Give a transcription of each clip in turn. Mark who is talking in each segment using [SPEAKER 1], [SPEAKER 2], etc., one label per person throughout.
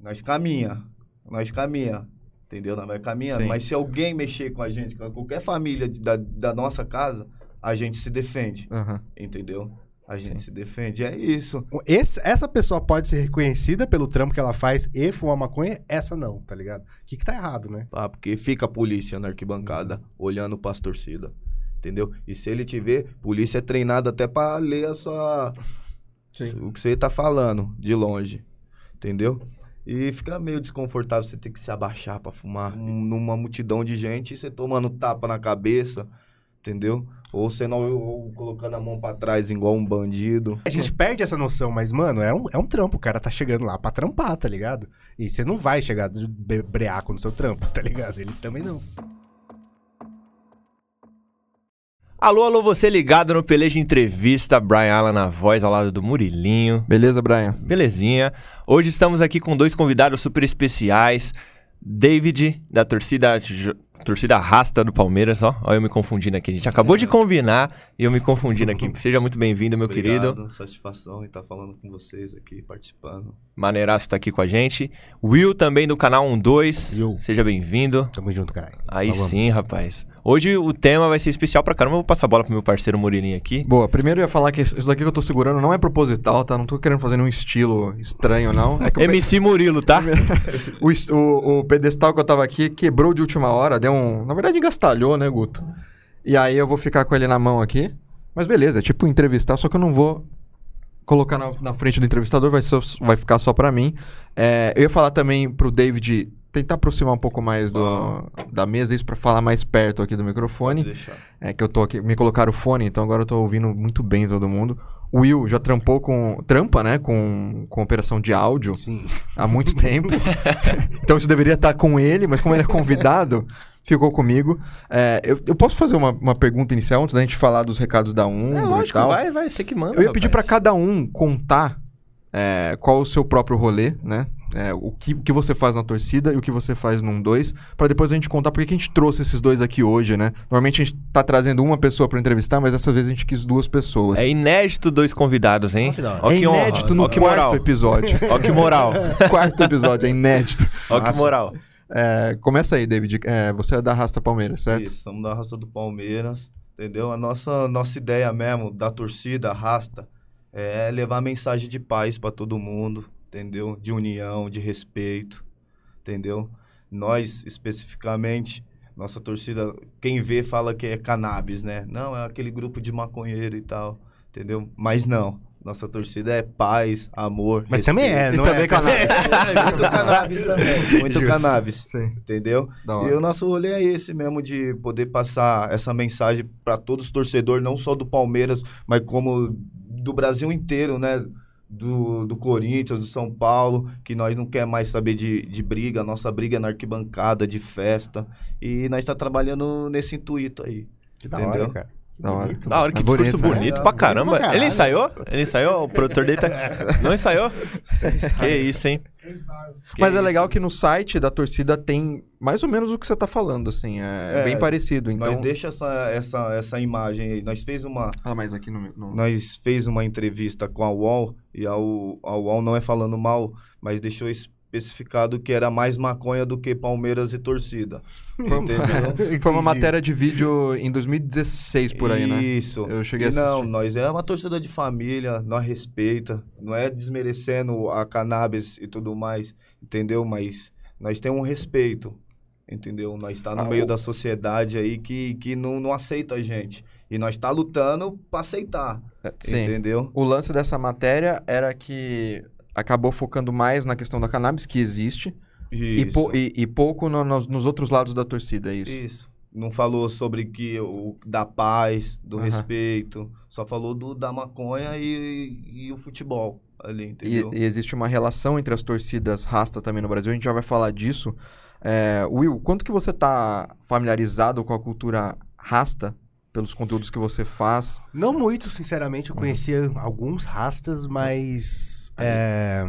[SPEAKER 1] nós caminha, nós caminha, entendeu? Nós vai caminhando.
[SPEAKER 2] Sim.
[SPEAKER 1] Mas se alguém mexer com a gente, com qualquer família de- da, da nossa casa, a gente se defende,
[SPEAKER 2] Aham.
[SPEAKER 1] entendeu? A gente se defende, é isso.
[SPEAKER 3] Esse- essa pessoa pode ser reconhecida pelo trampo que ela faz e fumar maconha, essa não, tá ligado? O que que tá errado, né?
[SPEAKER 1] Ah, porque fica a polícia na arquibancada olhando pras torcidas. Entendeu? E se ele te ver, polícia é treinado até pra ler a sua. O que você tá falando de longe. Entendeu? E fica meio desconfortável você ter que se abaixar pra fumar num- numa multidão de gente e você tomando tapa na cabeça. Entendeu? Ou você não ou colocando a mão pra trás igual um bandido.
[SPEAKER 3] A gente perde essa noção, mas, mano, é um, é um trampo. O cara tá chegando lá pra trampar, tá ligado? E você não vai chegar de breaco no seu trampo, tá ligado? Eles também não.
[SPEAKER 4] Alô, alô, você ligado no Peleja Entrevista, Brian Allen na voz, ao lado do Murilinho.
[SPEAKER 2] Beleza, Brian?
[SPEAKER 4] Belezinha. Hoje estamos aqui com dois convidados super especiais. David, da torcida, torcida Rasta do Palmeiras, ó. Ó, eu me confundindo aqui. A gente acabou de combinar e eu me confundindo aqui. Seja muito bem-vindo, meu querido.
[SPEAKER 1] Obrigado, Satisfação em estar falando com vocês aqui, participando.
[SPEAKER 4] Maneiraço tá aqui com a gente. Will também do canal 12.
[SPEAKER 3] Will.
[SPEAKER 4] Seja bem-vindo.
[SPEAKER 3] Tamo junto, caralho.
[SPEAKER 4] Aí
[SPEAKER 3] vamos.
[SPEAKER 4] sim, rapaz. Hoje o tema vai ser especial pra caramba. Eu vou passar a bola pro meu parceiro Murilinho aqui.
[SPEAKER 2] Boa, primeiro eu ia falar que isso daqui que eu tô segurando não é proposital, tá? Não tô querendo fazer nenhum estilo estranho, não. É que o, pe-
[SPEAKER 4] MC Murilo, tá?
[SPEAKER 2] o, o- o pedestal que eu tava aqui quebrou de última hora, deu um. Na verdade, gastalhou, né, Guto? E aí eu vou ficar com ele na mão aqui. Mas beleza, é tipo entrevistar, só que eu não vou colocar na, na frente do entrevistador, vai, ser, vai ficar só pra mim. É, eu ia falar também pro David tentar aproximar um pouco mais do, da mesa, isso pra falar mais perto aqui do microfone. É que eu tô aqui, me colocaram o fone, então agora eu tô ouvindo muito bem todo mundo. O Will já trampou com. Trampa, né? Com, com operação de áudio
[SPEAKER 3] Sim.
[SPEAKER 2] há muito tempo. então isso deveria estar com ele, mas como ele é convidado, ficou comigo. É, eu, eu posso fazer uma, uma pergunta inicial antes da gente falar dos recados da um
[SPEAKER 4] É
[SPEAKER 2] e
[SPEAKER 4] lógico,
[SPEAKER 2] tal?
[SPEAKER 4] vai, vai, você que manda.
[SPEAKER 2] Eu ia pedir pra
[SPEAKER 4] rapaz.
[SPEAKER 2] cada um contar é, qual o seu próprio rolê, né? É, o, que, o que você faz na torcida e o que você faz num dois, pra depois a gente contar por que a gente trouxe esses dois aqui hoje, né? Normalmente a gente tá trazendo uma pessoa pra entrevistar, mas dessa vez a gente quis duas pessoas.
[SPEAKER 4] É inédito dois convidados, hein?
[SPEAKER 2] É
[SPEAKER 4] que
[SPEAKER 2] inédito
[SPEAKER 4] honra.
[SPEAKER 2] no
[SPEAKER 4] Ó que
[SPEAKER 2] quarto
[SPEAKER 4] moral.
[SPEAKER 2] episódio.
[SPEAKER 4] Ó que moral.
[SPEAKER 2] quarto episódio, é inédito.
[SPEAKER 4] Ó que moral.
[SPEAKER 2] É, começa aí, David. É, você é da Rasta Palmeiras, certo?
[SPEAKER 1] Isso, somos da raça do Palmeiras, entendeu? A nossa, nossa ideia mesmo da torcida, rasta, é levar a mensagem de paz para todo mundo, entendeu? De união, de respeito, entendeu? Nós, especificamente, nossa torcida, quem vê fala que é cannabis, né? Não, é aquele grupo de maconheiro e tal, entendeu? Mas não. Nossa torcida é paz, amor.
[SPEAKER 3] Mas também é,
[SPEAKER 2] E
[SPEAKER 3] não
[SPEAKER 2] também
[SPEAKER 3] é?
[SPEAKER 2] cannabis.
[SPEAKER 1] Muito cannabis também. Muito
[SPEAKER 3] Justo.
[SPEAKER 1] cannabis.
[SPEAKER 2] Sim.
[SPEAKER 1] Entendeu? E o nosso rolê é esse mesmo, de poder passar essa mensagem para todos os torcedores, não só do Palmeiras, mas como do Brasil inteiro, né? Do, do Corinthians, do São Paulo, que nós não quer mais saber de, de briga, nossa briga é na arquibancada, de festa. E nós está trabalhando nesse intuito aí.
[SPEAKER 3] Que da
[SPEAKER 1] Entendeu?
[SPEAKER 3] hora, cara.
[SPEAKER 2] Da hora.
[SPEAKER 3] Bonito.
[SPEAKER 4] Da hora, que
[SPEAKER 2] É
[SPEAKER 4] discurso
[SPEAKER 2] bonito,
[SPEAKER 4] bonito,
[SPEAKER 2] né?
[SPEAKER 4] pra
[SPEAKER 3] É,
[SPEAKER 4] caramba.
[SPEAKER 3] bonito pra
[SPEAKER 4] Ele
[SPEAKER 3] caralho.
[SPEAKER 4] ensaiou? Ele ensaiou? O produtor dele tá... Não ensaiou? que isso, hein? Que
[SPEAKER 2] Mas é
[SPEAKER 4] isso.
[SPEAKER 2] legal que no site da torcida tem mais ou menos o que você tá falando, assim. É,
[SPEAKER 1] É,
[SPEAKER 2] bem parecido. Então.
[SPEAKER 1] Nós deixa essa, essa, essa imagem aí. Nós fez uma,
[SPEAKER 2] Ah, mas aqui no. no-
[SPEAKER 1] Nós fez uma entrevista com a UOL e a, a UOL não é falando mal, mas deixou especificado que era mais maconha do que Palmeiras e torcida. Entendeu?
[SPEAKER 2] Foi uma matéria de vídeo em 2016 por aí, né?
[SPEAKER 1] Isso.
[SPEAKER 2] Eu cheguei a
[SPEAKER 1] E Não,
[SPEAKER 2] assistir.
[SPEAKER 1] nós é uma torcida de família, nós respeita, não é desmerecendo a cannabis e tudo mais, entendeu? Mas nós temos um respeito, entendeu? Nós está no
[SPEAKER 2] Ah,
[SPEAKER 1] meio
[SPEAKER 2] o-
[SPEAKER 1] da sociedade aí que, que não, não aceita a gente. E nós está lutando para aceitar,
[SPEAKER 2] É, Sim.
[SPEAKER 1] entendeu?
[SPEAKER 2] O lance dessa matéria era que acabou focando mais na questão da cannabis, que existe, e, pou- e- e pouco no- nos, nos outros lados da torcida, é isso.
[SPEAKER 1] Isso. Não falou sobre que o da paz, do
[SPEAKER 2] Aham.
[SPEAKER 1] respeito. Só falou do da maconha e, e o futebol ali,
[SPEAKER 2] E,
[SPEAKER 1] entendeu?
[SPEAKER 2] e existe uma relação entre as torcidas rasta também no Brasil, a gente já vai falar disso. É, Will, quanto que você tá familiarizado com a cultura rasta, pelos conteúdos que você faz?
[SPEAKER 3] Não muito, sinceramente. Eu conhecia alguns rastas, mas. É,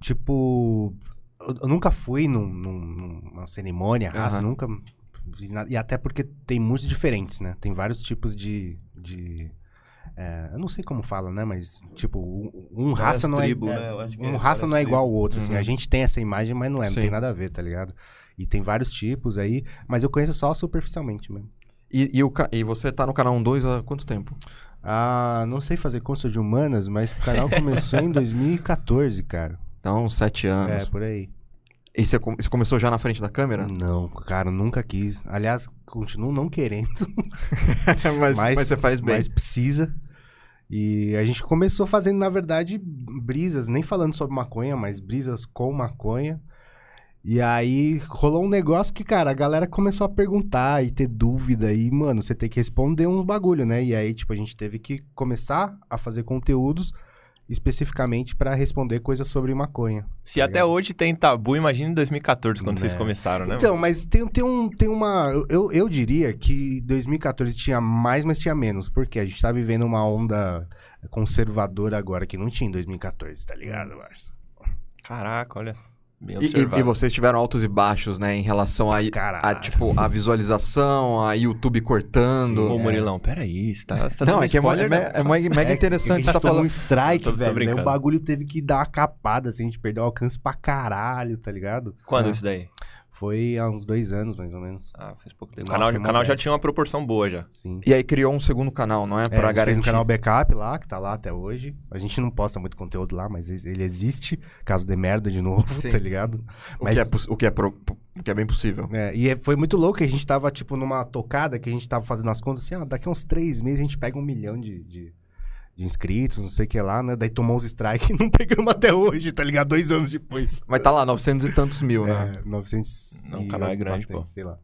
[SPEAKER 3] tipo. Eu, eu nunca fui num- num- numa cerimônia
[SPEAKER 2] Aham.
[SPEAKER 3] nunca. E até porque tem muitos diferentes, né? Tem vários tipos de. de é, eu não sei como fala, né? Mas, tipo, um,
[SPEAKER 1] Várias
[SPEAKER 3] raça não é.
[SPEAKER 1] tribo,
[SPEAKER 3] é,
[SPEAKER 1] né? Que
[SPEAKER 3] um
[SPEAKER 1] é
[SPEAKER 3] raça não é igual ao outro, assim.
[SPEAKER 2] Uhum.
[SPEAKER 3] A gente tem essa imagem, mas não é, não
[SPEAKER 2] Sim.
[SPEAKER 3] tem nada a ver, tá ligado? E tem vários tipos aí, mas eu conheço só superficialmente mesmo.
[SPEAKER 2] E, e o e você tá no canal 12 há quanto tempo?
[SPEAKER 3] Ah, não sei fazer conta de humanas, mas o canal começou em 2014, cara.
[SPEAKER 2] Então, sete
[SPEAKER 3] É,
[SPEAKER 2] anos.
[SPEAKER 3] por aí.
[SPEAKER 2] E você, você começou já na frente da câmera?
[SPEAKER 3] Não, cara, nunca quis. Aliás, continuo não querendo.
[SPEAKER 2] mas, mas, você faz bem.
[SPEAKER 3] Mas precisa. E a gente começou fazendo, na verdade, brisas, nem falando sobre maconha, mas brisas com maconha. E aí rolou um negócio que, cara, a galera começou a perguntar e ter dúvida. E, mano, você tem que responder uns bagulho, né? E aí, tipo, a gente teve que começar a fazer conteúdos especificamente pra responder coisas sobre maconha.
[SPEAKER 4] Se
[SPEAKER 3] Tá
[SPEAKER 4] até
[SPEAKER 3] ligado?
[SPEAKER 4] hoje tem tabu, imagina em 2014, quando vocês
[SPEAKER 3] É.
[SPEAKER 4] começaram, né?
[SPEAKER 3] Então, mas tem, tem, um, tem uma. Eu, eu diria que 2014 tinha mais, mas tinha menos. Porque a gente tá vivendo uma onda conservadora agora que não tinha em 2014, tá ligado, Márcio?
[SPEAKER 4] Caraca, olha.
[SPEAKER 2] E, e- vocês tiveram altos e baixos, né? Em relação a, a tipo, a visualização, a YouTube cortando.
[SPEAKER 4] Ô, Murilão, peraí, você tá, você tá
[SPEAKER 2] Não, é que é,
[SPEAKER 4] spoiler,
[SPEAKER 2] é,
[SPEAKER 4] não.
[SPEAKER 2] me- é mo- mega
[SPEAKER 3] É,
[SPEAKER 2] interessante. Você
[SPEAKER 3] a
[SPEAKER 2] tá falando.
[SPEAKER 3] um strike,
[SPEAKER 4] Tô- tô
[SPEAKER 3] velho. Daí
[SPEAKER 4] brincando.
[SPEAKER 3] o bagulho teve que dar uma capada, assim, a gente perdeu alcance pra caralho, tá ligado?
[SPEAKER 4] Quando
[SPEAKER 2] É.
[SPEAKER 4] isso daí?
[SPEAKER 3] Foi há uns dois anos, mais ou menos.
[SPEAKER 4] Ah, faz pouco tempo. O canal, o canal já tinha uma proporção boa já.
[SPEAKER 3] Sim.
[SPEAKER 2] E aí criou um segundo canal, não é?
[SPEAKER 3] É,
[SPEAKER 2] Pra garantir.
[SPEAKER 3] fez um canal backup lá, que tá lá até hoje. A gente não posta muito conteúdo lá, mas ele existe, caso dê merda de novo,
[SPEAKER 2] Sim.
[SPEAKER 3] tá ligado?
[SPEAKER 2] o,
[SPEAKER 3] Mas
[SPEAKER 2] que é, o, que é pro- o que é bem possível.
[SPEAKER 3] É, e é- foi muito louco que a gente tava, tipo, numa tocada que a gente tava fazendo as contas assim, ah, daqui a uns três meses a gente pega um milhão de, de, de inscritos, não sei o que lá, né? Daí tomou uns strikes e não pegamos até hoje, tá ligado? Dois anos depois.
[SPEAKER 2] Mas tá lá, 900 e tantos mil, né?
[SPEAKER 3] É, 900
[SPEAKER 4] Não, o canal é grande,
[SPEAKER 3] bastante,
[SPEAKER 4] pô.
[SPEAKER 3] Sei lá.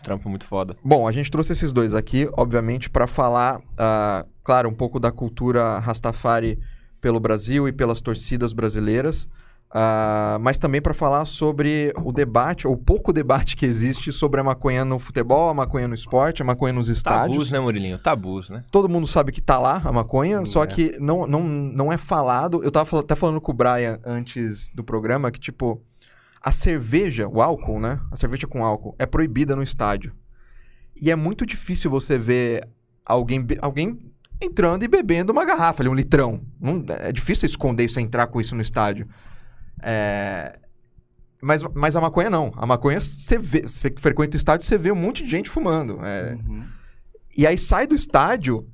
[SPEAKER 4] Trampo muito foda.
[SPEAKER 2] Bom, a gente trouxe esses dois aqui, obviamente, para falar, ah, claro, um pouco da cultura Rastafari pelo Brasil e pelas torcidas brasileiras, ah, mas também para falar sobre o debate, ou pouco debate que existe sobre a maconha no futebol, a maconha no esporte, a maconha nos estádios.
[SPEAKER 4] Tabus, né, Murilinho? Tabus, né?
[SPEAKER 2] Todo mundo sabe que tá lá a maconha,
[SPEAKER 3] Hum,
[SPEAKER 2] só
[SPEAKER 3] é.
[SPEAKER 2] que não, não, não é falado. Eu tava até falando com o Brian antes do programa que, tipo, a cerveja, o álcool, né? A cerveja com álcool é proibida no estádio. E é muito difícil você ver alguém, alguém entrando e bebendo uma garrafa ali, um litrão. Não- é difícil esconder isso, entrar com isso no estádio. É, Mas, mas a maconha não. A maconha, você vê, você que frequenta o estádio, você vê um monte de gente fumando. É,
[SPEAKER 3] Uhum.
[SPEAKER 2] e aí sai do estádio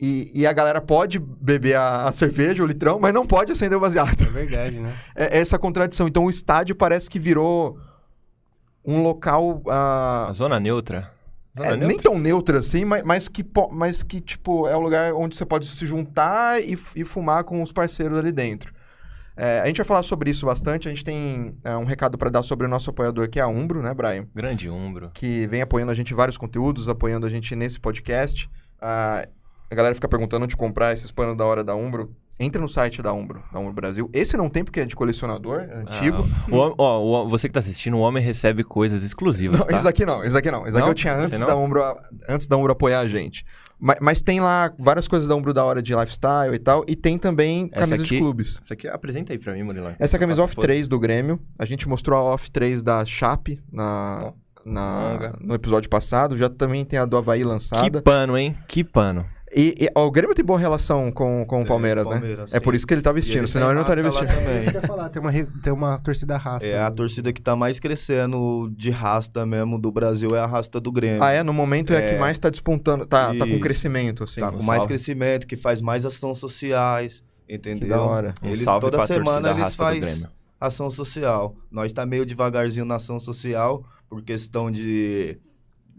[SPEAKER 2] e, e a galera pode beber a, a cerveja, o litrão, mas não pode acender o baseado.
[SPEAKER 3] É verdade, né?
[SPEAKER 2] É, é essa contradição. Então o estádio parece que virou um local.
[SPEAKER 4] A zona neutra. Zona
[SPEAKER 2] é,
[SPEAKER 4] neutra?
[SPEAKER 2] nem tão neutro assim, mas, mas, que, mas que, tipo, é um lugar onde você pode se juntar e, e fumar com os parceiros ali dentro. É, a gente vai falar sobre isso bastante. A gente tem é, um recado para dar sobre o nosso apoiador, que é a Umbro, né, Brian?
[SPEAKER 4] Grande umbro.
[SPEAKER 2] que vem apoiando a gente em vários conteúdos, apoiando a gente nesse podcast. Ah, a galera fica perguntando onde comprar esses panos da hora da Umbro. Entra no site da Umbro, da Umbro Brasil. Esse não tem porque é de colecionador, é antigo.
[SPEAKER 4] Ah, o ó, o você que tá assistindo, o homem recebe coisas exclusivas,
[SPEAKER 2] Não,
[SPEAKER 4] tá?
[SPEAKER 2] Isso aqui não, isso aqui não. Isso aqui
[SPEAKER 4] Não?
[SPEAKER 2] eu tinha antes da? Umbro, antes da Umbro apoiar a gente. Mas, mas tem lá várias coisas da Umbro da hora de lifestyle e tal. E tem também
[SPEAKER 4] Essa
[SPEAKER 2] camisas de
[SPEAKER 4] aqui-
[SPEAKER 2] clubes.
[SPEAKER 4] Isso aqui apresenta aí pra mim, Murilão.
[SPEAKER 2] Essa é a camisa Off
[SPEAKER 4] faço pose.
[SPEAKER 2] 3 do Grêmio. A gente mostrou a Off 3 da Chape na, na-
[SPEAKER 4] manga.
[SPEAKER 2] no episódio passado. Já também tem a do Havaí
[SPEAKER 4] Que
[SPEAKER 2] lançada.
[SPEAKER 4] pano, hein? Que pano.
[SPEAKER 2] E, e, ó, o Grêmio tem boa relação com, com o
[SPEAKER 1] É,
[SPEAKER 2] Palmeiras,
[SPEAKER 1] Palmeiras,
[SPEAKER 2] né? É
[SPEAKER 1] sim.
[SPEAKER 2] por isso que ele tá vestindo,
[SPEAKER 1] ele
[SPEAKER 2] senão ele não estaria vestindo.
[SPEAKER 1] também.
[SPEAKER 3] Eu ia falar, tem uma, tem uma torcida rasta.
[SPEAKER 1] É a torcida que tá mais crescendo de rasta mesmo do Brasil, é a rasta do Grêmio.
[SPEAKER 2] Ah, é? No momento é, a que
[SPEAKER 1] É.
[SPEAKER 2] mais tá despontando, tá, tá com crescimento, assim.
[SPEAKER 1] Tá
[SPEAKER 4] Um
[SPEAKER 1] com mais
[SPEAKER 4] salve.
[SPEAKER 1] crescimento, que faz mais ações sociais, entendeu?
[SPEAKER 2] Que da hora.
[SPEAKER 4] Um
[SPEAKER 1] Eles
[SPEAKER 4] salve
[SPEAKER 1] toda
[SPEAKER 4] pra
[SPEAKER 1] semana
[SPEAKER 4] torcida
[SPEAKER 1] eles
[SPEAKER 4] rasta do
[SPEAKER 1] faz
[SPEAKER 4] Grêmio.
[SPEAKER 1] ação social. Nós tá meio devagarzinho na ação social por questão de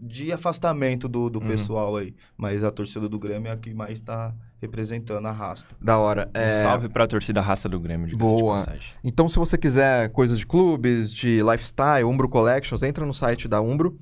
[SPEAKER 1] de afastamento do, do
[SPEAKER 2] Uhum.
[SPEAKER 1] pessoal aí, mas a torcida do Grêmio é a que mais tá representando a rasta.
[SPEAKER 2] Da hora.
[SPEAKER 4] Um
[SPEAKER 2] É,
[SPEAKER 4] salve pra torcida raça do Grêmio, diga
[SPEAKER 2] Boa.
[SPEAKER 4] de.
[SPEAKER 2] Então, se você quiser coisas de clubes, de lifestyle, Umbro Collections, entra no site da Umbro.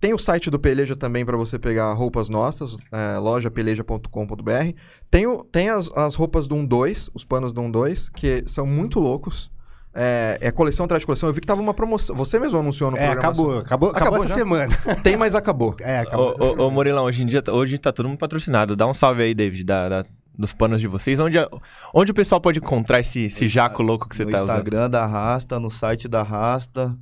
[SPEAKER 2] Tem o site do Peleja também para você pegar roupas nossas, é, lojapeleja.com.br. Tem, o- tem as, as roupas do 1-2, os panos do 1-2, que são muito loucos. É, é coleção atrás de coleção. Eu vi que tava uma promoção. Você mesmo anunciou no
[SPEAKER 3] É,
[SPEAKER 2] programa.
[SPEAKER 3] acabou, acabou, acabou,
[SPEAKER 2] Acabou
[SPEAKER 3] essa
[SPEAKER 2] já?
[SPEAKER 3] semana.
[SPEAKER 2] Tem, mas acabou.
[SPEAKER 3] É, acabou.
[SPEAKER 4] Ô, ô, ô, Murilão, hoje em dia, hoje tá todo mundo patrocinado. Dá um salve aí, David, da, da- dos panos de vocês. Onde, a- onde o pessoal pode encontrar esse, esse jaco louco que você
[SPEAKER 1] no
[SPEAKER 4] tá usando?
[SPEAKER 1] Instagram da Rasta, no site da Rasta,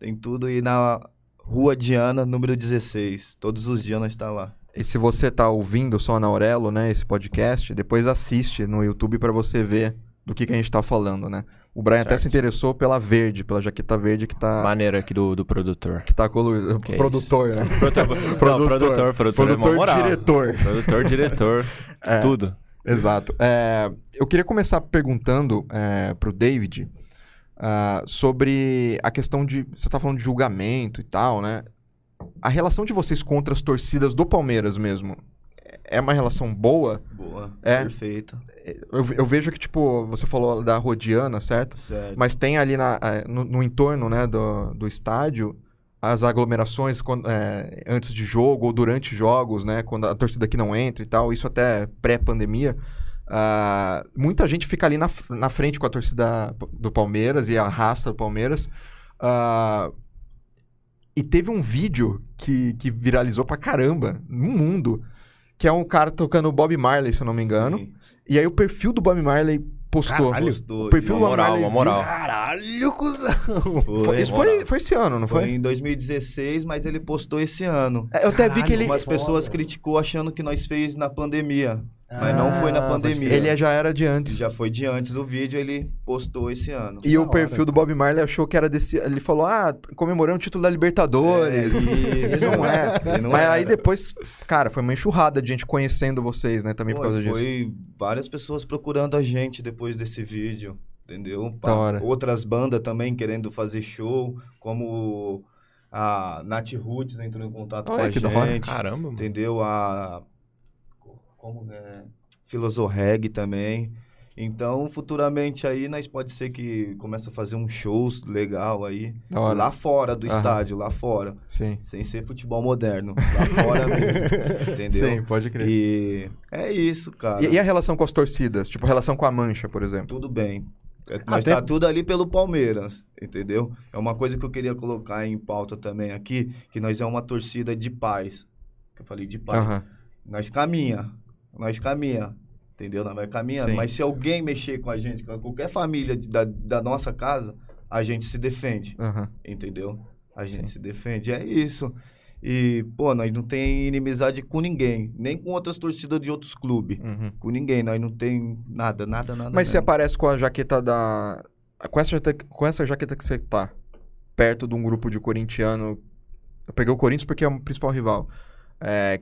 [SPEAKER 1] tem tudo aí na Rua Diana, número 16. Todos os dias nós tá lá.
[SPEAKER 2] E se você tá ouvindo só na Aurelo, né, esse podcast, depois assiste no YouTube pra você ver do que, que a gente tá falando, né? O Brian até
[SPEAKER 4] Certo.
[SPEAKER 2] se interessou pela verde, pela jaqueta verde que tá,
[SPEAKER 4] Maneiro aqui do, do produtor.
[SPEAKER 2] que tá colorida.
[SPEAKER 4] Que
[SPEAKER 2] Produtor, né?
[SPEAKER 4] Produtor, não, produtor, produtor,
[SPEAKER 2] Produtor,
[SPEAKER 4] moral.
[SPEAKER 2] diretor.
[SPEAKER 4] Produtor, diretor,
[SPEAKER 2] É.
[SPEAKER 4] tudo.
[SPEAKER 2] Exato. É, eu queria começar perguntando é, pro David ah, sobre a questão de. Você tá falando de julgamento e tal, né? A relação de vocês contra as torcidas do Palmeiras mesmo é uma relação boa?
[SPEAKER 1] Boa,
[SPEAKER 2] É.
[SPEAKER 1] perfeita.
[SPEAKER 2] Eu, eu vejo que, tipo, você falou da Rodiana, certo?
[SPEAKER 1] Certo.
[SPEAKER 2] Mas tem ali na, eh, no, no entorno né, do, do estádio as aglomerações quando- eh, antes de jogo ou durante jogos, né? Quando a torcida aqui não entra e tal, isso até pré-pandemia. Ah, muita gente fica ali na, na frente com a torcida do Palmeiras e arrasta o Palmeiras. Ah, e teve um vídeo que, que viralizou pra caramba no mundo, que é um cara tocando Bob Marley, se eu não me engano.
[SPEAKER 1] Sim.
[SPEAKER 2] E aí o perfil do Bob Marley postou.
[SPEAKER 3] Caralho.
[SPEAKER 1] Postou,
[SPEAKER 2] O perfil
[SPEAKER 4] Uma
[SPEAKER 2] do Bob
[SPEAKER 4] moral,
[SPEAKER 2] Marley
[SPEAKER 4] uma moral.
[SPEAKER 3] Caralho, cuzão.
[SPEAKER 1] Foi,
[SPEAKER 2] Foi- isso foi, foi esse ano, não
[SPEAKER 1] foi
[SPEAKER 2] foi?
[SPEAKER 1] em 2016, mas ele postou esse ano.
[SPEAKER 2] É, Eu até vi que ele,
[SPEAKER 1] Algumas
[SPEAKER 3] foda.
[SPEAKER 1] pessoas criticou achando que nós fez na pandemia. Mas não foi na
[SPEAKER 3] Ah,
[SPEAKER 1] pandemia.
[SPEAKER 2] ele já era de antes.
[SPEAKER 1] Já foi de antes o vídeo, ele postou esse ano.
[SPEAKER 2] E
[SPEAKER 3] Da
[SPEAKER 2] o
[SPEAKER 3] hora.
[SPEAKER 2] perfil do Bob Marley achou que era desse. Ele falou, ah, comemorando o título da Libertadores.
[SPEAKER 1] É, isso.
[SPEAKER 2] E não é.
[SPEAKER 1] Não
[SPEAKER 2] Mas aí
[SPEAKER 1] era.
[SPEAKER 2] depois, cara, foi uma enxurrada de gente conhecendo vocês, né? Também por
[SPEAKER 1] Foi,
[SPEAKER 2] causa disso.
[SPEAKER 1] foi várias pessoas procurando a gente depois desse vídeo, entendeu?
[SPEAKER 2] Da hora.
[SPEAKER 1] Outras bandas também querendo fazer show, como a Nat Roots entrou em contato
[SPEAKER 2] Olha
[SPEAKER 1] com a
[SPEAKER 2] que da hora.
[SPEAKER 1] gente,
[SPEAKER 4] Caramba, mano.
[SPEAKER 1] entendeu? A como é, Filosorreg também. Então, futuramente aí nós pode ser que comece a fazer uns shows legal aí lá fora do
[SPEAKER 2] Aham.
[SPEAKER 1] estádio, lá fora,
[SPEAKER 2] Sim.
[SPEAKER 1] sem ser futebol moderno, lá fora mesmo, entendeu?
[SPEAKER 2] Sim, pode crer.
[SPEAKER 1] E é isso, cara.
[SPEAKER 2] E, e a relação com as torcidas? Tipo, a relação com a Mancha, por exemplo.
[SPEAKER 1] Tudo bem. É, Mas
[SPEAKER 3] Até-
[SPEAKER 1] tá tudo ali pelo Palmeiras, entendeu? É uma coisa que eu queria colocar em pauta também aqui, que nós é uma torcida de paz. Que eu falei de paz.
[SPEAKER 2] Aham.
[SPEAKER 1] Nós caminha, nós caminha, entendeu? Nós vai caminhando.
[SPEAKER 2] Sim.
[SPEAKER 1] Mas se alguém mexer com a gente, com qualquer família de- da, da nossa casa, a gente se defende,
[SPEAKER 2] Aham.
[SPEAKER 1] entendeu? A gente
[SPEAKER 2] Sim.
[SPEAKER 1] se defende, é isso. E, pô, nós não tem inimizade com ninguém, nem com outras torcidas de outros clubes.
[SPEAKER 2] Uhum.
[SPEAKER 1] Com ninguém, nós não tem nada, nada, nada.
[SPEAKER 2] Mas você aparece com a jaqueta da. Com essa, jaqueta- com essa jaqueta que você tá, perto de um grupo de corintiano. Eu peguei o Corinthians porque é o principal rival. É,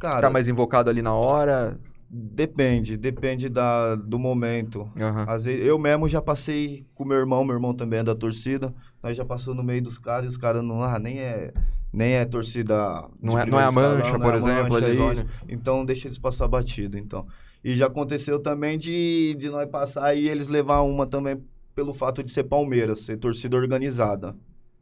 [SPEAKER 1] Cara,
[SPEAKER 2] tá mais invocado ali na hora.
[SPEAKER 1] depende, depende da, do momento.
[SPEAKER 2] Aham.
[SPEAKER 1] Às vezes, eu mesmo já passei com meu irmão, meu irmão também é da torcida. Nós já passou no meio dos caras e os caras não, ah, nem é, nem é torcida.
[SPEAKER 2] Não é- não é a
[SPEAKER 1] primeiro
[SPEAKER 2] Mancha,
[SPEAKER 1] escalão,
[SPEAKER 2] por
[SPEAKER 1] é a
[SPEAKER 2] exemplo,
[SPEAKER 1] Mancha, é isso. Então deixa eles passar batido, então. E já aconteceu também de, de nós passar e eles levar uma também pelo fato de ser Palmeiras, ser torcida organizada.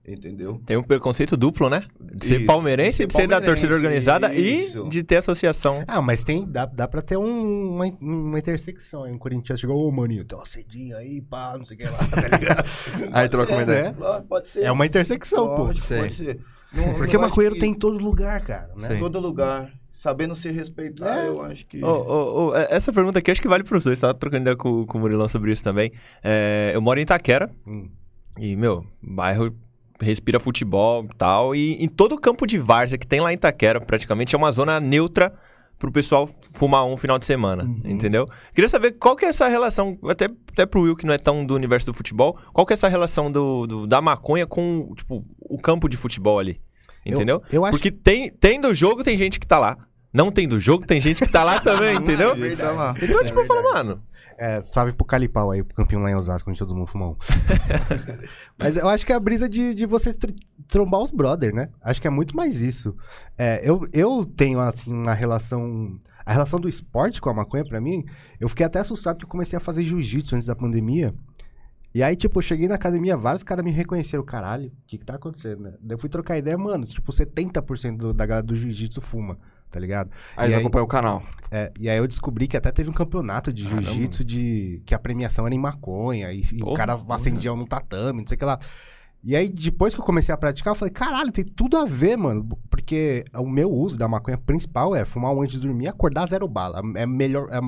[SPEAKER 1] Entendeu?
[SPEAKER 4] Tem um preconceito duplo, né? De ser
[SPEAKER 1] Isso,
[SPEAKER 4] palmeirense,
[SPEAKER 1] de ser
[SPEAKER 4] de ser da torcida
[SPEAKER 1] palmeirense,
[SPEAKER 4] organizada
[SPEAKER 1] isso.
[SPEAKER 4] e de ter associação.
[SPEAKER 3] Ah, mas tem, dá, dá pra ter um- uma, uma intersecção aí. Um corintiano chegou, ô maninho, tem uma cedinha aí, pá, não sei o que lá, tá ligado?
[SPEAKER 2] Aí troca uma ideia.
[SPEAKER 1] Lógico, Pode ser.
[SPEAKER 3] é uma intersecção, pô.
[SPEAKER 1] Lógico,
[SPEAKER 2] Sei.
[SPEAKER 1] pode ser. Não-
[SPEAKER 3] Porque maconheiro
[SPEAKER 1] que
[SPEAKER 3] tem em todo lugar, cara, né?
[SPEAKER 2] Sim.
[SPEAKER 1] Todo lugar. Sabendo se respeitar,
[SPEAKER 3] É.
[SPEAKER 1] eu acho que.
[SPEAKER 4] Ô, ô, é- essa pergunta aqui acho que vale pros dois, tava trocando ideia com, com o Murilão sobre isso também. É, eu moro em Itaquera
[SPEAKER 3] Hum.
[SPEAKER 4] e, meu, bairro respira futebol e tal. E em todo o campo de várzea que tem lá em Itaquera, praticamente, é uma zona neutra pro pessoal fumar um final de semana, entendeu? Queria saber qual que é essa relação, até, até pro Will, que não é tão do universo do futebol, qual que é essa relação do, do- da maconha com, tipo, o campo de futebol ali, entendeu?
[SPEAKER 3] eu acho-
[SPEAKER 4] Porque tem, tem do jogo, tem gente que tá lá. Não tem do jogo, tem gente que tá lá também, entendeu?
[SPEAKER 1] Ele tá lá.
[SPEAKER 4] Então, tipo, eu falo, mano,
[SPEAKER 3] É, salve pro Calipau aí, pro campinho lá em Osasco, onde todo mundo fuma um. Mas eu acho que é a brisa de, de vocês tr- trombar os brother, né? Acho que é muito mais isso. É, eu, eu tenho, assim, uma relação... A relação do esporte com a maconha, pra mim, eu fiquei até assustado que eu comecei a fazer jiu-jitsu antes da pandemia. E aí, tipo, eu cheguei na academia, vários caras me reconheceram. Caralho, o que que tá acontecendo, né? Daí eu fui trocar ideia, mano, tipo, 70% do, da galera do jiu-jitsu fuma, tá ligado?
[SPEAKER 2] Aí
[SPEAKER 3] E
[SPEAKER 2] eles acompanham o canal.
[SPEAKER 3] É, e aí eu descobri que até teve um campeonato de jiu-jitsu de que a premiação era em maconha e, e o cara
[SPEAKER 4] porra.
[SPEAKER 3] acendia um no tatame, não sei o que lá. E aí, depois que eu comecei a praticar, eu falei, caralho, tem tudo a ver, mano. Porque o meu uso da maconha principal é fumar um antes de dormir e acordar zero bala. É melhor, é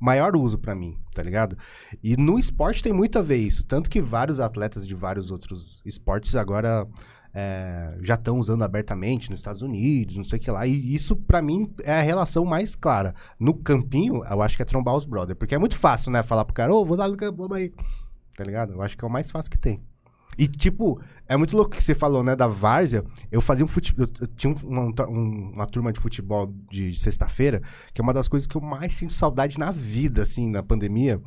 [SPEAKER 3] maior uso pra mim, tá ligado? E no esporte tem muito a ver isso. Tanto que vários atletas de vários outros esportes agora é, já estão usando abertamente nos Estados Unidos, não sei o que lá. E isso, pra mim, é a relação mais clara. No campinho, eu acho que é trombar os brothers. Porque é muito fácil, né? Falar pro cara, ô, vou dar no campo, aí. Tá ligado? Eu acho que é o mais fácil que tem. E, tipo, é muito louco que você falou, né, da várzea. Eu fazia um futebol. Eu, eu tinha uma, um, uma turma de futebol de sexta-feira, que é uma das coisas que eu mais sinto saudade na vida, assim, na pandemia.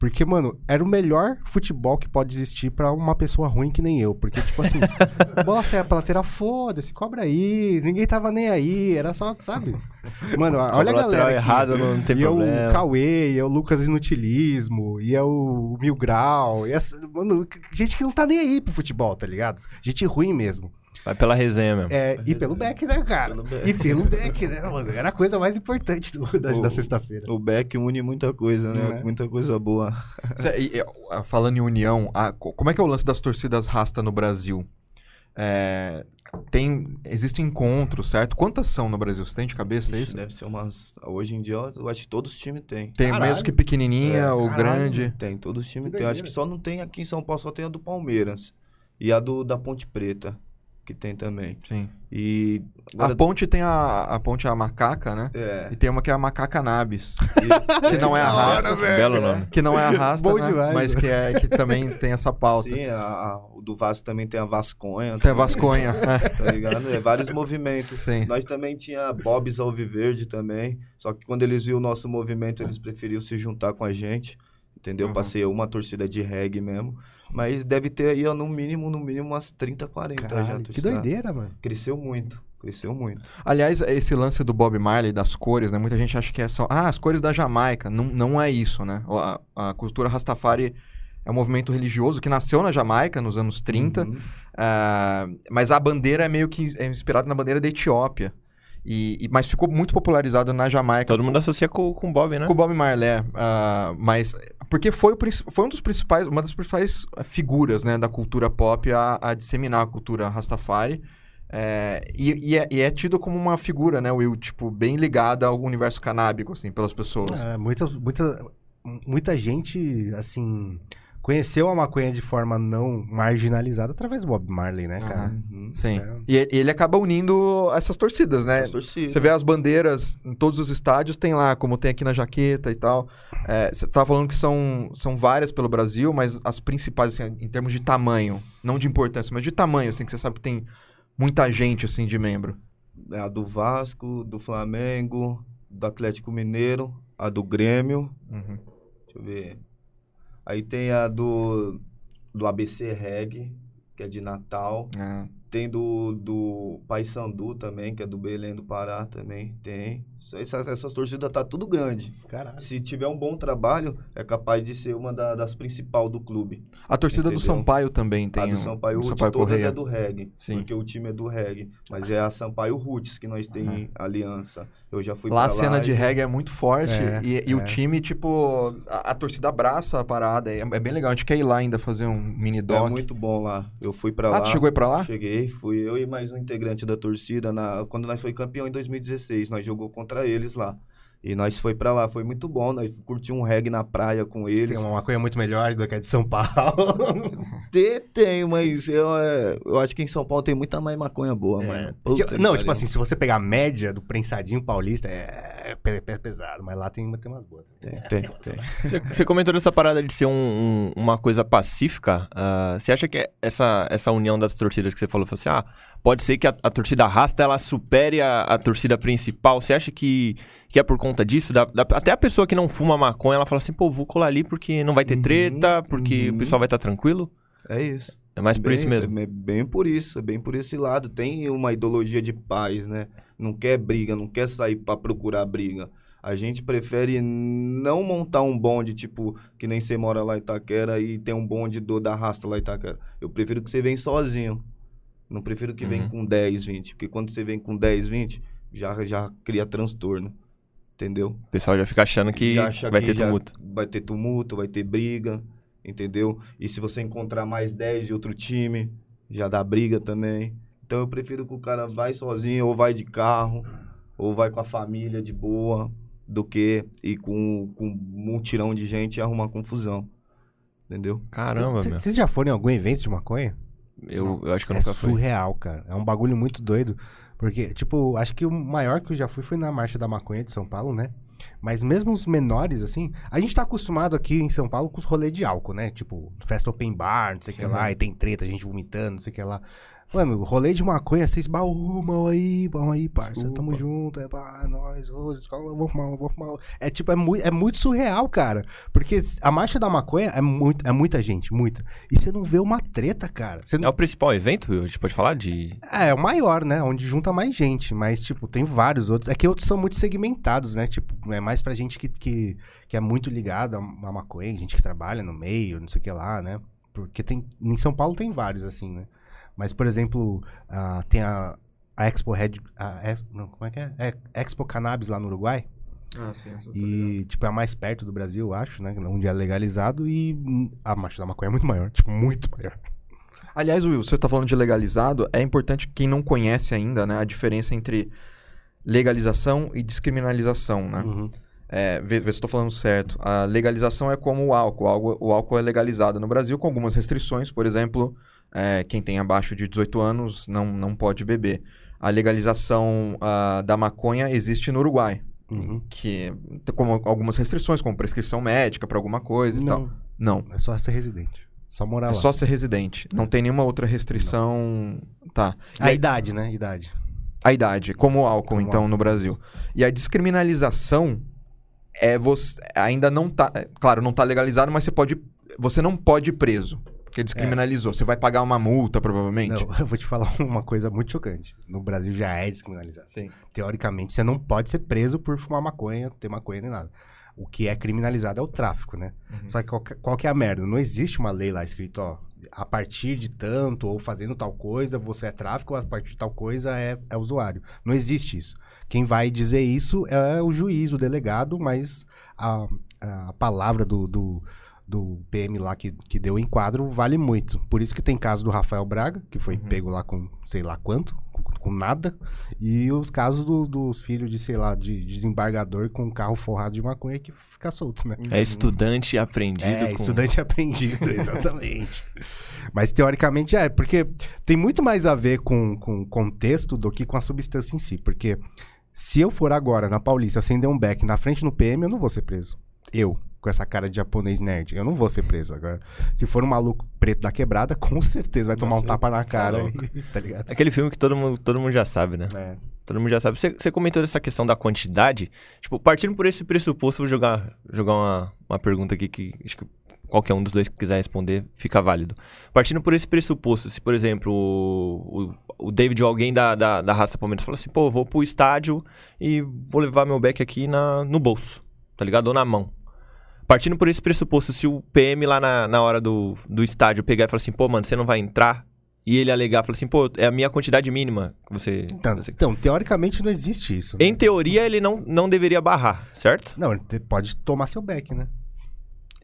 [SPEAKER 3] Porque, mano, era o melhor futebol que pode existir pra uma pessoa ruim que nem eu. Porque, tipo assim, bola saia pra lateral, foda-se, cobra aí. Ninguém tava nem aí, era só, sabe? Mano, olha a galera. Aqui.
[SPEAKER 4] errado, não tem
[SPEAKER 3] e
[SPEAKER 4] problema.
[SPEAKER 3] é o Cauê, e é o Lucas Inutilismo, e é o Mil Grau. E essa, mano, gente que não tá nem aí pro futebol, tá ligado? Gente ruim mesmo.
[SPEAKER 4] Vai pela resenha mesmo.
[SPEAKER 3] É, e pelo Beck, né, cara?
[SPEAKER 1] Pelo Beck.
[SPEAKER 3] E pelo Beck, né, mano? Era a coisa mais importante do- da,
[SPEAKER 1] O-
[SPEAKER 3] da sexta-feira.
[SPEAKER 1] O Beck une muita coisa, né?
[SPEAKER 3] É.
[SPEAKER 1] Muita coisa boa.
[SPEAKER 2] Cê- e- e, ah, falando em união, ah, co- como é que é o lance das torcidas rasta no Brasil? É, tem, existem encontros, certo? Quantas são no Brasil? Você tem de cabeça
[SPEAKER 1] Ixi,
[SPEAKER 2] isso?
[SPEAKER 1] Deve ser umas. Hoje em dia, eu acho que todos os times têm.
[SPEAKER 2] Tem
[SPEAKER 3] Caralho.
[SPEAKER 2] mesmo que pequenininha
[SPEAKER 1] É,
[SPEAKER 2] ou
[SPEAKER 3] caralho.
[SPEAKER 2] grande.
[SPEAKER 1] Tem, todos os times têm. Acho que só não tem aqui em São Paulo, só tem a do Palmeiras. E a do da Ponte Preta, que tem também.
[SPEAKER 2] Sim.
[SPEAKER 1] E.
[SPEAKER 2] A
[SPEAKER 1] agora-
[SPEAKER 2] ponte tem a, a ponte é a macaca, né?
[SPEAKER 1] É.
[SPEAKER 2] E tem uma que é a macaca nabis, que não é a rasta,
[SPEAKER 4] Belo nome.
[SPEAKER 2] que não é a rasta,
[SPEAKER 3] Bom
[SPEAKER 2] né?
[SPEAKER 3] demais.
[SPEAKER 2] mas que é que também tem essa pauta.
[SPEAKER 1] Sim, a, a- o do Vasco também tem a Vasconha.
[SPEAKER 2] Tem a
[SPEAKER 1] também,
[SPEAKER 2] Vasconha. é.
[SPEAKER 1] Tá ligado? É vários movimentos.
[SPEAKER 2] Sim.
[SPEAKER 1] Nós também tinha Bobs Alviverde também. Só que quando eles viram o nosso movimento, eles preferiram se juntar com a gente. Entendeu?
[SPEAKER 2] Uhum.
[SPEAKER 1] Passei uma torcida de reggae mesmo. Mas deve ter aí, ó, no mínimo, no mínimo, umas 30, 40 já. a
[SPEAKER 3] Caralho, que
[SPEAKER 1] torcida.
[SPEAKER 3] doideira, mano.
[SPEAKER 1] Cresceu muito. Cresceu muito.
[SPEAKER 2] Aliás, esse lance do Bob Marley, das cores, né? Muita gente acha que é só. Ah, as cores da Jamaica. Não, não é isso, né? A, a cultura Rastafari é um movimento religioso que nasceu na Jamaica nos anos 30.
[SPEAKER 1] Uhum.
[SPEAKER 2] ah, mas a bandeira é meio que é inspirada na bandeira da Etiópia. E, e- mas ficou muito popularizado na Jamaica
[SPEAKER 4] Todo mundo associa com, com o Bob, né?
[SPEAKER 2] com o Bob Marley, é, ah, mas porque foi, o foi um dos principais, uma das principais eh, figuras, né, da cultura pop a, a disseminar a cultura Rastafari. É, e, e é, e é tido como uma figura, né, Will, tipo, bem ligada ao universo canábico, assim, pelas pessoas.
[SPEAKER 3] É, muita, muita, muita gente, assim, conheceu a maconha de forma não marginalizada através do Bob Marley, né, cara?
[SPEAKER 1] Uhum.
[SPEAKER 2] Sim.
[SPEAKER 3] É.
[SPEAKER 2] E e ele acaba unindo essas torcidas, né?
[SPEAKER 1] As torcidas.
[SPEAKER 2] Você vê as bandeiras em todos os estádios, tem lá, como tem aqui na jaqueta e tal. É, você tava falando que são, são várias pelo Brasil, mas as principais, assim, em termos de tamanho, não de importância, mas de tamanho, assim, que você sabe que tem muita gente, assim, de membro.
[SPEAKER 1] É a do Vasco, do Flamengo, do Atlético Mineiro, a do Grêmio.
[SPEAKER 2] Uhum.
[SPEAKER 1] Deixa eu ver. Aí tem a do, do ABC Reg, que é de Natal.
[SPEAKER 2] É.
[SPEAKER 1] Tem do, do Paysandu também, que é do Belém do Pará também. Tem. Essas, essas torcidas tá tudo grande.
[SPEAKER 3] Caralho.
[SPEAKER 1] Se tiver um bom trabalho, é capaz de ser uma da- das principais do clube.
[SPEAKER 2] A torcida do
[SPEAKER 1] Entendeu?
[SPEAKER 2] Sampaio também tem.
[SPEAKER 1] a do
[SPEAKER 2] um-
[SPEAKER 1] Sampaio
[SPEAKER 2] o
[SPEAKER 1] Roots,
[SPEAKER 2] Sampaio
[SPEAKER 1] todas
[SPEAKER 2] Correia.
[SPEAKER 1] é do reggae.
[SPEAKER 2] Sim.
[SPEAKER 1] Porque o time é do reggae. Mas é a Sampaio Roots que nós tem
[SPEAKER 2] Aham.
[SPEAKER 1] aliança. Eu já fui
[SPEAKER 2] Lá a
[SPEAKER 1] pra
[SPEAKER 2] cena
[SPEAKER 1] lá
[SPEAKER 2] de
[SPEAKER 1] e-
[SPEAKER 2] reggae é muito forte
[SPEAKER 3] É,
[SPEAKER 2] e, e o
[SPEAKER 3] é.
[SPEAKER 2] time, tipo, a, a torcida abraça a parada. É, é bem legal. A gente quer ir lá ainda fazer um mini
[SPEAKER 1] É
[SPEAKER 2] doc.
[SPEAKER 1] muito bom lá. Eu fui pra
[SPEAKER 2] ah,
[SPEAKER 1] lá.
[SPEAKER 2] você chegou aí pra lá?
[SPEAKER 1] Cheguei, fui eu e mais um integrante da torcida. Na, quando nós foi campeão em 2016, nós jogou contra eles lá. E nós foi pra lá, foi muito bom. Nós curtimos um reggae na praia com eles.
[SPEAKER 3] Tem uma maconha muito melhor do que a de São Paulo.
[SPEAKER 1] Tem, tem, mas eu, é, eu acho que em São Paulo tem muita mais maconha boa, mano.
[SPEAKER 3] Que-
[SPEAKER 1] que
[SPEAKER 3] não,
[SPEAKER 1] pariu.
[SPEAKER 3] tipo assim, se você pegar a média do prensadinho paulista, é, pe- pe- pesado, mas lá tem, tem umas boas.
[SPEAKER 1] Tem, tem, tem.
[SPEAKER 4] Você, você comentou dessa parada de ser um- um- uma coisa pacífica. ah, você acha que essa, essa união das torcidas que você falou, falou assim, ah, pode ser que a, a torcida rasta ela supere a, a torcida principal? Você acha que, que é por conta disso? Da- da- até a pessoa que não fuma maconha, ela fala assim, pô, vou colar ali porque não vai ter
[SPEAKER 1] Uhum,
[SPEAKER 4] treta, porque
[SPEAKER 1] uhum.
[SPEAKER 4] o pessoal vai estar tranquilo?
[SPEAKER 1] É isso.
[SPEAKER 4] É mais por
[SPEAKER 1] Bem
[SPEAKER 4] isso mesmo.
[SPEAKER 1] É bem por isso, é bem por esse lado. Tem uma ideologia de paz, né? Não quer briga, não quer sair pra procurar briga. A gente prefere não montar um bonde, tipo, que nem você mora lá em Itaquera e tem um bonde do, da Rasta lá em Itaquera. Eu prefiro que você venha sozinho. Não prefiro que venha
[SPEAKER 4] Uhum.
[SPEAKER 1] com 10, 20. Porque quando você vem com 10, 20, já, já cria transtorno. Entendeu?
[SPEAKER 4] O pessoal já fica achando que
[SPEAKER 1] Já acha
[SPEAKER 4] vai
[SPEAKER 1] que
[SPEAKER 4] ter
[SPEAKER 1] já
[SPEAKER 4] tumulto.
[SPEAKER 1] Vai ter tumulto, vai ter briga, entendeu? E se você encontrar mais 10 de outro time, já dá briga também. Então eu prefiro que o cara vai sozinho, ou vai de carro, ou vai com a família de boa, do que ir com, com um mutirão de gente e arrumar confusão. Entendeu?
[SPEAKER 4] Caramba, meu.
[SPEAKER 3] Vocês já foram em algum evento de maconha?
[SPEAKER 4] Eu, eu acho que eu
[SPEAKER 3] é
[SPEAKER 4] nunca fui.
[SPEAKER 3] surreal, cara. É um bagulho muito doido. Porque, tipo, acho que o maior que eu já fui foi na Marcha da Maconha de São Paulo, né? Mas mesmo os menores, assim, a gente tá acostumado aqui em São Paulo com os rolês de álcool, né? Tipo, festa open bar, não sei o que lá, e tem treta, gente vomitando, não sei o que lá. Mano, rolê de maconha, vocês baúmam aí, vamos aí, parça. Tamo junto, é pá, nós, ô, escola, vou fumar, vou fumar. É tipo, é, mui- é muito surreal, cara. Porque a marcha da maconha é, muito, é muita gente, muita. E você não vê uma treta, cara.
[SPEAKER 4] É o principal evento, a gente pode falar de.
[SPEAKER 3] é, é o maior, né? Onde junta mais gente. Mas, tipo, tem vários outros. É que outros são muito segmentados, né? Tipo, é mais pra gente que, que, que é muito ligado a maconha, gente que trabalha no meio, não sei o que lá, né? Porque tem. Em São Paulo tem vários, assim, né? Mas, por exemplo, ah, tem a, a Expo Red. A, Ex- não, como é que é? é? Expo Cannabis lá no Uruguai.
[SPEAKER 2] Ah, sim.
[SPEAKER 3] E, tipo, é a mais perto do Brasil, eu acho, né? Onde é legalizado. E hum, a marcha da maconha é muito maior. Tipo, muito maior.
[SPEAKER 2] Aliás, Will, você tá falando de legalizado, é importante quem não conhece ainda, né, a diferença entre legalização e descriminalização, né?
[SPEAKER 3] Uhum.
[SPEAKER 2] É, vê, vê se estou falando certo. A legalização é como o álcool. O álcool, o álcool é legalizado no Brasil com algumas restrições. Por exemplo, é, quem tem abaixo de 18 anos não, não pode beber. A legalização ah, da maconha existe no Uruguai.
[SPEAKER 3] Uhum.
[SPEAKER 2] Que tem como algumas restrições, como prescrição médica para alguma coisa e tal.
[SPEAKER 3] Não,
[SPEAKER 2] Não.
[SPEAKER 3] é só ser residente. Só morar
[SPEAKER 2] É
[SPEAKER 3] lá.
[SPEAKER 2] só ser residente. Não tem nenhuma outra restrição. Tá. E
[SPEAKER 3] A
[SPEAKER 2] aí-
[SPEAKER 3] idade, né? Idade.
[SPEAKER 2] A idade, como o álcool,
[SPEAKER 3] Como
[SPEAKER 2] então,
[SPEAKER 3] álcool,
[SPEAKER 2] no Brasil. E a descriminalização é você. Ainda não tá. é, Claro, não tá legalizado, mas você pode. Você não pode ir preso. Porque descriminalizou. Você vai pagar uma multa, provavelmente.
[SPEAKER 3] Não, eu vou te falar uma coisa muito chocante. No Brasil já é descriminalizado.
[SPEAKER 2] Sim.
[SPEAKER 3] Teoricamente, você não pode ser preso por fumar maconha, ter maconha nem nada. O que é criminalizado é o tráfico, né?
[SPEAKER 2] Uhum.
[SPEAKER 3] Só que qual, que- qual que é a merda? Não existe uma lei lá escrito, ó, a partir de tanto ou fazendo tal coisa, você é tráfico, a partir de tal coisa é, é usuário. Não existe isso. Quem vai dizer isso é o juiz, o delegado, mas a, a palavra do, do, do PM lá que, que deu enquadro vale muito. Por isso que tem caso do Rafael Braga, que foi
[SPEAKER 2] Uhum.
[SPEAKER 3] pego lá com sei lá quanto, com, com nada, e os casos do- dos filhos de, sei lá, de, de desembargador com carro forrado de maconha que fica solto, né?
[SPEAKER 4] É estudante aprendido.
[SPEAKER 3] É,
[SPEAKER 4] com...
[SPEAKER 3] estudante aprendido, exatamente. Mas teoricamente é, porque tem muito mais a ver com, com o contexto do que com a substância em si. Porque se eu for agora na Paulista acender um beck na frente no PM, eu não vou ser preso. Eu, com essa cara de japonês nerd, eu não vou ser preso. Agora, se for um maluco preto da quebrada, com certeza vai tomar um tapa na cara,
[SPEAKER 4] louco.
[SPEAKER 3] e- tá ligado?
[SPEAKER 4] Aquele filme que todo mundo, todo mundo já sabe, né?
[SPEAKER 3] É.
[SPEAKER 4] Todo mundo já sabe. Você, você comentou dessa questão da quantidade. Tipo, partindo por esse pressuposto, vou jogar, jogar uma, uma pergunta aqui que acho que qualquer um dos dois que quiser responder fica válido. Partindo por esse pressuposto, se, por exemplo, o, o, o David ou alguém da, da, da raça Palmeiras falou assim, pô, eu vou pro estádio e vou levar meu back aqui na, no bolso, tá ligado? Ou na mão. Partindo por esse pressuposto, se o PM lá na, na hora do, do estádio pegar e falar assim, pô, mano, você não vai entrar? E ele alegar, falar assim, pô, é a minha quantidade mínima que você...
[SPEAKER 3] Então,
[SPEAKER 4] você-
[SPEAKER 3] então, teoricamente não existe isso. né?
[SPEAKER 4] em teoria, ele não, não deveria barrar, certo?
[SPEAKER 3] Não, ele pode tomar seu beck, né?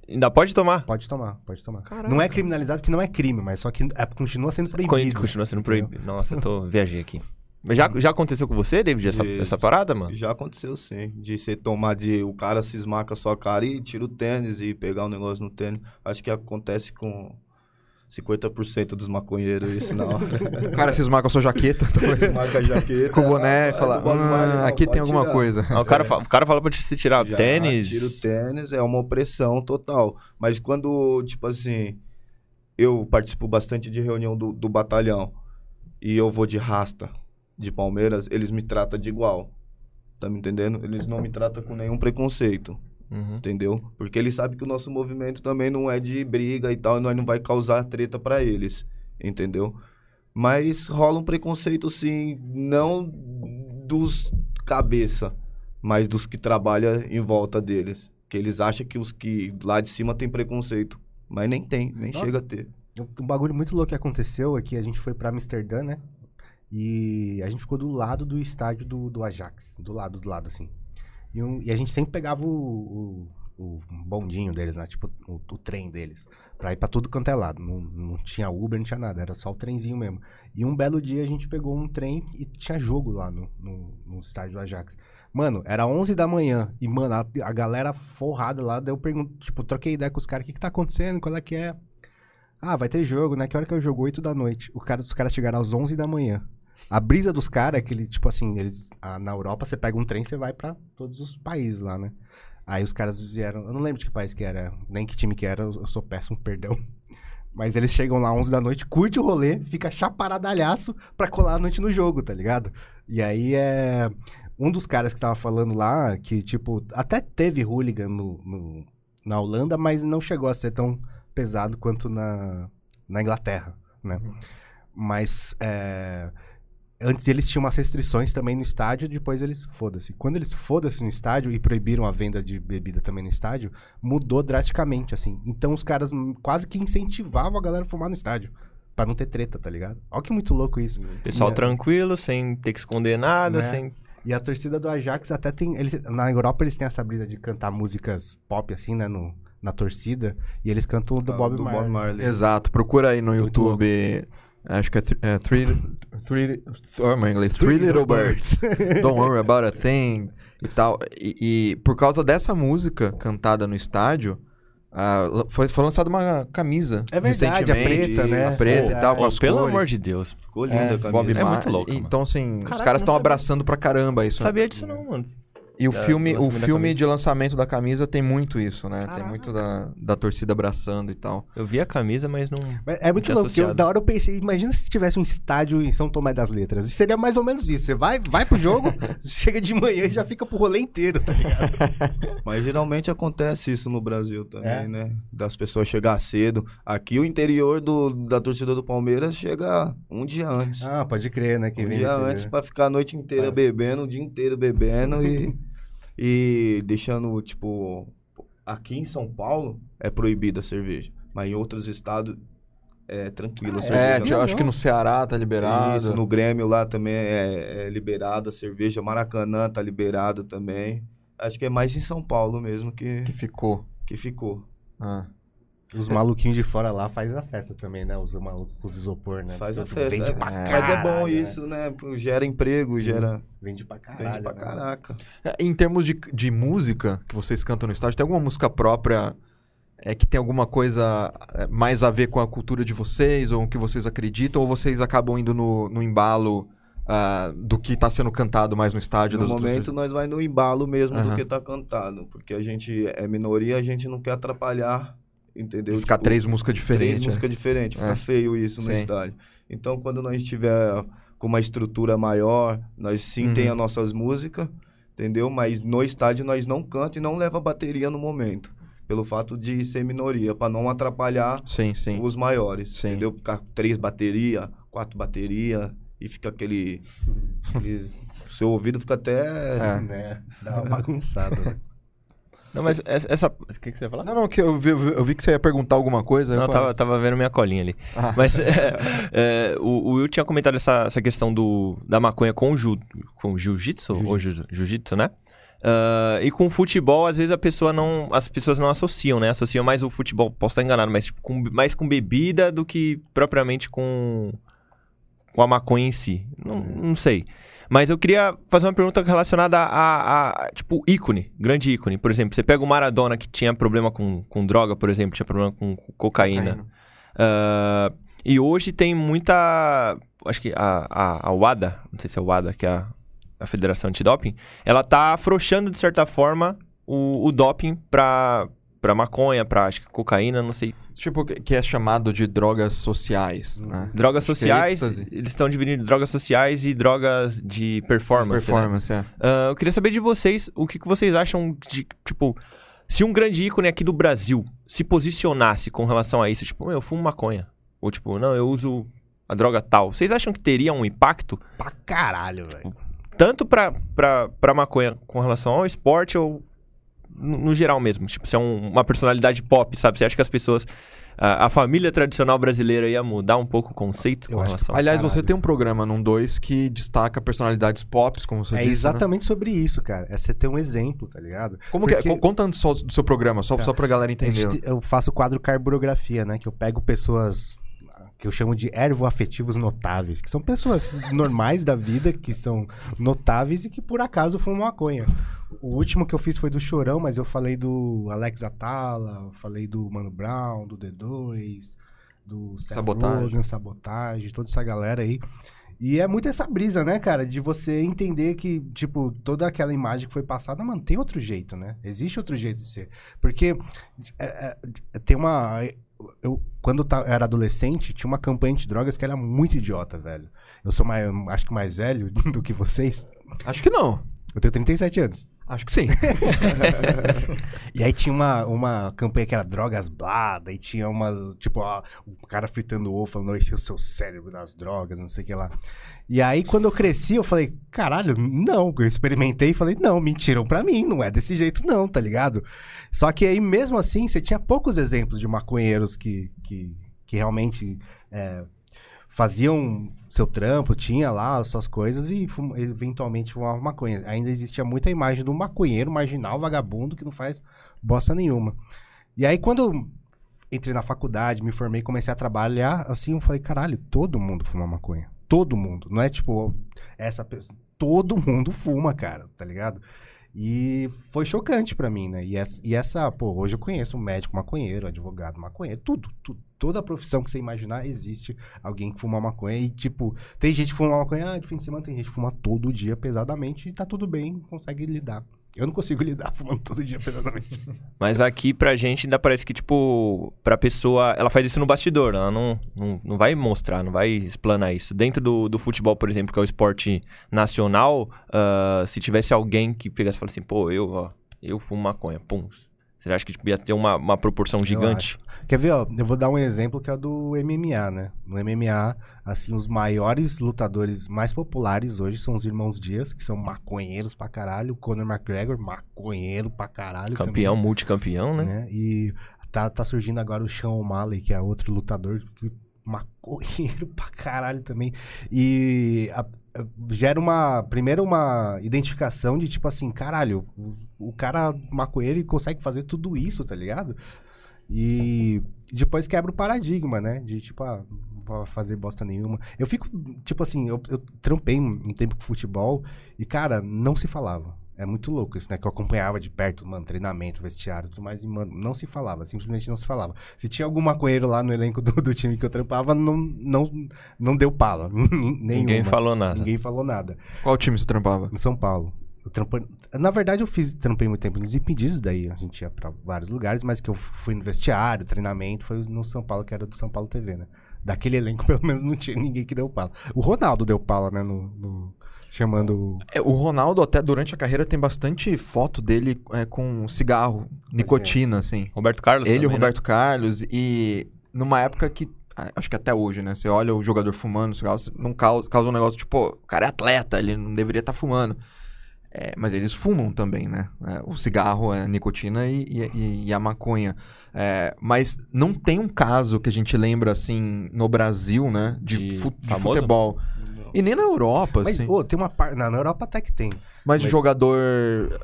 [SPEAKER 4] Ainda pode tomar.
[SPEAKER 3] Pode tomar, pode tomar.
[SPEAKER 4] Caraca.
[SPEAKER 3] Não é criminalizado porque não é crime, mas só que é- continua sendo proibido.
[SPEAKER 4] Continua sendo proibido. Nossa, eu tô... viajei aqui. Já, já aconteceu com você, David, essa,
[SPEAKER 1] Isso.
[SPEAKER 4] essa parada, mano?
[SPEAKER 1] Já aconteceu sim. De você tomar de. O cara cismar com a sua cara e tira o tênis e pegar um negócio no tênis. Acho que acontece com 50% dos maconheiros isso na hora.
[SPEAKER 2] O cara cismar com a sua jaqueta,
[SPEAKER 1] Marca a jaqueta.
[SPEAKER 2] com o boné, e
[SPEAKER 1] ah,
[SPEAKER 2] fala,
[SPEAKER 1] não vale mais,
[SPEAKER 2] "Hum,
[SPEAKER 1] não,
[SPEAKER 2] aqui tem alguma
[SPEAKER 1] tirar."
[SPEAKER 2] coisa.
[SPEAKER 4] Ah, O cara, fa- o cara fala pra você tirar
[SPEAKER 1] Já
[SPEAKER 4] tênis.
[SPEAKER 1] Tira o tênis, é uma opressão total. Mas quando, tipo assim, eu participo bastante de reunião do, do batalhão e eu vou de rasta de Palmeiras, eles me tratam de igual. Tá me entendendo? Eles não me tratam com nenhum preconceito,
[SPEAKER 4] Uhum.
[SPEAKER 1] entendeu? Porque eles sabem que o nosso movimento também não é de briga e tal, e nós não vai causar treta pra eles, entendeu? Mas rola um preconceito, sim, não dos cabeça, mas dos que trabalham em volta deles. Que eles acham que os que lá de cima tem preconceito. Mas nem tem, nem
[SPEAKER 3] Nossa.
[SPEAKER 1] chega a ter.
[SPEAKER 3] Um bagulho muito louco que aconteceu é que a gente foi pra Amsterdã, né? E a gente ficou do lado do estádio do, do Ajax. Do lado, do lado, assim. E, um- e a gente sempre pegava o, o- o bondinho deles, né? Tipo, o, o trem deles. Pra ir pra tudo quanto é lado. Não, não tinha Uber, não tinha nada. Era só o trenzinho mesmo. E um belo dia a gente pegou um trem e tinha jogo lá no, no, no estádio do Ajax. Mano, era 11 da manhã. E, mano, a, a galera forrada lá. Daí eu pergunto, tipo, troquei ideia com os caras. O que que tá acontecendo? Qual é que é? Ah, vai ter jogo, né? Que hora que é o jogo? 8 da noite. O cara, os caras chegaram às 11 da manhã. A brisa dos caras é que ele, tipo assim, eles, ah, na Europa você pega um trem e você vai pra todos os países lá, né? Aí os caras vieram, eu não lembro de que país que era, nem que time que era, eu eu sou péssimo, perdão. Mas eles chegam lá 11 da noite, curte o rolê, fica chaparadalhaço pra colar a noite no jogo, tá ligado? E aí é. Um dos caras que tava falando lá, que tipo, até teve hooligan no, no- na Holanda, mas não chegou a ser tão pesado quanto na, na Inglaterra, né? Mas é, antes eles tinham umas restrições também no estádio, depois eles foda-se. Quando eles foda-se no estádio e proibiram a venda de bebida também no estádio, mudou drasticamente, assim. Então os caras hum, quase que incentivavam a galera a fumar no estádio. Pra não ter treta, tá ligado? Olha que muito louco isso.
[SPEAKER 4] Pessoal
[SPEAKER 3] E a-
[SPEAKER 4] tranquilo, sem ter que esconder nada,
[SPEAKER 3] Né?
[SPEAKER 4] sem.
[SPEAKER 3] E a torcida do Ajax até tem. Eles, na Europa eles têm essa brisa de cantar músicas pop, assim, né? No, na torcida. E eles cantam o do
[SPEAKER 1] Ah,
[SPEAKER 3] Bob
[SPEAKER 1] do
[SPEAKER 3] Marley.
[SPEAKER 1] Bob Marley.
[SPEAKER 2] Exato, procura aí no
[SPEAKER 3] Muito
[SPEAKER 2] YouTube. Acho que é, th- é Three, three, oh, meu inglês, three Little Birds. Don't worry about a thing. E tal. E, e por causa dessa música cantada no estádio, la- foi, foi lançada uma camisa.
[SPEAKER 3] É verdade, a
[SPEAKER 2] recentemente,
[SPEAKER 3] preta, né?
[SPEAKER 2] A preta
[SPEAKER 3] Pô,
[SPEAKER 2] e tal, as
[SPEAKER 4] pelo
[SPEAKER 2] cores.
[SPEAKER 4] amor de Deus.
[SPEAKER 1] Ficou linda
[SPEAKER 2] É,
[SPEAKER 1] a camisa.
[SPEAKER 2] Bob
[SPEAKER 4] É
[SPEAKER 2] Marley.
[SPEAKER 4] muito louco,
[SPEAKER 2] Então, assim, os
[SPEAKER 4] Caraca,
[SPEAKER 2] caras
[SPEAKER 4] não
[SPEAKER 2] estão abraçando pra caramba isso.
[SPEAKER 4] Não sabia disso, não, mano.
[SPEAKER 2] E o
[SPEAKER 4] Da-
[SPEAKER 2] filme,
[SPEAKER 4] do
[SPEAKER 2] o filme de lançamento da camisa tem muito isso, né? Tem
[SPEAKER 3] Caraca.
[SPEAKER 2] muito da, da torcida abraçando e tal.
[SPEAKER 4] Eu vi a camisa, mas não.
[SPEAKER 3] Mas É muito
[SPEAKER 4] Tinha
[SPEAKER 3] louco, eu- da hora eu pensei, imagina se tivesse um estádio em São Tomé das Letras. E seria mais ou menos isso. Você vai, vai pro jogo, chega de manhã e já fica pro rolê inteiro, tá ligado?
[SPEAKER 1] Mas geralmente acontece isso no Brasil também,
[SPEAKER 3] É?
[SPEAKER 1] né? Das pessoas chegar cedo. Aqui o interior do, da torcida do Palmeiras chega um dia antes.
[SPEAKER 3] Ah, pode crer, né? Que
[SPEAKER 1] um
[SPEAKER 3] vem
[SPEAKER 1] dia antes pra ficar a noite inteira
[SPEAKER 3] Vai.
[SPEAKER 1] bebendo, o dia inteiro bebendo e, e deixando, tipo... Aqui em São Paulo é proibida a cerveja. Mas em outros estados é tranquilo a
[SPEAKER 2] É,
[SPEAKER 1] cerveja.
[SPEAKER 2] eu acho que no Ceará tá liberado.
[SPEAKER 1] Isso, no Grêmio lá também é, é liberado a cerveja. Maracanã tá liberado também. Acho que é mais em São Paulo mesmo que,
[SPEAKER 2] Que ficou.
[SPEAKER 1] que ficou.
[SPEAKER 2] Ah.
[SPEAKER 3] Os maluquinhos de fora lá fazem a festa também, né? Os malucos com os isopor, né?
[SPEAKER 1] Faz a
[SPEAKER 3] Tudo
[SPEAKER 1] festa.
[SPEAKER 3] Vende
[SPEAKER 1] É,
[SPEAKER 3] pra
[SPEAKER 2] mas
[SPEAKER 1] Mas é bom
[SPEAKER 3] caralho, né?
[SPEAKER 1] isso, né? Gera emprego,
[SPEAKER 3] Sim.
[SPEAKER 1] gera.
[SPEAKER 3] Vende pra caralho.
[SPEAKER 1] Vende pra
[SPEAKER 3] né?
[SPEAKER 1] caraca.
[SPEAKER 2] É, Em termos de, de música que vocês cantam no estádio, tem alguma música própria é, que tem alguma coisa é, mais a ver com a cultura de vocês, ou o que vocês acreditam, ou vocês acabam indo no, no embalo ah, do que tá sendo cantado mais no estádio?
[SPEAKER 1] No
[SPEAKER 2] das outras
[SPEAKER 1] momento nós vai no embalo mesmo
[SPEAKER 2] Aham.
[SPEAKER 1] do que tá cantado. Porque a gente é minoria, a gente não quer atrapalhar, entendeu?
[SPEAKER 2] De ficar
[SPEAKER 1] Tipo,
[SPEAKER 2] três músicas
[SPEAKER 1] Três
[SPEAKER 2] diferentes.
[SPEAKER 1] músicas diferentes, fica
[SPEAKER 2] É.
[SPEAKER 1] feio isso no
[SPEAKER 2] Sim.
[SPEAKER 1] estádio. Então, quando nós estiver com uma estrutura maior, nós sim
[SPEAKER 2] Uhum.
[SPEAKER 1] tem as nossas músicas, entendeu? Mas no estádio nós não canta e não leva bateria no momento. Pelo fato de ser minoria, para não atrapalhar
[SPEAKER 2] Sim, sim.
[SPEAKER 1] os maiores,
[SPEAKER 2] Sim.
[SPEAKER 1] entendeu? Ficar três bateria, quatro bateria e fica aquele... aquele- seu ouvido fica até...
[SPEAKER 2] É.
[SPEAKER 3] Né? Dá uma bagunçada. né?
[SPEAKER 4] Não, mas essa. essa- O que, que você ia falar?
[SPEAKER 2] Não, não, que eu vi, eu vi que você ia perguntar alguma coisa.
[SPEAKER 4] Não,
[SPEAKER 2] eu-
[SPEAKER 4] eu tava, tava vendo minha colinha ali.
[SPEAKER 2] Ah.
[SPEAKER 4] Mas é, é, o, o Will tinha comentado essa, essa questão do, da maconha com, ju, com jiu-jitsu, ou ju- jiu-jitsu, né? Ah, e com futebol, às vezes a pessoa não. As pessoas não associam, né? Associam mais o futebol, posso estar enganado, mas tipo, com, mais com bebida do que propriamente com, com a maconha em si. Não, não sei. Mas eu queria fazer uma pergunta relacionada a, a- a, tipo, ícone, grande ícone. Por exemplo, você pega o Maradona que tinha problema com, com droga, por exemplo, tinha problema com cocaína. Ah, e hoje tem muita. Acho que a, a, a WADA, não sei se é a WADA, que é a, a Federação Antidoping, ela tá afrouxando, de certa forma, o, o doping pra, pra maconha, pra acho que cocaína, não sei.
[SPEAKER 2] Tipo, que que é chamado de drogas sociais. Né?
[SPEAKER 4] Drogas
[SPEAKER 2] Acho é
[SPEAKER 4] sociais,
[SPEAKER 2] êxtase.
[SPEAKER 4] eles estão dividindo drogas sociais e drogas de performance. né?
[SPEAKER 2] Performance, é.
[SPEAKER 4] Ah, eu queria saber de vocês, o que, que vocês acham de, tipo, se um grande ícone aqui do Brasil se posicionasse com relação a isso, tipo, eu fumo maconha. Ou tipo, não, eu uso a droga tal. Vocês acham que teria um impacto
[SPEAKER 3] pra caralho, velho.
[SPEAKER 4] tanto pra, pra, pra maconha com relação ao esporte ou no, no geral mesmo? Tipo, se é um- uma personalidade pop, sabe? Você acha que as pessoas a, a família tradicional brasileira ia mudar um pouco o conceito
[SPEAKER 3] Eu
[SPEAKER 4] com
[SPEAKER 3] acho que
[SPEAKER 4] relação.
[SPEAKER 2] Aliás, você tem um programa num 2 que destaca personalidades pop, como você
[SPEAKER 3] É
[SPEAKER 2] disse. né?
[SPEAKER 3] exatamente sobre isso, cara. É você ter um exemplo, tá ligado?
[SPEAKER 2] Como que é?
[SPEAKER 3] Porque-
[SPEAKER 2] Co- Conta antes só do seu programa, só,
[SPEAKER 3] Tá.
[SPEAKER 2] só pra galera entender.
[SPEAKER 3] gente- Eu faço o quadro carburografia, né? Que eu pego pessoas que eu chamo de ervoafetivos notáveis, que são pessoas normais da vida, que são notáveis e que por acaso fumam maconha. O último que eu fiz foi do Chorão, mas eu falei do Alex Atala, falei do Mano Brown, do D2, do
[SPEAKER 2] Sabotagem.
[SPEAKER 3] Rogen, Sabotagem, toda essa galera aí. E é muito essa brisa, né, cara? De você entender que, tipo, toda aquela imagem que foi passada, mano, tem outro jeito, né? Existe outro jeito de ser. Porque é, é, tem uma. Eu, quando eu era adolescente, tinha uma campanha de drogas que era muito idiota, velho. Eu sou mais, acho que mais velho do que vocês.
[SPEAKER 2] Acho que não.
[SPEAKER 3] Eu tenho 37 anos.
[SPEAKER 2] Acho que sim.
[SPEAKER 3] E aí tinha uma, uma campanha que era drogas blá, daí tinha uma, tipo, ó, o cara fritando ovo, falando, esse é o seu cérebro das drogas, não sei o que lá. E aí, quando eu cresci, eu falei, caralho, não. Eu experimentei e falei, não, mentiram pra mim, não é desse jeito não, tá ligado? Só que aí, mesmo assim, você tinha poucos exemplos de maconheiros que, que, que realmente é, faziam seu trampo, tinha lá as suas coisas e fum- eventualmente fumavam maconha. Ainda existia muita imagem do maconheiro marginal, vagabundo, que não faz bosta nenhuma. E aí, quando entrei na faculdade, me formei, comecei a trabalhar, assim, eu falei, caralho, todo mundo fuma maconha. Todo mundo. Não é tipo, essa pessoa. Todo mundo fuma, cara, tá ligado? E foi chocante pra mim, né? E essa, e essa, pô, hoje eu conheço um médico maconheiro, advogado maconheiro, tudo, tudo. Toda a profissão que você imaginar existe alguém que fuma maconha. E, tipo, tem gente que fuma maconha, ah, de fim de semana, tem gente que fuma todo dia pesadamente e tá tudo bem, consegue lidar. Eu não consigo lidar fumando todo dia pesadamente.
[SPEAKER 4] Mas aqui pra gente ainda parece que, tipo, pra pessoa. Ela faz isso no bastidor, ela não, não, não vai mostrar, não vai explanar isso. Dentro do, do futebol, por exemplo, que é o esporte nacional, ah, se tivesse alguém que pegasse e falasse assim, pô, eu, ó, eu fumo maconha, pum. Você acha que tipo, ia ter uma, uma proporção gigante?
[SPEAKER 3] Quer ver, ó? Eu vou dar um exemplo que é o do MMA, né? No MMA, assim, os maiores lutadores mais populares hoje são os irmãos Dias, que são maconheiros pra caralho. O Conor McGregor, maconheiro pra caralho.
[SPEAKER 4] Campeão, multicampeão, né?
[SPEAKER 3] também, né? E tá, tá surgindo agora o Sean O'Malley, que é outro lutador que maconheiro pra caralho também. E a- gera uma. Primeiro, uma identificação de tipo assim, caralho, o, o cara maconheiro consegue fazer tudo isso, tá ligado? E depois quebra o paradigma, né? De tipo, ah, não vou fazer bosta nenhuma. Eu fico, tipo assim, eu, eu trampei um tempo com futebol e, cara, não se falava. É muito louco isso, né? Que eu acompanhava de perto, mano, treinamento, vestiário, tudo mais, e, mano, não se falava, simplesmente não se falava. Se tinha algum maconheiro lá no elenco do, do time que eu trampava, não, não, não deu pala.
[SPEAKER 4] Ninguém falou nada.
[SPEAKER 3] Ninguém falou nada.
[SPEAKER 2] Qual time você trampava?
[SPEAKER 3] Em São Paulo. Eu trampa- Na verdade, eu fiz, trampei muito tempo nos Impedidos, daí a gente ia pra vários lugares, mas que eu fui no vestiário, treinamento, foi no São Paulo, que era do São Paulo TV, né? Daquele elenco, pelo menos, não tinha ninguém que deu pala. O Ronaldo deu pala, né? No, no- chamando.
[SPEAKER 2] É, o Ronaldo, até durante a carreira, tem bastante foto dele é, com cigarro, nicotina, assim.
[SPEAKER 4] Roberto Carlos
[SPEAKER 2] Ele e o
[SPEAKER 4] também, né?
[SPEAKER 2] Roberto Carlos, e numa época que. Acho que até hoje, né? Você olha o jogador fumando cigarro, você não causa, causa um negócio tipo, pô, o cara é atleta, ele não deveria estar fumando. É, mas eles fumam também, né? É, o cigarro, a nicotina e, e- e a maconha. É, mas não tem um caso que a gente lembra, assim, no Brasil, né? De,
[SPEAKER 4] De
[SPEAKER 2] fu- de futebol. E nem na Europa,
[SPEAKER 3] Mas,
[SPEAKER 2] assim.
[SPEAKER 3] ô, tem uma parte. Na, na Europa até que tem.
[SPEAKER 2] Mas,
[SPEAKER 3] Mas-
[SPEAKER 2] jogador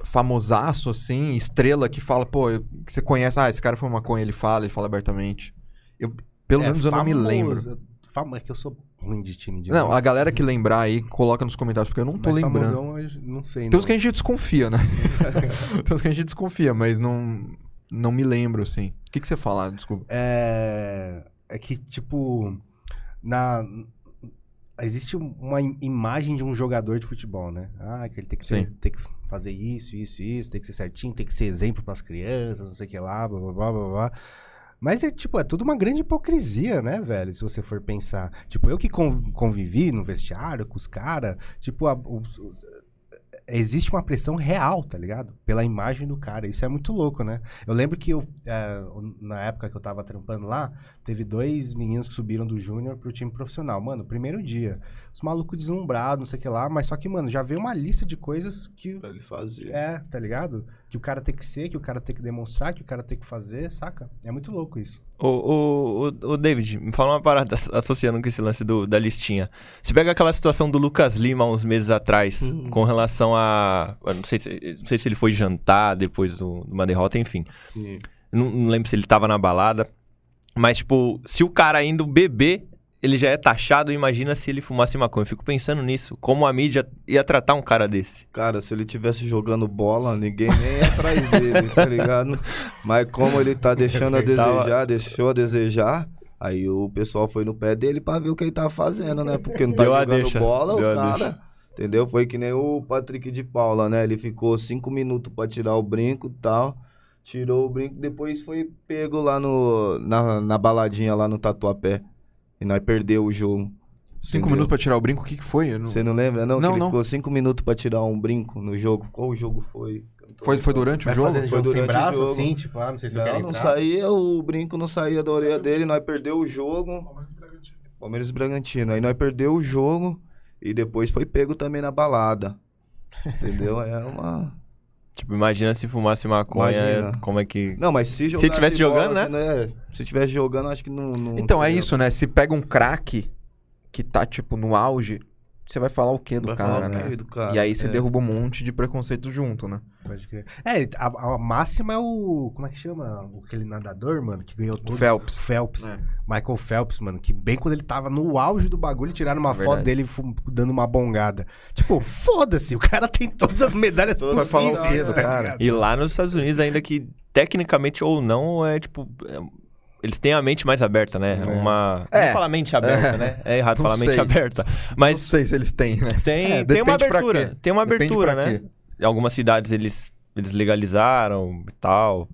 [SPEAKER 2] famosaço, assim, estrela que fala, pô, que você conhece, ah, esse cara foi maconha, ele fala, ele fala abertamente. Eu, pelo
[SPEAKER 3] É,
[SPEAKER 2] menos eu não me lembro.
[SPEAKER 3] Famo- É que eu sou ruim de time de
[SPEAKER 2] Não,
[SPEAKER 3] nome.
[SPEAKER 2] a galera que lembrar aí, coloca nos comentários, porque eu não tô
[SPEAKER 3] Mas
[SPEAKER 2] lembrando.
[SPEAKER 3] famosão, eu não sei.
[SPEAKER 2] Tem uns que a gente desconfia, né? Tem uns que a gente desconfia, mas não, não me lembro, assim. O que, que você fala? Desculpa.
[SPEAKER 3] É, é que, tipo, na... existe uma im- imagem de um jogador de futebol, né? Ah, que ele tem que, ter, tem que fazer isso, isso, isso, tem que ser certinho, tem que ser exemplo pras crianças, não sei o que lá, blá, blá, blá, blá, blá. Mas é, tipo, é tudo uma grande hipocrisia, né, velho? Se você for pensar. Tipo, eu que con- convivi no vestiário com os caras, tipo, a- os- os- existe uma pressão real, tá ligado? Pela imagem do cara. Isso é muito louco, né? Eu lembro que eu, é, na época que eu tava trampando lá, teve dois meninos que subiram do júnior pro time profissional. Mano, primeiro dia, os malucos deslumbrados, não sei o que lá, mas só que, mano, já veio uma lista de coisas que.
[SPEAKER 1] Pra ele fazer.
[SPEAKER 3] É, tá ligado? Que o cara tem que ser, que o cara tem que demonstrar, que o cara tem que fazer, saca? É muito louco isso.
[SPEAKER 4] Ô, ô, ô, ô, David, me fala uma parada ass- associando com esse lance do- da listinha. Você pega aquela situação do Lucas Lima uns meses atrás,
[SPEAKER 1] Hum.
[SPEAKER 4] com relação a. Não sei, se, não sei se ele foi jantar depois de uma derrota, enfim.
[SPEAKER 1] Sim.
[SPEAKER 4] Não, não lembro se ele tava na balada. Mas, tipo, se o cara indo beber, ele já é taxado, imagina se ele fumasse maconha. Eu fico pensando nisso. Como a mídia ia tratar um cara desse.
[SPEAKER 1] Cara, se ele tivesse jogando bola, ninguém nem ia atrás dele, tá ligado? Mas como ele tá deixando a
[SPEAKER 4] Ele tava-
[SPEAKER 1] desejar, deixou a desejar, aí o pessoal foi no pé dele pra ver o que ele tava fazendo, né? Porque não tá
[SPEAKER 4] Deu a
[SPEAKER 1] jogando
[SPEAKER 4] deixa,
[SPEAKER 1] bola,
[SPEAKER 4] deu a
[SPEAKER 1] o cara.
[SPEAKER 4] deixa.
[SPEAKER 1] Entendeu? Foi que nem o Patrick de Paula, né? Ele ficou cinco minutos pra tirar o brinco e tal. Tirou o brinco, depois foi pego lá no, na, na baladinha lá no Tatuapé. E nós perdeu o jogo.
[SPEAKER 2] Cinco
[SPEAKER 1] Entendeu?
[SPEAKER 2] minutos pra tirar o brinco, o que, que foi? Não-
[SPEAKER 1] Você não lembra? Não,
[SPEAKER 2] Não,
[SPEAKER 1] que ele
[SPEAKER 2] não.
[SPEAKER 1] ficou cinco minutos pra tirar um brinco no jogo. Qual jogo foi? Não
[SPEAKER 2] Foi, foi durante o jogo?
[SPEAKER 1] Foi
[SPEAKER 3] jogo
[SPEAKER 1] durante o
[SPEAKER 3] braço,
[SPEAKER 1] jogo.
[SPEAKER 3] assim, tipo, ah, não sei se eu quero
[SPEAKER 1] Não, não
[SPEAKER 3] entrar.
[SPEAKER 1] saía, o brinco não saía da orelha dele, nós perdeu o jogo. Palmeiras e Bragantino. Aí nós perdeu o jogo e depois foi pego também na balada. Entendeu? É uma.
[SPEAKER 4] Tipo, imagina se fumasse maconha,
[SPEAKER 1] Imagina.
[SPEAKER 4] como é que.
[SPEAKER 1] Não, mas se jogasse
[SPEAKER 4] tivesse
[SPEAKER 1] bola,
[SPEAKER 4] jogando, né?
[SPEAKER 1] se Se tivesse jogando, acho que não. não
[SPEAKER 2] Então é isso, né? Se pega um craque que tá, tipo, no auge, você vai falar o quê do
[SPEAKER 1] Vai
[SPEAKER 2] cara,
[SPEAKER 1] o
[SPEAKER 2] né?
[SPEAKER 1] do cara?
[SPEAKER 2] E aí você
[SPEAKER 1] É.
[SPEAKER 2] derruba um monte de preconceito junto, né?
[SPEAKER 3] Pode crer. É, a, a máxima é o. Como é que chama? Aquele nadador, mano, que ganhou
[SPEAKER 2] O
[SPEAKER 3] todo.
[SPEAKER 2] Phelps.
[SPEAKER 3] Phelps.
[SPEAKER 2] É.
[SPEAKER 3] Michael Phelps, mano, que bem quando ele tava no auge do bagulho, tiraram uma
[SPEAKER 2] É
[SPEAKER 3] foto dele dando uma bongada. Tipo, foda-se, o cara tem todas as medalhas
[SPEAKER 1] Vai
[SPEAKER 3] possíveis.
[SPEAKER 1] falar o do
[SPEAKER 3] tá
[SPEAKER 1] cara?
[SPEAKER 4] E lá nos Estados Unidos, ainda que tecnicamente ou não, é tipo. é- eles têm a mente mais aberta, né?
[SPEAKER 3] É.
[SPEAKER 4] Uma.
[SPEAKER 2] É.
[SPEAKER 4] Não falar mente aberta, né? É errado
[SPEAKER 2] Não
[SPEAKER 4] falar mente
[SPEAKER 2] sei.
[SPEAKER 4] aberta.
[SPEAKER 2] Não
[SPEAKER 4] Mas
[SPEAKER 2] sei se eles têm, né?
[SPEAKER 4] tem,
[SPEAKER 2] É,
[SPEAKER 4] tem uma abertura. Tem uma abertura, né?
[SPEAKER 2] quê.
[SPEAKER 4] Em algumas cidades eles, eles legalizaram e tal.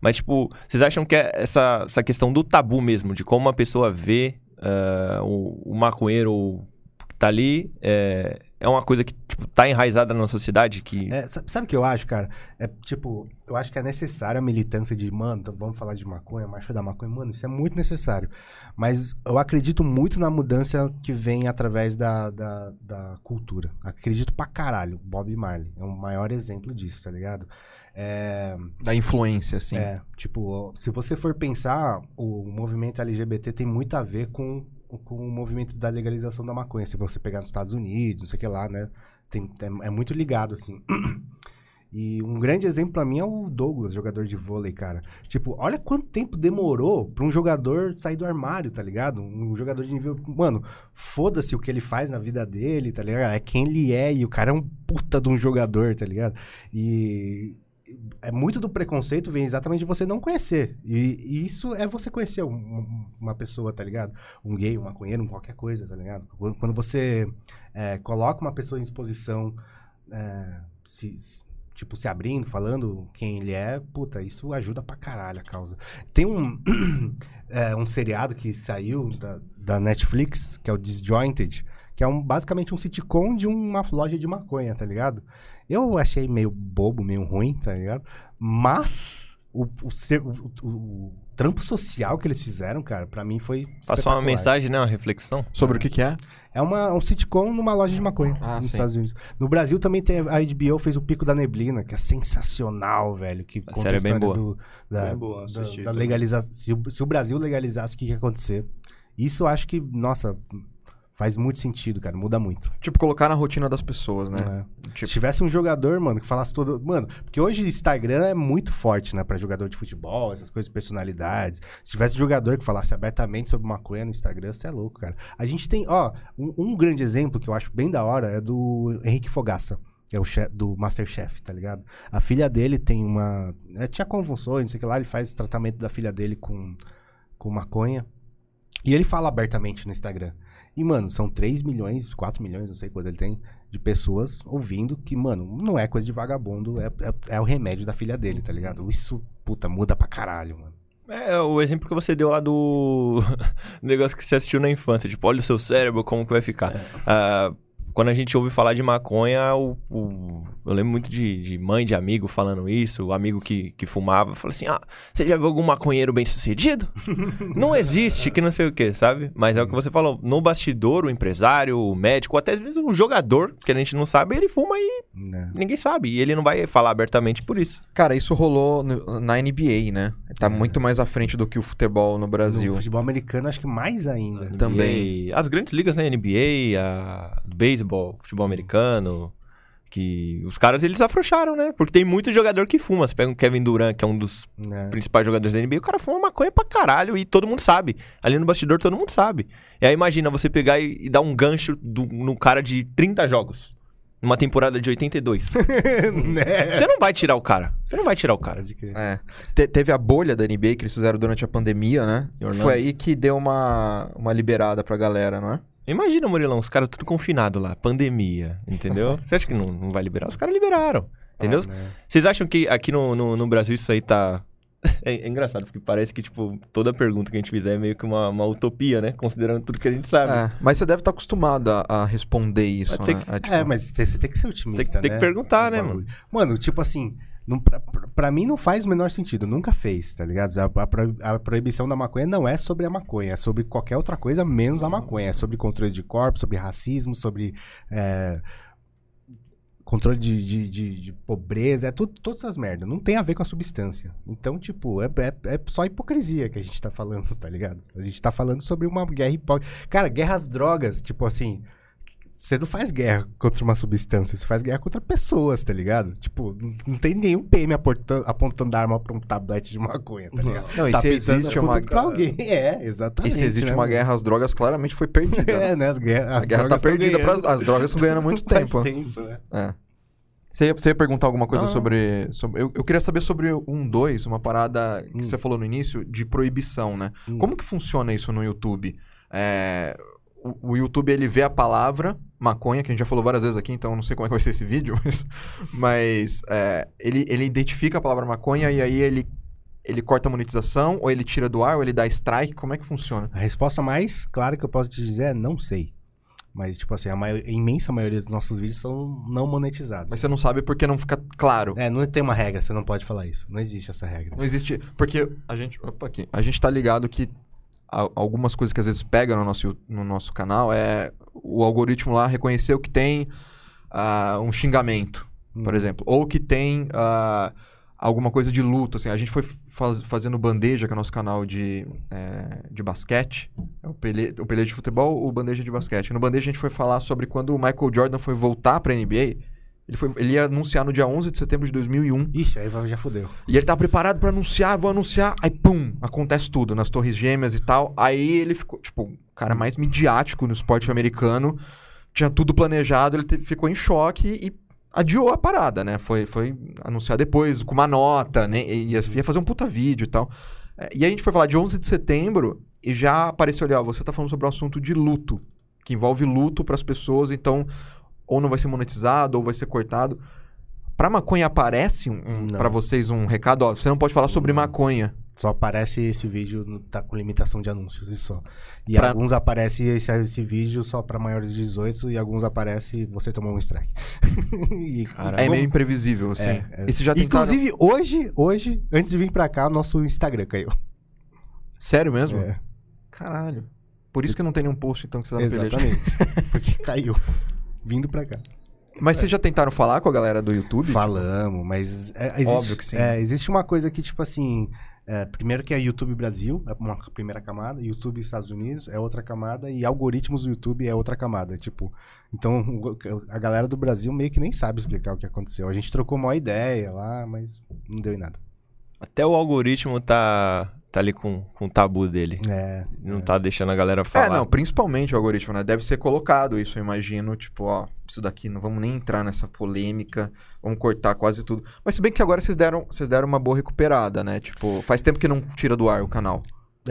[SPEAKER 4] Mas, tipo, vocês acham que é essa, essa questão do tabu mesmo, de como uma pessoa vê eh, o, o maconheiro que tá ali, é, é uma coisa que, tipo, tá enraizada na sociedade que...
[SPEAKER 3] É, sa- sabe o que eu acho, cara? É tipo, eu acho que é necessária a militância de, mano, então vamos falar de maconha, marcha da maconha. Mano, isso é muito necessário. Mas eu acredito muito na mudança que vem através da, da, da cultura. Acredito pra caralho. Bob Marley é o maior exemplo disso, tá ligado? É,
[SPEAKER 2] Da influência, assim.
[SPEAKER 3] é, tipo, se você for pensar, o movimento LGBT tem muito a ver com, com o movimento da legalização da maconha. Se você pegar nos Estados Unidos, não sei o que lá, né? Tem, é, é muito ligado, assim. E um grande exemplo pra mim é o Douglas, jogador de vôlei, cara. Tipo, olha quanto tempo demorou pra um jogador sair do armário, tá ligado? Um jogador de nível. Mano, foda-se o que ele faz na vida dele, tá ligado? É quem ele é e o cara é um puta de um jogador, tá ligado? E é muito do preconceito vem exatamente de você não conhecer. E, e isso é você conhecer um- uma pessoa, tá ligado? Um gay, um maconheiro, um qualquer coisa, tá ligado? Quando, quando você é, coloca uma pessoa em exposição, é, se, se- tipo, se abrindo, falando quem ele é, puta, isso ajuda pra caralho a causa. Tem um, é, um seriado que saiu da, da Netflix, que é o Disjointed, que é um, basicamente um sitcom de uma loja de maconha, tá ligado? Eu achei meio bobo, meio ruim, tá ligado? Mas o, o, o- o- o trampo social que eles fizeram, cara, pra mim foi.
[SPEAKER 4] Passou uma mensagem, né? Uma reflexão.
[SPEAKER 2] Sobre o que que é?
[SPEAKER 3] É uma, um sitcom numa loja de maconha
[SPEAKER 2] Ah,
[SPEAKER 3] nos
[SPEAKER 2] sim.
[SPEAKER 3] Estados Unidos. No Brasil também tem a HBO fez o Pico da Neblina, que é sensacional, velho. Que conta
[SPEAKER 4] série é bem
[SPEAKER 3] história
[SPEAKER 4] boa.
[SPEAKER 3] do- da,
[SPEAKER 1] Bem boa,
[SPEAKER 3] da-
[SPEAKER 1] assisti
[SPEAKER 3] da. Se, o- se o Brasil legalizasse, o que, que ia acontecer? Isso eu acho que, nossa, faz muito sentido, cara. Muda muito.
[SPEAKER 2] Tipo, colocar na rotina das pessoas, né?
[SPEAKER 3] É.
[SPEAKER 2] Tipo-
[SPEAKER 3] Se tivesse um jogador, mano, que falasse todo. Mano, porque hoje o Instagram é muito forte, né? Pra jogador de futebol, essas coisas, personalidades. Se tivesse um jogador que falasse abertamente sobre maconha no Instagram, você é louco, cara. A gente tem, ó, um, um grande exemplo que eu acho bem da hora é do Henrique Fogaça. É o chefe do Masterchef, tá ligado? A filha dele tem uma. é, tinha convulsões, não sei o que lá, ele faz tratamento da filha dele com, com maconha. E ele fala abertamente no Instagram. E, mano, são 3 milhões, 4 milhões, não sei quanto ele tem, de pessoas ouvindo que, mano, não é coisa de vagabundo, é, é, é o remédio da filha dele, tá ligado? Isso, puta, muda pra caralho, mano.
[SPEAKER 4] É, o exemplo que você deu lá do negócio que você assistiu na infância. Tipo, olha o seu cérebro, como que vai ficar. Ah, quando a gente ouve falar de maconha, o, o- eu lembro muito de, de mãe de amigo falando isso, o amigo que, que fumava, fala assim: ah, você já viu algum maconheiro bem sucedido? não existe, que não sei o que, sabe? Mas é o que você falou, no bastidor, o empresário, o médico, até às vezes o jogador, que a gente não sabe, ele fuma e
[SPEAKER 3] Né?
[SPEAKER 4] ninguém sabe. E ele não vai falar abertamente por isso.
[SPEAKER 2] Cara, isso rolou no- na NBA, né? Tá muito mais à frente do que o futebol no Brasil.
[SPEAKER 3] No futebol americano, acho que mais ainda.
[SPEAKER 2] Também.
[SPEAKER 4] NBA, as grandes ligas, né? NBA, a do beisebol, futebol americano. Que os caras eles afrouxaram, né? Porque tem muito jogador que fuma. Você pega o Kevin Durant, que é um dos
[SPEAKER 3] né?
[SPEAKER 4] principais jogadores da NBA, o cara fuma maconha pra caralho e todo mundo sabe. Ali no bastidor todo mundo sabe. E aí imagina você pegar e, e dar um gancho do, no cara de 30 jogos. Numa temporada de 82.
[SPEAKER 3] né?
[SPEAKER 4] você não vai tirar o cara. Você não vai tirar o cara.
[SPEAKER 2] É. Te- teve a bolha da NBA que eles fizeram durante a pandemia, né? Foi aí que deu uma, uma liberada pra galera, não é?
[SPEAKER 4] Imagina, Murilão, os caras tudo confinado lá, pandemia, entendeu? Você acha que não, não vai liberar? Os caras liberaram, entendeu?
[SPEAKER 3] Né?
[SPEAKER 4] Vocês acham que aqui no, no, no Brasil isso aí tá. É, é engraçado, porque parece que, tipo, toda pergunta que a gente fizer é meio que uma, uma utopia, né? Considerando tudo que a gente sabe.
[SPEAKER 2] É, mas você deve estar acostumado a, a responder isso, né?
[SPEAKER 4] que-
[SPEAKER 2] É, tipo,
[SPEAKER 3] É, mas você tem que ser otimista,
[SPEAKER 4] Tem que- tem
[SPEAKER 3] né?
[SPEAKER 4] que perguntar,
[SPEAKER 3] No
[SPEAKER 4] né,
[SPEAKER 3] bagulho. Mano, tipo assim, não, pra, mim não faz o menor sentido. Nunca fez, tá ligado? A, a a proibição da maconha não é sobre a maconha, é sobre qualquer outra coisa menos a maconha. É sobre controle de corpo, sobre racismo, sobre é, controle de, de, de- de pobreza, é tudo, todas essas merdas. Não tem a ver com a substância. Então, tipo, é, é, é só hipocrisia que a gente tá falando, tá ligado? A gente tá falando sobre uma guerra hipócrita. Cara, guerra às drogas, tipo assim. Você não faz guerra contra uma substância, você faz guerra contra pessoas, tá ligado? Tipo, não- tem nenhum PM apontando, apontando arma pra um tablete de maconha, tá ligado?
[SPEAKER 2] Não, e
[SPEAKER 3] Tá
[SPEAKER 2] se existe uma-
[SPEAKER 3] pra alguém. É,
[SPEAKER 2] E
[SPEAKER 3] exatamente.
[SPEAKER 2] se existe
[SPEAKER 3] né,
[SPEAKER 2] uma guerra às drogas, claramente foi perdida.
[SPEAKER 3] É, né? As guerras,
[SPEAKER 2] A guerra tá perdida, pras, as drogas estão ganhando muito tempo.
[SPEAKER 3] tempo, né?
[SPEAKER 2] É. Você ia, você ia perguntar alguma coisa sobre. sobre- eu, eu queria saber sobre um 2, uma parada que
[SPEAKER 3] Hum.
[SPEAKER 2] você falou no início, de proibição, né?
[SPEAKER 3] Hum.
[SPEAKER 2] Como que funciona isso no YouTube? É, o, o YouTube ele vê a palavra maconha, que a gente já falou várias vezes aqui, então não sei como é que vai ser esse vídeo, mas, mas, é, ele, ele identifica a palavra maconha e aí ele, ele corta a monetização, ou ele tira do ar, ou ele dá strike, como é que funciona?
[SPEAKER 3] A resposta mais clara que eu posso te dizer é não sei. Mas, tipo assim, a, maior- a imensa maioria dos nossos vídeos são não monetizados.
[SPEAKER 2] Mas você não sabe porque não fica claro.
[SPEAKER 3] É, não tem uma regra, você não pode falar isso. Não existe essa regra.
[SPEAKER 2] Não existe. Porque a gente. Opa, aqui. A gente tá ligado que algumas coisas que às vezes pegam no nosso, no nosso canal é o algoritmo lá reconheceu que tem ah, um xingamento, por
[SPEAKER 3] Hum.
[SPEAKER 2] exemplo. Ou que tem ah, alguma coisa de luto. Assim, a gente foi faz- fazendo bandeja, que é o nosso canal de, eh, de basquete. É o Pelé, o Pelé de futebol, o bandeja de basquete. No bandeja a gente foi falar sobre quando o Michael Jordan foi voltar pra NBA. Ele, foi, ele ia anunciar no dia 11 de setembro de 2001.
[SPEAKER 3] Ixi, aí já fodeu.
[SPEAKER 2] E ele tá preparado pra anunciar, vou anunciar, aí pum, acontece tudo nas Torres Gêmeas e tal. Aí ele ficou, tipo, o cara mais midiático no esporte americano, tinha tudo planejado, ele te- ficou em choque e adiou a parada, né? Foi, foi anunciar depois com uma nota, né? E Ia, ia fazer um puta vídeo e tal. É, E aí a gente foi falar de 11 de setembro e já apareceu ali, ó, você tá falando sobre o assunto de luto, que envolve luto pras pessoas, então ou não vai ser monetizado ou vai ser cortado. Pra maconha aparece um, um, para vocês um recado, ó, você não pode falar sobre maconha.
[SPEAKER 3] Só aparece esse vídeo, tá com limitação de anúncios e só. E
[SPEAKER 2] Pra-
[SPEAKER 3] alguns aparece esse, esse vídeo só pra maiores de 18 e alguns aparece você tomou um strike. E-
[SPEAKER 4] Caralho.
[SPEAKER 2] É
[SPEAKER 3] Como-
[SPEAKER 2] meio imprevisível, assim.
[SPEAKER 3] É, é.
[SPEAKER 2] E vocês já tentaram...
[SPEAKER 3] Inclusive, hoje, hoje, antes de vir pra cá, o nosso Instagram caiu.
[SPEAKER 2] Sério mesmo?
[SPEAKER 3] É,
[SPEAKER 2] Caralho. Por isso que não tem nenhum post, então, que você dá peleja.
[SPEAKER 3] exatamente. Porque caiu. Vindo pra cá.
[SPEAKER 2] Mas vocês já tentaram falar com a galera do YouTube?
[SPEAKER 3] Falamos, mas. é, existe,
[SPEAKER 2] Óbvio que sim.
[SPEAKER 3] é, existe uma coisa que, tipo assim. é, primeiro que é YouTube Brasil, é uma primeira camada, YouTube Estados Unidos é outra camada, e algoritmos do YouTube é outra camada. Tipo, então a galera do Brasil meio que nem sabe explicar o que aconteceu. A gente trocou uma ideia lá, mas não deu em nada.
[SPEAKER 4] Até o algoritmo tá, tá ali com, com o tabu dele.
[SPEAKER 3] É.
[SPEAKER 4] Não tá deixando a galera falar.
[SPEAKER 2] É, não, principalmente o algoritmo, né? Deve ser colocado isso, eu imagino. Tipo, ó, isso daqui, não vamos nem entrar nessa polêmica, vamos cortar quase tudo. Mas se bem que agora vocês deram, vocês deram uma boa recuperada, né? Tipo, faz tempo que não tira do ar o canal.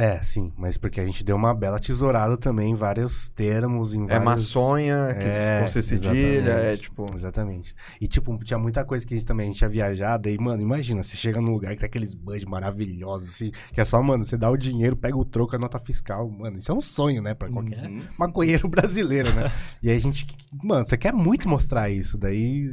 [SPEAKER 3] É, sim, mas porque a gente deu uma bela tesourada também em vários termos, em
[SPEAKER 2] É
[SPEAKER 3] vários...
[SPEAKER 2] maçonha, que
[SPEAKER 3] É,
[SPEAKER 2] com C cedilha, é
[SPEAKER 3] exatamente.
[SPEAKER 2] tipo...
[SPEAKER 3] Exatamente. E, tipo, tinha muita coisa que a gente também a gente tinha viajado. E, mano, imagina, você chega num lugar que tem aqueles budget maravilhosos, assim, que é só, mano, você dá o dinheiro, pega o troco, a nota fiscal. Mano, isso é um sonho, né, pra qualquer
[SPEAKER 1] Uhum.
[SPEAKER 3] maconheiro brasileiro, né? e aí a gente, mano, você quer muito mostrar isso. Daí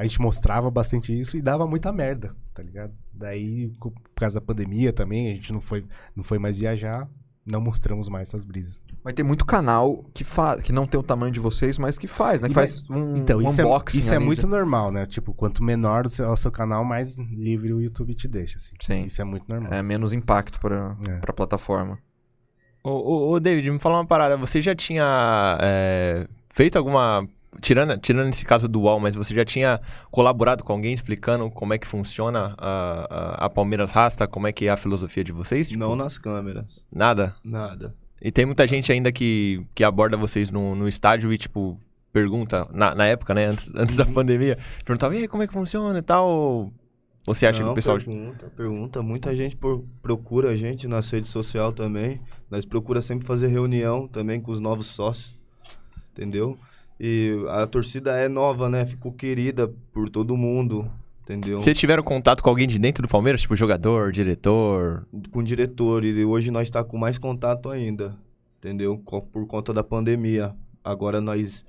[SPEAKER 3] a gente mostrava bastante isso e dava muita merda, tá ligado? Daí, por causa da pandemia também, a gente não foi, não foi mais viajar. Não mostramos mais essas brisas.
[SPEAKER 2] Mas tem muito canal que, fa... que não tem o tamanho de vocês, mas que faz, né? Que faz um,
[SPEAKER 3] Então,
[SPEAKER 2] um
[SPEAKER 3] isso, é,
[SPEAKER 2] unboxing
[SPEAKER 3] isso é
[SPEAKER 2] ali
[SPEAKER 3] muito
[SPEAKER 2] de-
[SPEAKER 3] normal, né? Tipo, quanto menor o seu, o seu canal, mais livre o YouTube te deixa, assim.
[SPEAKER 2] Sim.
[SPEAKER 3] Isso é muito normal.
[SPEAKER 2] É menos impacto pra,
[SPEAKER 3] É.
[SPEAKER 2] pra plataforma.
[SPEAKER 4] Ô, ô, ô, David, me fala uma parada. Você já tinha é, feito alguma. Tirando, tirando esse caso do UOL, mas você já tinha colaborado com alguém explicando como é que funciona a, a, a Palmeiras Rasta, como é que é a filosofia de vocês? Tipo,
[SPEAKER 1] Não nas câmeras.
[SPEAKER 4] Nada?
[SPEAKER 1] Nada.
[SPEAKER 4] E tem muita gente ainda que, que aborda vocês no, no estádio e, tipo, pergunta, na, na época, né, antes, antes da pandemia, perguntava, e aí, como é que funciona e tal? Você acha que
[SPEAKER 1] Não,
[SPEAKER 4] o pessoal.
[SPEAKER 1] Pergunta, pergunta. Muita gente por- procura a gente nas redes sociais também. Nós procura sempre fazer reunião também com os novos sócios. Entendeu? E a torcida é nova, né? Ficou querida por todo mundo. Entendeu?
[SPEAKER 4] Vocês tiveram contato com alguém de dentro do Palmeiras? Tipo, jogador, diretor?
[SPEAKER 1] com diretor e hoje nós está com mais contato ainda, entendeu? Por conta da pandemia. Agora nós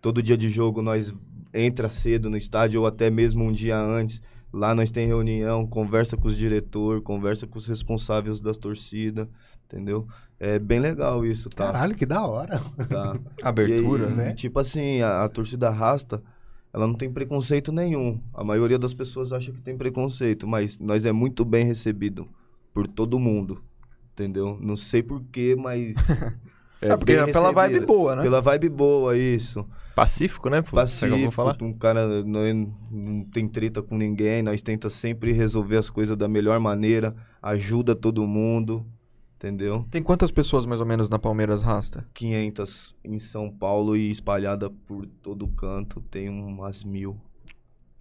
[SPEAKER 1] todo dia de jogo nós entra cedo no estádio ou até mesmo um dia antes. Lá nós tem reunião, conversa com os diretor, conversa com os responsáveis da torcida, entendeu? É bem legal isso, tá?
[SPEAKER 3] Caralho, que da hora.
[SPEAKER 1] Tá.
[SPEAKER 2] Abertura,
[SPEAKER 1] E aí,
[SPEAKER 2] né?
[SPEAKER 1] e, Tipo assim, a, a torcida rasta, ela não tem preconceito nenhum. A maioria das pessoas acha que tem preconceito, mas nós é muito bem recebido por todo mundo, entendeu? Não sei porquê, mas...
[SPEAKER 2] É, porque
[SPEAKER 1] bem
[SPEAKER 2] é pela vibe boa, né?
[SPEAKER 1] Pela vibe boa, isso.
[SPEAKER 4] Pacífico, né? Pô,
[SPEAKER 1] Pacífico,
[SPEAKER 4] falar.
[SPEAKER 1] um cara não, não tem treta com ninguém, nós tenta sempre resolver as coisas da melhor maneira, ajuda todo mundo, entendeu?
[SPEAKER 2] Tem quantas pessoas mais ou menos na Palmeiras Rasta?
[SPEAKER 1] 500 em São Paulo e espalhada por todo canto, tem umas mil.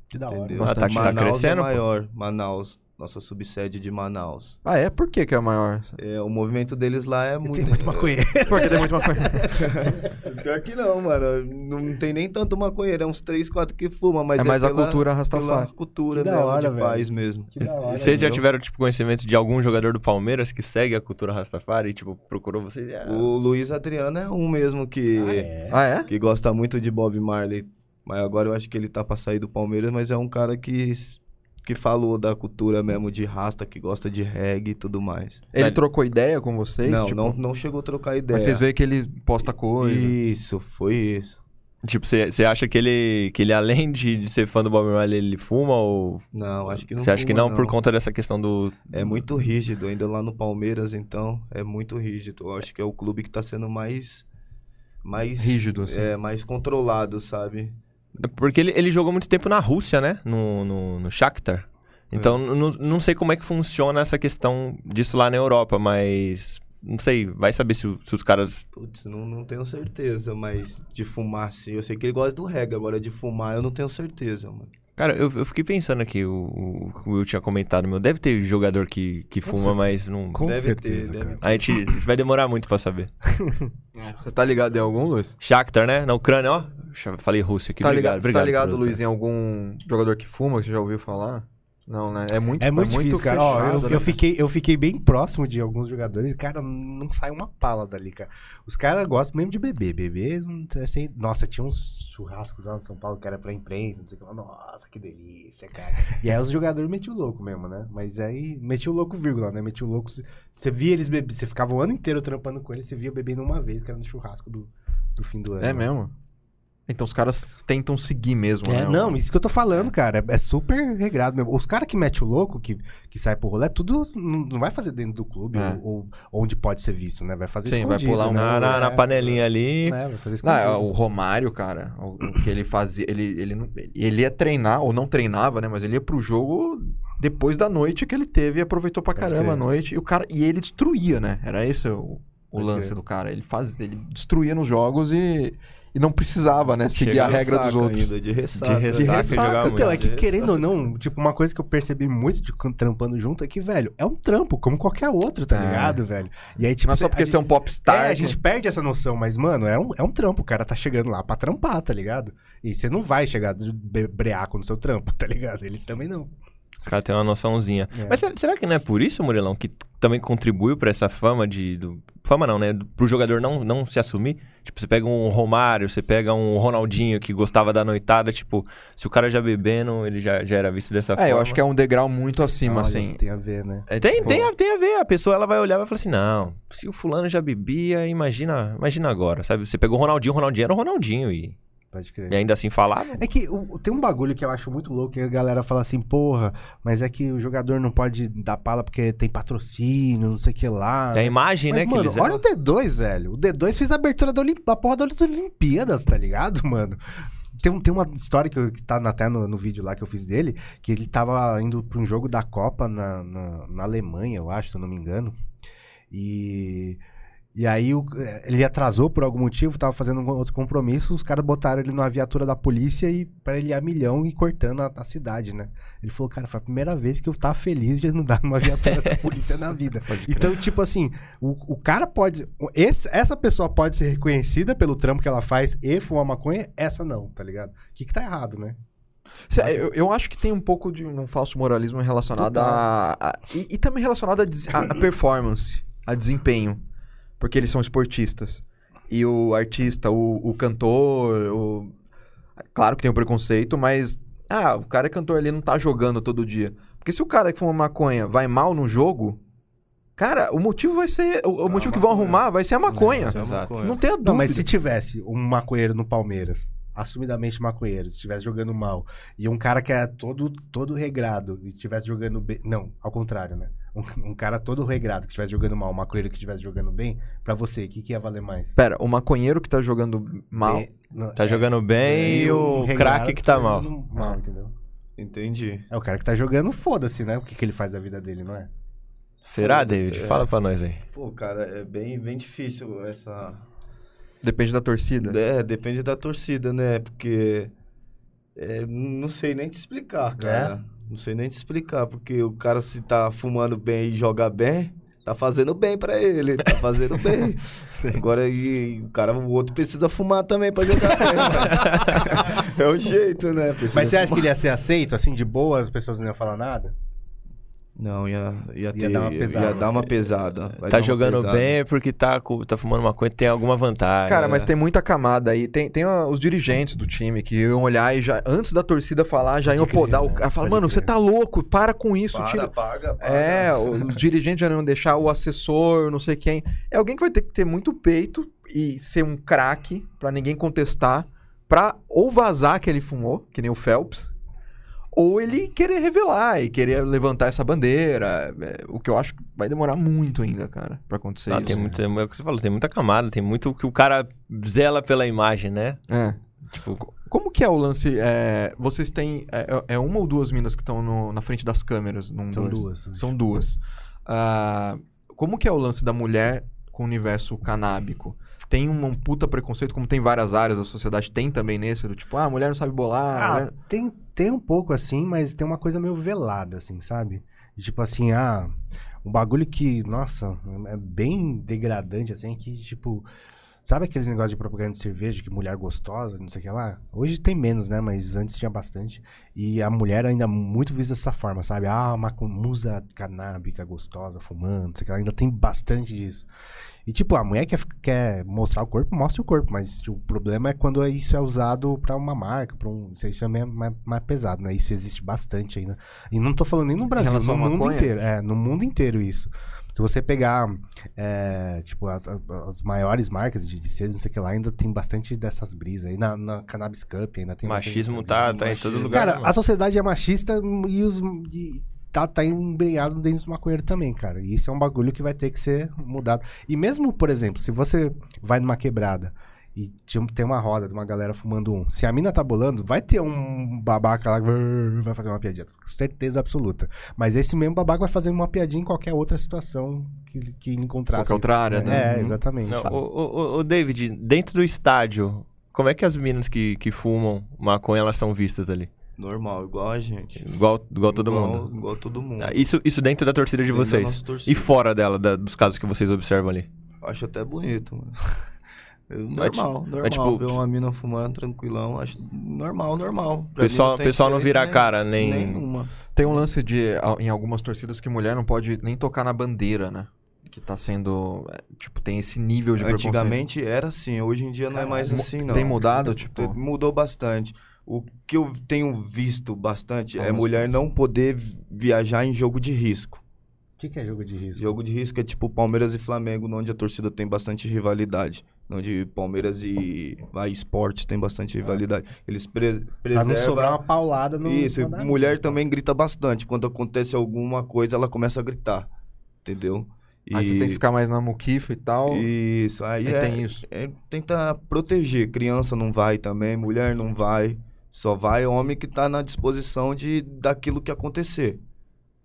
[SPEAKER 3] Que da hora.
[SPEAKER 1] Entendeu?
[SPEAKER 4] Ah, tá- tá
[SPEAKER 1] Manaus
[SPEAKER 4] crescendo,
[SPEAKER 1] é
[SPEAKER 4] pô.
[SPEAKER 1] maior, Manaus, nossa subsede de Manaus.
[SPEAKER 2] Ah, é? Por que que é a maior?
[SPEAKER 1] É, o movimento deles lá é muito...
[SPEAKER 3] Tem muito maconheiro.
[SPEAKER 2] Porque tem muito maconha.
[SPEAKER 1] Pior que não, mano. Não tem nem tanto maconheiro, é uns 3, 4 que fuma, mas
[SPEAKER 2] É mais a
[SPEAKER 1] pela-
[SPEAKER 2] cultura
[SPEAKER 1] pela
[SPEAKER 2] Rastafari.
[SPEAKER 1] cultura
[SPEAKER 3] Que da
[SPEAKER 1] mesmo,
[SPEAKER 3] hora,
[SPEAKER 1] de paz mesmo.
[SPEAKER 3] Que da hora.
[SPEAKER 4] Vocês já tiveram, tipo, conhecimento de algum jogador do Palmeiras que segue a cultura Rastafari e, tipo, procurou vocês? É,
[SPEAKER 1] O Luiz Adriano é um mesmo que,
[SPEAKER 3] Ah, é?
[SPEAKER 2] Ah, é?
[SPEAKER 1] que gosta muito de Bob Marley. Mas agora eu acho que ele tá pra sair do Palmeiras, mas é um cara que, que falou da cultura mesmo de rasta, que gosta de reggae e tudo mais.
[SPEAKER 2] Ele
[SPEAKER 4] Tá-
[SPEAKER 2] trocou ideia com vocês?
[SPEAKER 1] não,
[SPEAKER 2] tipo,
[SPEAKER 1] não, não chegou a trocar ideia.
[SPEAKER 2] Mas vocês veem que ele posta coisa.
[SPEAKER 1] Isso, foi isso.
[SPEAKER 4] Tipo, você acha que ele, que ele além de, de ser fã do Bob Marley, ele fuma ou...
[SPEAKER 1] Não, acho que não
[SPEAKER 4] Você acha que
[SPEAKER 1] fuma,
[SPEAKER 4] não, por conta dessa questão do...
[SPEAKER 1] É muito rígido, ainda lá no Palmeiras, então, é muito rígido. Eu acho que é o clube que tá sendo mais. mais
[SPEAKER 2] Rígido, assim.
[SPEAKER 1] É, mais controlado, sabe?
[SPEAKER 4] Porque ele, ele jogou muito tempo na Rússia, né? No, no, no Shakhtar. Então, não, não sei como é que funciona essa questão disso lá na Europa, mas... Não sei, vai saber se, se os caras...
[SPEAKER 1] Putz, não, não tenho certeza, mas de fumar sim. Eu sei que ele gosta do reggae, agora de fumar eu não tenho certeza, mano.
[SPEAKER 4] Cara, eu, eu fiquei pensando aqui, o, o, o Will tinha comentado, meu, deve ter jogador que, que
[SPEAKER 3] Com
[SPEAKER 4] fuma,
[SPEAKER 3] certeza.
[SPEAKER 4] mas não...
[SPEAKER 3] Com
[SPEAKER 1] Deve
[SPEAKER 3] certeza,
[SPEAKER 1] ter,
[SPEAKER 3] cara.
[SPEAKER 1] deve
[SPEAKER 4] A gente, a gente vai demorar muito pra saber.
[SPEAKER 2] Você tá ligado em algum, Luiz?
[SPEAKER 4] Shakhtar, né? Na Ucrânia, ó. Falei Rússia aqui,
[SPEAKER 2] tá
[SPEAKER 4] obrigado.
[SPEAKER 2] ligado, você
[SPEAKER 4] obrigado
[SPEAKER 2] tá ligado. Luiz, em algum jogador que fuma, que você já ouviu falar? Não, né? É muito
[SPEAKER 3] É muito difícil, cara. Ó, eu,
[SPEAKER 2] fechado,
[SPEAKER 3] eu
[SPEAKER 2] né?
[SPEAKER 3] fiquei, eu fiquei bem próximo de alguns jogadores e, cara, não sai uma pala dali, cara. Os caras gostam mesmo de beber. Beber, assim... Nossa, tinha uns churrascos lá no São Paulo que era pra imprensa, não sei o que. Nossa, que delícia, cara. e aí os jogadores metiam o louco mesmo, né? Mas aí, metiam o louco, vírgula, né? Metiam o louco... Você via eles beber, você ficava o ano inteiro trampando com eles, você via bebendo uma vez, que era no churrasco do, do fim do ano.
[SPEAKER 2] É
[SPEAKER 3] né?
[SPEAKER 2] mesmo? Então os caras tentam seguir mesmo,
[SPEAKER 3] É,
[SPEAKER 2] né?
[SPEAKER 3] não, isso que eu tô falando, cara. É, é super regrado mesmo. Os caras que metem o louco, que, que sai pro rolê, tudo não, vai fazer dentro do clube
[SPEAKER 2] É.
[SPEAKER 3] ou, ou onde pode ser visto, né? Vai fazer
[SPEAKER 2] Sim, vai pular um-
[SPEAKER 3] né?
[SPEAKER 4] Na, na, na
[SPEAKER 3] É,
[SPEAKER 4] panelinha ali.
[SPEAKER 3] É, vai fazer
[SPEAKER 2] Não,
[SPEAKER 3] escondido.
[SPEAKER 2] é, o Romário, cara, o, o que ele fazia, ele, ele, não- ele ia treinar, ou não treinava, né? Mas ele ia pro jogo depois da noite que ele teve e aproveitou pra caramba a noite. E o cara, e ele destruía, né? Era esse o, o lance do cara. Ele faz, ele destruía nos jogos e, e não precisava, né, seguir a
[SPEAKER 1] De
[SPEAKER 2] regra dos
[SPEAKER 1] ressaca
[SPEAKER 2] outros.
[SPEAKER 1] Ainda, de ressaca.
[SPEAKER 4] De ressaca,
[SPEAKER 2] ressaca,
[SPEAKER 4] jogava
[SPEAKER 3] Então, é que querendo ou não, tipo, uma coisa que eu percebi muito de quando trampando junto é que, velho, é um trampo, como qualquer outro, tá
[SPEAKER 2] É.
[SPEAKER 3] ligado, velho? E aí, tipo,
[SPEAKER 2] não é só porque você é um popstar.
[SPEAKER 3] É, a
[SPEAKER 2] que-
[SPEAKER 3] gente perde essa noção, mas, mano, é um, é um trampo. O cara tá chegando lá pra trampar, tá ligado? E você não vai chegar de breaco no seu trampo, tá ligado? Eles também não.
[SPEAKER 4] O cara tem uma noçãozinha.
[SPEAKER 3] É.
[SPEAKER 4] Mas será, que não é por isso, Murilão, que também contribuiu pra essa fama de. Do, fama não, né? Do- Pro jogador não, não se assumir? Tipo, você pega um Romário, você pega um Ronaldinho que gostava da noitada, tipo, se o cara já bebendo, ele já, já era visto dessa forma.
[SPEAKER 2] É, eu acho que é um degrau muito acima,
[SPEAKER 3] Olha,
[SPEAKER 2] assim.
[SPEAKER 3] Tem a ver, né?
[SPEAKER 2] É
[SPEAKER 4] Tem,
[SPEAKER 2] tipo-
[SPEAKER 4] tem, a, tem a ver. A pessoa ela vai olhar e vai falar assim: não, se o fulano já bebia, imagina, imagina agora, sabe? Você pegou o Ronaldinho, o Ronaldinho era o Ronaldinho e,
[SPEAKER 3] Pode crer.
[SPEAKER 4] e ainda assim falava.
[SPEAKER 3] É que o- tem um bagulho que eu acho muito louco, que a galera fala assim, porra, mas é que o jogador não pode dar pala porque tem patrocínio, não sei o que lá.
[SPEAKER 4] Tem a imagem,
[SPEAKER 3] Mas,
[SPEAKER 4] né? que
[SPEAKER 3] mano,
[SPEAKER 4] eles
[SPEAKER 3] olha
[SPEAKER 4] eram.
[SPEAKER 3] o D2, velho. O D2 fez a abertura da, Olim... da porra das Olimpíadas, tá ligado, mano? Tem, tem uma história que, eu- que tá até no, no vídeo lá que eu fiz dele, que ele tava indo pra um jogo da Copa na, na, na Alemanha, eu acho, se eu não me engano. E. E aí o- eh, ele atrasou por algum motivo, tava fazendo um outro compromisso, os caras botaram ele numa viatura da polícia e para ele ir a milhão e cortando a, a cidade, né? Ele falou, cara, foi a primeira vez que eu tava feliz de andar numa viatura da polícia na vida. Então, tipo assim, o, o cara pode. esse- essa pessoa pode ser reconhecida pelo trampo que ela faz e fumar maconha, essa não, tá ligado? O que, que tá errado, né?
[SPEAKER 2] Cê- Eu, eu acho que tem um pouco de um falso moralismo relacionado a, a- e, e também relacionado a, des- a- a performance, a desempenho. Porque eles são esportistas. E o artista, o, o cantor, o... claro que tem o preconceito, mas ah, o cara é cantor ali não tá jogando todo dia. Porque se o cara que fuma maconha vai mal no jogo, cara, o motivo vai ser. O, o motivo que vão arrumar vai ser a maconha.
[SPEAKER 1] Isso é
[SPEAKER 4] Exato.
[SPEAKER 1] maconha.
[SPEAKER 2] Não tenha dúvida.
[SPEAKER 3] Não, mas se tivesse um maconheiro no Palmeiras, assumidamente maconheiro, estivesse jogando mal, e um cara que é todo, todo regrado e estivesse jogando bem. Não, ao contrário, né? Um, um cara todo regrado que estivesse jogando mal, um maconheiro que estivesse jogando bem, pra você, o que, que ia valer mais?
[SPEAKER 2] Pera, o maconheiro que tá jogando mal.
[SPEAKER 3] Não,
[SPEAKER 4] Tá
[SPEAKER 3] é,
[SPEAKER 4] jogando bem e
[SPEAKER 3] um
[SPEAKER 4] o craque que tá mal.
[SPEAKER 3] jogando mal, entendeu?
[SPEAKER 1] Entendi.
[SPEAKER 3] É o cara que tá jogando, foda-se, né? O que, que ele faz da vida dele, não é?
[SPEAKER 4] Será, David?
[SPEAKER 1] é.
[SPEAKER 4] Fala pra nós aí.
[SPEAKER 1] Pô, cara, é bem, bem difícil essa.
[SPEAKER 2] Depende da torcida.
[SPEAKER 1] É, depende da torcida, né? Porque. é, não sei nem te explicar, cara. Não sei nem te explicar, porque o cara se tá fumando bem e joga bem, tá fazendo bem pra ele, tá fazendo bem. Agora e, o cara, o outro precisa fumar também pra jogar bem. né? é o jeito, né? Precisa
[SPEAKER 3] Mas você acha que
[SPEAKER 1] fumar.
[SPEAKER 3] ele ia ser aceito, assim, de boa, as pessoas não iam falar nada?
[SPEAKER 1] Não, ia, ia, ter,
[SPEAKER 3] dar uma pesada.
[SPEAKER 1] ia dar uma pesada.
[SPEAKER 4] Tá
[SPEAKER 1] uma
[SPEAKER 4] jogando
[SPEAKER 1] pesada.
[SPEAKER 4] bem porque tá, tá fumando maconha, tem alguma vantagem.
[SPEAKER 2] Cara, mas
[SPEAKER 4] né?
[SPEAKER 2] tem muita camada aí. Tem, tem os dirigentes do time que iam olhar e já, antes da torcida falar, já iam podar o
[SPEAKER 3] né?
[SPEAKER 2] cara. Fala,
[SPEAKER 3] Pode
[SPEAKER 2] mano, você
[SPEAKER 3] crer.
[SPEAKER 2] tá louco, para com isso.
[SPEAKER 1] Para,
[SPEAKER 2] tira...
[SPEAKER 1] paga, paga.
[SPEAKER 2] É, os dirigentes já não iam deixar o assessor, não sei quem. É alguém que vai ter que ter muito peito e ser um craque pra ninguém contestar, pra ou vazar que ele fumou, que nem o Phelps, ou ele querer revelar e querer levantar essa bandeira. É, o que eu acho que vai demorar muito ainda, cara, pra acontecer
[SPEAKER 4] Não,
[SPEAKER 2] isso.
[SPEAKER 4] tem muita, é o que você falou, tem muita camada, tem muito que o cara zela pela imagem, né?
[SPEAKER 2] É.
[SPEAKER 4] Tipo,
[SPEAKER 2] Como que é o lance? é, vocês têm. É, é uma ou duas minas que estão na frente das câmeras? Num
[SPEAKER 3] São
[SPEAKER 2] dois?
[SPEAKER 3] duas.
[SPEAKER 2] São duas. Ah, como que é o lance da mulher com o universo canábico? Tem um, um puta preconceito, como tem várias áreas da sociedade, tem também nesse, do tipo, ah, a mulher não sabe bolar.
[SPEAKER 3] Ah,
[SPEAKER 2] mulher-
[SPEAKER 3] tem, tem um pouco assim, mas tem uma coisa meio velada, assim, sabe? Tipo assim, ah, um bagulho que, nossa, é bem degradante, assim, que, tipo, sabe aqueles negócios de propaganda de cerveja, que mulher gostosa, não sei o que lá? Hoje tem menos, né? Mas antes tinha bastante. E a mulher ainda muito vista dessa forma, sabe? Ah, uma musa canábica gostosa, fumando, não sei o que lá. Ainda tem bastante disso. E, tipo, a mulher quer, quer mostrar o corpo, mostra o corpo, mas tipo, o problema é quando isso é usado pra uma marca, pra um. Isso, é mais, mais, mais pesado, né? Isso existe bastante ainda. E não tô falando nem no Brasil, no mundo
[SPEAKER 2] maconha?
[SPEAKER 3] inteiro. É, no mundo inteiro isso. Se você pegar, é, tipo, as, as- maiores marcas de, de cedo, não sei o que lá, ainda tem bastante dessas brisas aí. Na, na Cannabis Cup ainda tem bastante
[SPEAKER 4] machismo tá, tá em todo
[SPEAKER 1] Machismo.
[SPEAKER 4] lugar.
[SPEAKER 3] Cara, a sociedade é machista e os. e tá, tá embrenhado dentro dos maconheiros também, cara. E isso é um bagulho que vai ter que ser mudado. E mesmo, por exemplo, se você vai numa quebrada e tinha- tem uma roda de uma galera fumando um. Se a mina tá bolando, vai ter um babaca lá que vai- fazer uma piadinha. Com certeza absoluta. Mas esse mesmo babaca vai fazer uma piadinha em qualquer outra situação que, que ele encontrasse.
[SPEAKER 2] Qualquer outra área, né?
[SPEAKER 3] É, exatamente.
[SPEAKER 4] Não, o, o- o- David, dentro do estádio, como é que as minas que, que fumam maconha, elas são vistas ali?
[SPEAKER 1] Normal, igual a gente.
[SPEAKER 4] Igual, igual todo
[SPEAKER 1] Igual-
[SPEAKER 4] mundo.
[SPEAKER 1] Igual todo mundo.
[SPEAKER 4] Ah, Isso, isso dentro da torcida de
[SPEAKER 1] Dentro da
[SPEAKER 4] vocês.
[SPEAKER 1] nossa torcida.
[SPEAKER 4] E fora dela, da- dos casos que vocês observam ali.
[SPEAKER 1] Acho até bonito, mano.
[SPEAKER 4] Mas,
[SPEAKER 1] normal,
[SPEAKER 4] tipo-
[SPEAKER 1] normal.
[SPEAKER 4] mas, tipo,
[SPEAKER 1] ver uma mina fumando tranquilão, acho normal, normal. Pra
[SPEAKER 4] Pessoal-
[SPEAKER 1] mim não
[SPEAKER 4] pessoal não vira cara, nem-
[SPEAKER 1] Nenhuma.
[SPEAKER 2] Tem um lance de, em algumas torcidas, que mulher não pode nem tocar na bandeira, né? Que tá sendo. é, Tipo, tem esse nível de.
[SPEAKER 1] Antigamente era assim, hoje em dia não é mais
[SPEAKER 2] Mu-
[SPEAKER 1] assim, não.
[SPEAKER 2] tem mudado, tipo?
[SPEAKER 1] Mudou bastante. O que eu tenho visto bastante é
[SPEAKER 2] Vamos
[SPEAKER 1] mulher não poder vi- viajar em jogo de risco.
[SPEAKER 3] O que, que é jogo de risco?
[SPEAKER 1] Jogo de risco é tipo Palmeiras e Flamengo, onde a torcida tem bastante rivalidade. Onde Palmeiras e a Esporte tem bastante rivalidade. Eles pre
[SPEAKER 3] Pra não sobrar uma
[SPEAKER 1] preservam...
[SPEAKER 3] paulada no.
[SPEAKER 1] Isso, mulher também grita bastante. Quando acontece alguma coisa, ela começa a gritar. Entendeu?
[SPEAKER 2] Aí vocês têm que ficar mais na muquifa e tal.
[SPEAKER 1] Isso, aí
[SPEAKER 2] Aí
[SPEAKER 1] é,
[SPEAKER 2] tem isso.
[SPEAKER 1] é, tenta proteger. Criança não vai também, mulher não vai. Só vai homem que tá na disposição de daquilo que acontecer.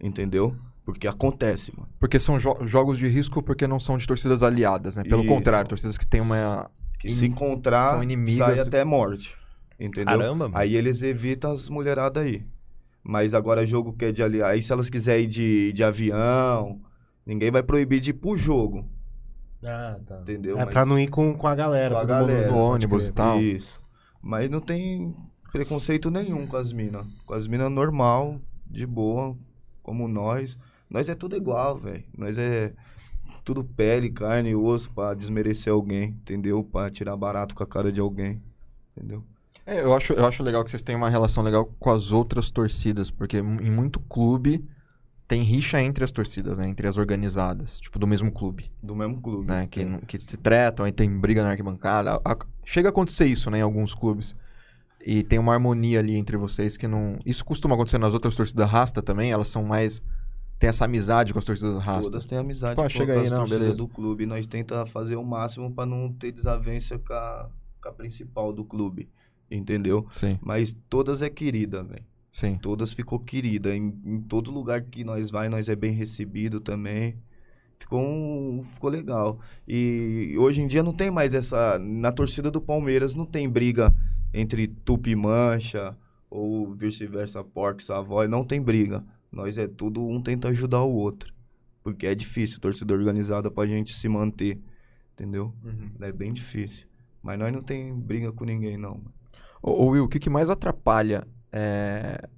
[SPEAKER 1] Entendeu? Porque acontece, mano.
[SPEAKER 2] Porque são jo- jogos de risco porque não são de torcidas aliadas, né? Pelo
[SPEAKER 1] Isso.
[SPEAKER 2] contrário, torcidas que têm uma.
[SPEAKER 1] Que
[SPEAKER 2] In-
[SPEAKER 1] se encontrar,
[SPEAKER 2] são inimigas.
[SPEAKER 1] sai até morte. Entendeu?
[SPEAKER 4] Caramba, mano.
[SPEAKER 1] Aí eles evitam as mulheradas aí. Mas agora jogo que é de aliado. Aí se elas quiserem ir de, de avião, ninguém vai proibir de ir pro jogo.
[SPEAKER 3] Ah, tá.
[SPEAKER 1] Entendeu?
[SPEAKER 3] É
[SPEAKER 1] Mas-
[SPEAKER 3] pra não ir com, com a galera.
[SPEAKER 1] Com a
[SPEAKER 3] todo mundo
[SPEAKER 1] galera.
[SPEAKER 2] No ônibus e tal.
[SPEAKER 1] Isso. Mas não tem preconceito nenhum com as minas. Com as minas normal, de boa, como nós. Nós é tudo igual, velho. Nós é tudo pele, carne e osso pra desmerecer alguém, entendeu? Pra tirar barato com a cara de alguém, entendeu?
[SPEAKER 2] É, eu acho, eu acho legal que vocês têm uma relação legal com as outras torcidas, porque em muito clube tem rixa entre as torcidas, né? Entre as organizadas, tipo, do mesmo clube,
[SPEAKER 1] Do mesmo clube.
[SPEAKER 2] né? Que, não- que se tretam, aí tem briga na arquibancada. A- chega a acontecer isso, né? Em alguns clubes. E tem uma harmonia ali entre vocês que não... Isso costuma acontecer nas outras torcidas rasta também, elas são mais... Tem essa amizade com as torcidas rasta.
[SPEAKER 1] Todas têm amizade
[SPEAKER 2] Pô,
[SPEAKER 1] com,
[SPEAKER 2] chega
[SPEAKER 1] com
[SPEAKER 2] aí,
[SPEAKER 1] as
[SPEAKER 2] não,
[SPEAKER 1] torcidas
[SPEAKER 2] beleza.
[SPEAKER 1] do clube. Nós tenta fazer o máximo pra não ter desavença com a, com a principal do clube, entendeu?
[SPEAKER 2] Sim,
[SPEAKER 1] Mas todas é querida, velho.
[SPEAKER 2] sim.
[SPEAKER 1] Todas ficou querida. Em, em todo lugar que nós vai, nós é bem recebido também. Ficou, um- ficou legal. E hoje em dia não tem mais essa. Na torcida do Palmeiras não tem briga entre Tupi e Mancha ou vice-versa, Porco, Savoy. Não tem briga. Nós é tudo, um tenta ajudar o outro. Porque é difícil, torcida organizada, pra gente se manter. Entendeu? É bem difícil. Mas nós não tem briga com ninguém, não.
[SPEAKER 2] Ô, ô, Will, o que, que mais atrapalha é,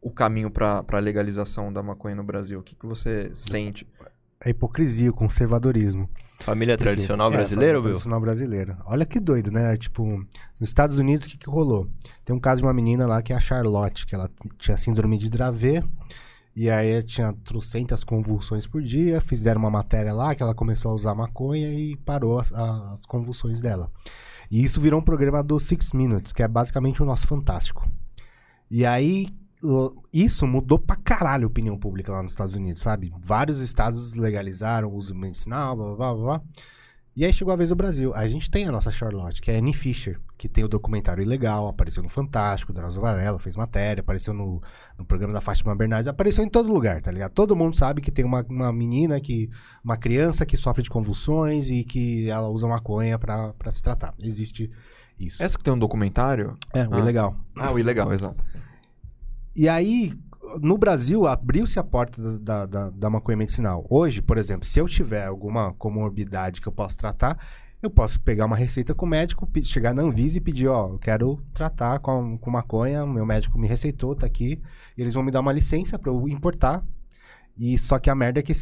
[SPEAKER 2] o caminho para a legalização da maconha no Brasil? O que, que você sente?
[SPEAKER 3] A hipocrisia, o conservadorismo.
[SPEAKER 4] Família tradicional
[SPEAKER 3] É,
[SPEAKER 4] brasileira,
[SPEAKER 3] família
[SPEAKER 4] viu?
[SPEAKER 3] Tradicional brasileira. Olha que doido, né? Tipo, nos Estados Unidos, o que, que rolou? Tem um caso de uma menina lá que é a Charlotte, que ela tinha síndrome de Dravet. E aí tinha trocentas convulsões por dia. Fizeram uma matéria lá que ela começou a usar maconha e parou as, as convulsões dela. E isso virou um programa do Six Minutes, que é basicamente o nosso Fantástico. E aí, isso mudou pra caralho a opinião pública lá nos Estados Unidos, sabe? Vários estados legalizaram o uso medicinal, blá, blá, blá, blá. E aí chegou a vez do Brasil. A gente tem a nossa Charlotte, que é a Annie Fisher, que tem o documentário Ilegal, apareceu no Fantástico, Drauzio Varela fez matéria, apareceu no, no programa da Fátima Bernardes, apareceu em todo lugar, tá ligado? Todo mundo sabe que tem uma, uma menina, que uma criança que sofre de convulsões e que ela usa maconha pra, pra se tratar. Existe isso.
[SPEAKER 2] Essa que tem um documentário?
[SPEAKER 3] É, o
[SPEAKER 2] Ah,
[SPEAKER 3] Ilegal.
[SPEAKER 2] Ah, o ilegal, exato. sim.
[SPEAKER 3] E aí, no Brasil, abriu-se a porta da, da, da, maconha medicinal. Hoje, por exemplo, se eu tiver alguma comorbidade que eu posso tratar, eu posso pegar uma receita com o médico, chegar na Anvisa e pedir, ó, eu quero tratar com, com maconha, meu médico me receitou, tá aqui. E eles vão me dar uma licença pra eu importar. E só que a merda é que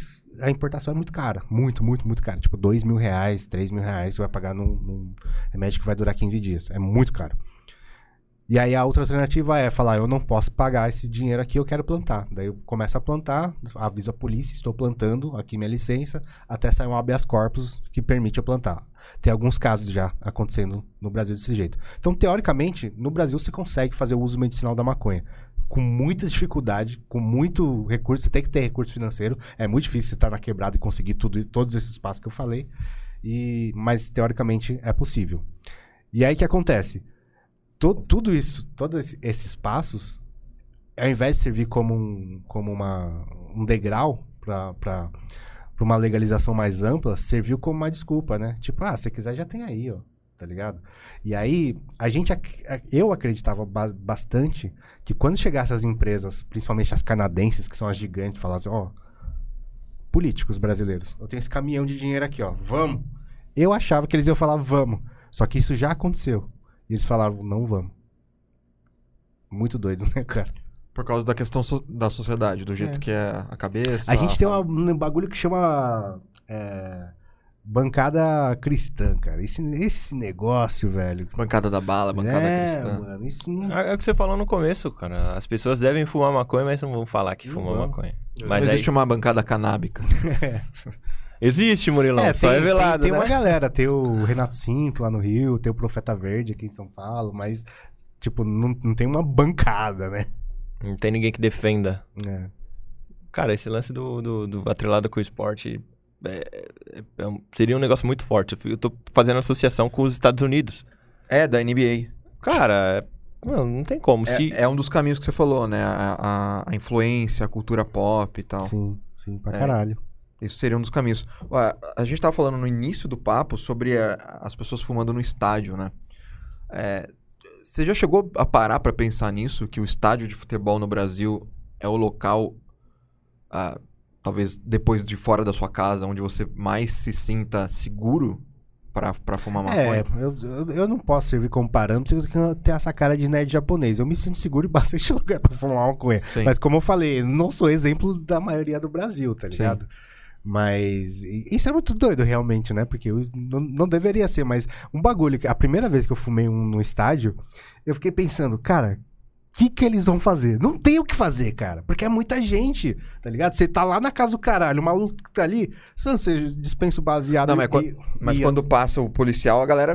[SPEAKER 3] a importação é muito cara. Muito, muito, muito cara. Tipo, dois mil reais, três mil reais você vai pagar num, num remédio que vai durar 15 dias. É muito caro. E aí a outra alternativa é falar, eu não posso pagar esse dinheiro aqui, eu quero plantar. Daí eu começo a plantar, aviso a polícia, estou plantando, aqui minha licença, até sair um habeas corpus que permite eu plantar. Tem alguns casos já acontecendo no Brasil desse jeito. Então, teoricamente, no Brasil você consegue fazer o uso medicinal da maconha. Com muita dificuldade, com muito recurso, você tem que ter recurso financeiro. É muito difícil você estar na quebrada e conseguir tudo, todos esses passos que eu falei. E, mas teoricamente é possível. E aí o que acontece? To- tudo isso, todos esse- esses passos, ao invés de servir como um, como uma, um degrau para uma legalização mais ampla, serviu como uma desculpa, né? Tipo, ah, se quiser já tem aí, ó. Tá ligado? E aí, a gente, eu acreditava ba- bastante que quando chegassem as empresas, principalmente as canadenses, que são as gigantes, falassem, ó, políticos brasileiros, eu tenho esse caminhão de dinheiro aqui, ó, vamos. Eu achava que eles iam falar vamos. Só que isso já aconteceu. E eles falaram, não vamos. Muito doido, né, cara?
[SPEAKER 2] Por causa da questão so- da sociedade, do jeito
[SPEAKER 3] É.
[SPEAKER 2] que é a cabeça.
[SPEAKER 3] A gente tem uma- um bagulho que chama. é, bancada cristã, cara. Esse, esse negócio, velho.
[SPEAKER 2] Bancada da bala, bancada
[SPEAKER 3] é,
[SPEAKER 2] cristã.
[SPEAKER 3] mano, isso não.
[SPEAKER 4] É é o que você falou no começo, cara. As pessoas devem fumar maconha, mas não vão falar que
[SPEAKER 3] Não
[SPEAKER 4] fumam maconha.
[SPEAKER 2] Não
[SPEAKER 4] Mas aí-
[SPEAKER 2] existe uma bancada canábica.
[SPEAKER 4] Existe, Murilão. só é velado,
[SPEAKER 3] tem, tem
[SPEAKER 4] né?
[SPEAKER 3] uma galera, tem o Renato Simples lá no Rio, tem o Profeta Verde aqui em São Paulo, mas, tipo, não, não tem uma bancada, né?
[SPEAKER 4] Não tem ninguém que defenda.
[SPEAKER 3] É.
[SPEAKER 4] Cara, esse lance do, do, do atrelado com o esporte é- é- é um- seria um negócio muito forte. Eu, fui- eu tô fazendo associação com os Estados Unidos.
[SPEAKER 2] É, da NBA.
[SPEAKER 4] Cara, é- mano, não tem como. Se,
[SPEAKER 2] É, é um dos caminhos que você falou, né? A, a- a influência, a cultura pop e tal.
[SPEAKER 3] Sim, sim, pra
[SPEAKER 2] É.
[SPEAKER 3] caralho.
[SPEAKER 2] Isso seria um dos caminhos. Ó, a gente tava falando no início do papo sobre a- as pessoas fumando no estádio, né? É, você já chegou a parar pra pensar nisso? Que o estádio de futebol no Brasil é o local, ah, talvez depois de fora da sua casa, onde você mais se sinta seguro pra pra fumar
[SPEAKER 3] É,
[SPEAKER 2] maconha?
[SPEAKER 3] eu, eu, eu não posso servir como parâmetro porque eu tenho essa cara de nerd japonês. Eu me sinto seguro em bastante lugar pra fumar maconha.
[SPEAKER 2] Sim.
[SPEAKER 3] Mas como eu falei, não sou exemplo da maioria do Brasil, tá
[SPEAKER 2] Sim.
[SPEAKER 3] Mas isso é muito doido realmente, né? Porque eu- não, não deveria ser, mas um bagulho que a primeira vez que eu fumei um no estádio, eu fiquei pensando, cara, o que que eles vão fazer? Não tem o que fazer, cara, porque é muita gente, tá ligado? Você tá lá na casa do caralho, o maluco que tá ali, você dispensa o baseado
[SPEAKER 2] Não, mas,
[SPEAKER 3] e-
[SPEAKER 2] quando, mas
[SPEAKER 3] e-
[SPEAKER 2] quando passa o policial, a galera.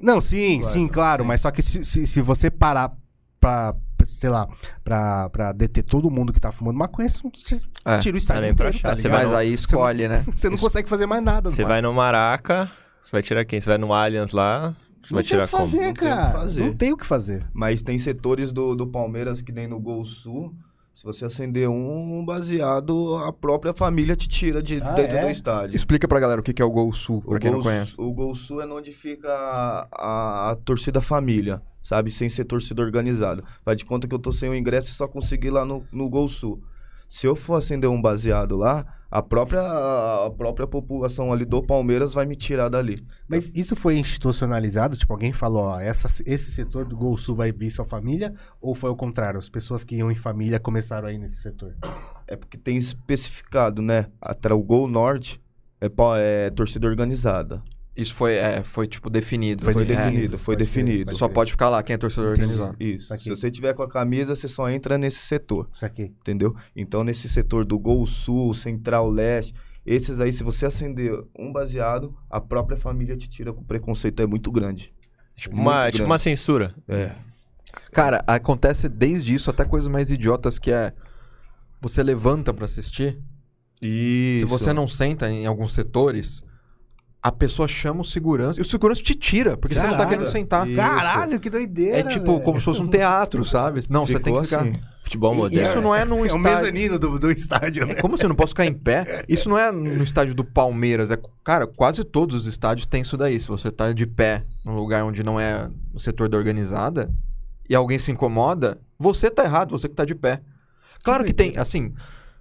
[SPEAKER 3] não, sim,
[SPEAKER 1] Claro,
[SPEAKER 3] sim, claro. Mas só que se, se, se você parar pra, sei lá, pra, pra deter todo mundo que tá fumando maconha, você
[SPEAKER 2] É.
[SPEAKER 3] tira o estádio
[SPEAKER 4] é
[SPEAKER 3] inteiro, tá
[SPEAKER 4] achar. Você
[SPEAKER 3] ligado?
[SPEAKER 2] Mas aí escolhe, né?
[SPEAKER 3] Você não
[SPEAKER 2] Isso-
[SPEAKER 3] consegue fazer mais nada.
[SPEAKER 4] você vai no Maraca, você vai tirar quem? Você vai no Allianz lá, você vai tirar como?
[SPEAKER 3] fazer,
[SPEAKER 1] Não tem o que
[SPEAKER 3] cara.
[SPEAKER 1] fazer.
[SPEAKER 3] Não tem o que fazer.
[SPEAKER 1] Mas tem setores do, do Palmeiras que nem no Gol Sul. Se você acender um baseado, a própria família te tira de
[SPEAKER 3] Ah,
[SPEAKER 1] dentro
[SPEAKER 3] é?
[SPEAKER 1] do estádio.
[SPEAKER 2] Explica pra galera o que é o Gol Sul, pra
[SPEAKER 1] O
[SPEAKER 2] quem
[SPEAKER 1] Gol,
[SPEAKER 2] não conhece.
[SPEAKER 1] o Gol Sul é onde fica a, a- a torcida família, sabe? Sem ser torcida organizada. Faz de conta que eu tô sem o ingresso e só consegui ir lá no, no Gol Sul. Se eu for acender um baseado lá, a própria, a própria população ali do Palmeiras vai me tirar dali.
[SPEAKER 3] Mas isso foi institucionalizado? Tipo, alguém falou, ó, essa, esse setor do Gol Sul vai vir sua família? Ou foi o contrário? As pessoas que iam em família começaram aí nesse setor?
[SPEAKER 1] É porque tem especificado, né? Até o Gol Norte é, é torcida organizada.
[SPEAKER 2] Isso foi, é, foi tipo definido.
[SPEAKER 1] Foi,
[SPEAKER 2] É,
[SPEAKER 1] definido, foi
[SPEAKER 3] pode crer,
[SPEAKER 1] definido.
[SPEAKER 2] Só pode ficar lá quem é torcedor
[SPEAKER 3] Entendi.
[SPEAKER 2] organizado.
[SPEAKER 1] Isso. Se você tiver com a camisa, você só entra nesse setor,
[SPEAKER 3] Isso aqui.
[SPEAKER 1] entendeu? Então, nesse setor do Gol Sul, Central Leste, esses aí, se você acender um baseado, a própria família te tira com preconceito, é muito grande.
[SPEAKER 4] Tipo
[SPEAKER 1] Muito
[SPEAKER 4] uma, tipo
[SPEAKER 1] grande.
[SPEAKER 4] uma censura.
[SPEAKER 1] É.
[SPEAKER 2] Cara, acontece desde isso até coisas mais idiotas que é. Você levanta pra assistir.
[SPEAKER 1] Isso.
[SPEAKER 2] Se você não senta em alguns setores, a pessoa chama o segurança. E o segurança te tira, porque você não tá
[SPEAKER 3] Caralho.
[SPEAKER 2] querendo sentar.
[SPEAKER 1] Isso.
[SPEAKER 3] Caralho, que doideira!
[SPEAKER 2] É tipo
[SPEAKER 3] velho.
[SPEAKER 2] como se fosse um teatro, sabe? Não, você tem
[SPEAKER 1] Ficou
[SPEAKER 2] que ficar.
[SPEAKER 1] assim.
[SPEAKER 4] Futebol moderno.
[SPEAKER 2] Isso não é num
[SPEAKER 3] É o
[SPEAKER 2] estádio.
[SPEAKER 3] mezanino do, do estádio, né?
[SPEAKER 2] Como você não posso ficar em pé? Isso não é no estádio do Palmeiras. É, cara, quase todos os estádios têm isso daí. Se você tá de pé num lugar onde não é o setor da organizada e alguém se incomoda, você tá errado, você que tá de pé. Claro que tem, assim,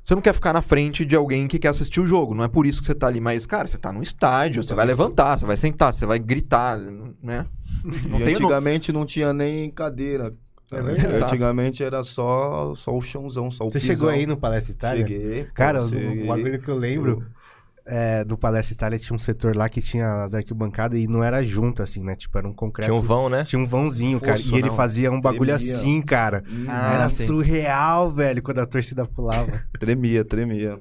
[SPEAKER 2] você não quer ficar na frente de alguém que quer assistir o jogo. Não é por isso que você tá ali. Mas, cara, você tá num estádio, você vai levantar, você vai sentar, você vai gritar, né? Não
[SPEAKER 1] e
[SPEAKER 2] tem no...
[SPEAKER 1] antigamente não tinha nem cadeira.
[SPEAKER 3] É verdade.
[SPEAKER 1] Antigamente era só, só o chãozão, só o
[SPEAKER 3] Você
[SPEAKER 1] pisão.
[SPEAKER 3] chegou aí no Palestra Itália?
[SPEAKER 1] Cheguei.
[SPEAKER 3] Cara, o bagulho que eu lembro é, do Palestra Itália tinha um setor lá que tinha as arquibancadas e não era junto, assim, né? Tipo, era um concreto.
[SPEAKER 4] Tinha um vão, né?
[SPEAKER 3] Tinha um vãozinho, cara.
[SPEAKER 2] Fosso,
[SPEAKER 3] E ele
[SPEAKER 2] não.
[SPEAKER 3] fazia um bagulho
[SPEAKER 1] Tremia.
[SPEAKER 3] assim, cara.
[SPEAKER 2] Ah,
[SPEAKER 3] era
[SPEAKER 2] sim.
[SPEAKER 3] surreal, velho, quando a torcida pulava.
[SPEAKER 1] Tremia, tremia.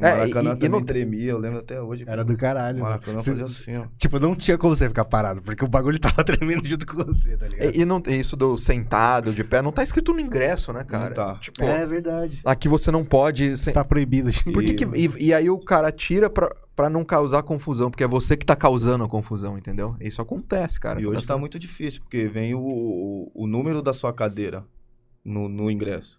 [SPEAKER 1] O
[SPEAKER 2] É,
[SPEAKER 1] Maracanã
[SPEAKER 2] e- e
[SPEAKER 1] também
[SPEAKER 2] não-
[SPEAKER 1] tremia, eu lembro até hoje.
[SPEAKER 3] Era do caralho.
[SPEAKER 1] O Maracanã
[SPEAKER 3] Você-
[SPEAKER 1] fazia assim, ó.
[SPEAKER 3] Tipo, não tinha como você ficar parado, porque o bagulho tava tremendo junto com você, tá ligado?
[SPEAKER 2] E, e não, isso do sentado, de pé, não tá escrito no ingresso, né, cara?
[SPEAKER 1] Não tá.
[SPEAKER 2] Tipo,
[SPEAKER 3] É verdade.
[SPEAKER 2] aqui você não pode. sen-
[SPEAKER 3] Está proibido. de-
[SPEAKER 2] Por que que- e, e aí o cara tira pra. pra não causar confusão, porque é você que tá causando a confusão, entendeu? Isso acontece, cara.
[SPEAKER 1] E hoje
[SPEAKER 2] Acontece
[SPEAKER 1] tá muito difícil, porque vem o, o, o número da sua cadeira no, no ingresso.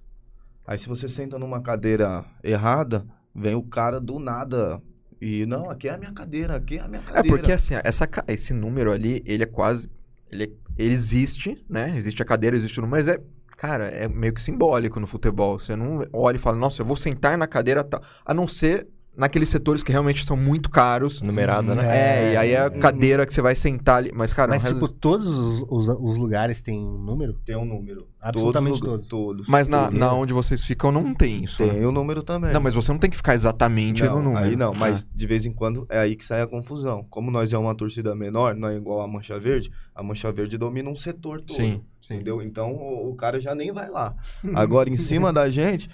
[SPEAKER 1] Aí se você senta numa cadeira errada, vem o cara do nada. E não, aqui é a minha cadeira, aqui é a minha
[SPEAKER 2] É
[SPEAKER 1] cadeira.
[SPEAKER 2] porque assim, essa, esse número ali, ele é quase. Ele, é- ele existe, né? Existe a cadeira, existe tudo, mas é. Cara, é meio que simbólico no futebol. Você não olha e fala, nossa, eu vou sentar na cadeira tal. A não ser naqueles setores que realmente são muito caros.
[SPEAKER 4] Numerada, né?
[SPEAKER 2] É, e aí é a
[SPEAKER 3] Uhum.
[SPEAKER 2] cadeira que você vai sentar ali. Mas, cara,
[SPEAKER 3] Mas,
[SPEAKER 2] no
[SPEAKER 3] tipo, todos os, os, os lugares têm um número?
[SPEAKER 1] Tem um número.
[SPEAKER 3] Absolutamente
[SPEAKER 1] todos.
[SPEAKER 3] todos.
[SPEAKER 1] todos.
[SPEAKER 2] mas na,
[SPEAKER 1] Todos.
[SPEAKER 2] na onde vocês ficam não tem isso. né?
[SPEAKER 1] Tem o número também.
[SPEAKER 2] Não, mas você não tem que ficar exatamente
[SPEAKER 1] Não,
[SPEAKER 2] no número.
[SPEAKER 1] Aí não,
[SPEAKER 2] Ah.
[SPEAKER 1] mas de vez em quando é aí que sai a confusão. Como nós é uma torcida menor, não é igual a Mancha Verde, a Mancha Verde domina um setor todo.
[SPEAKER 2] Sim, sim.
[SPEAKER 1] Entendeu? Então o, o cara já nem vai lá. Agora, em cima da gente,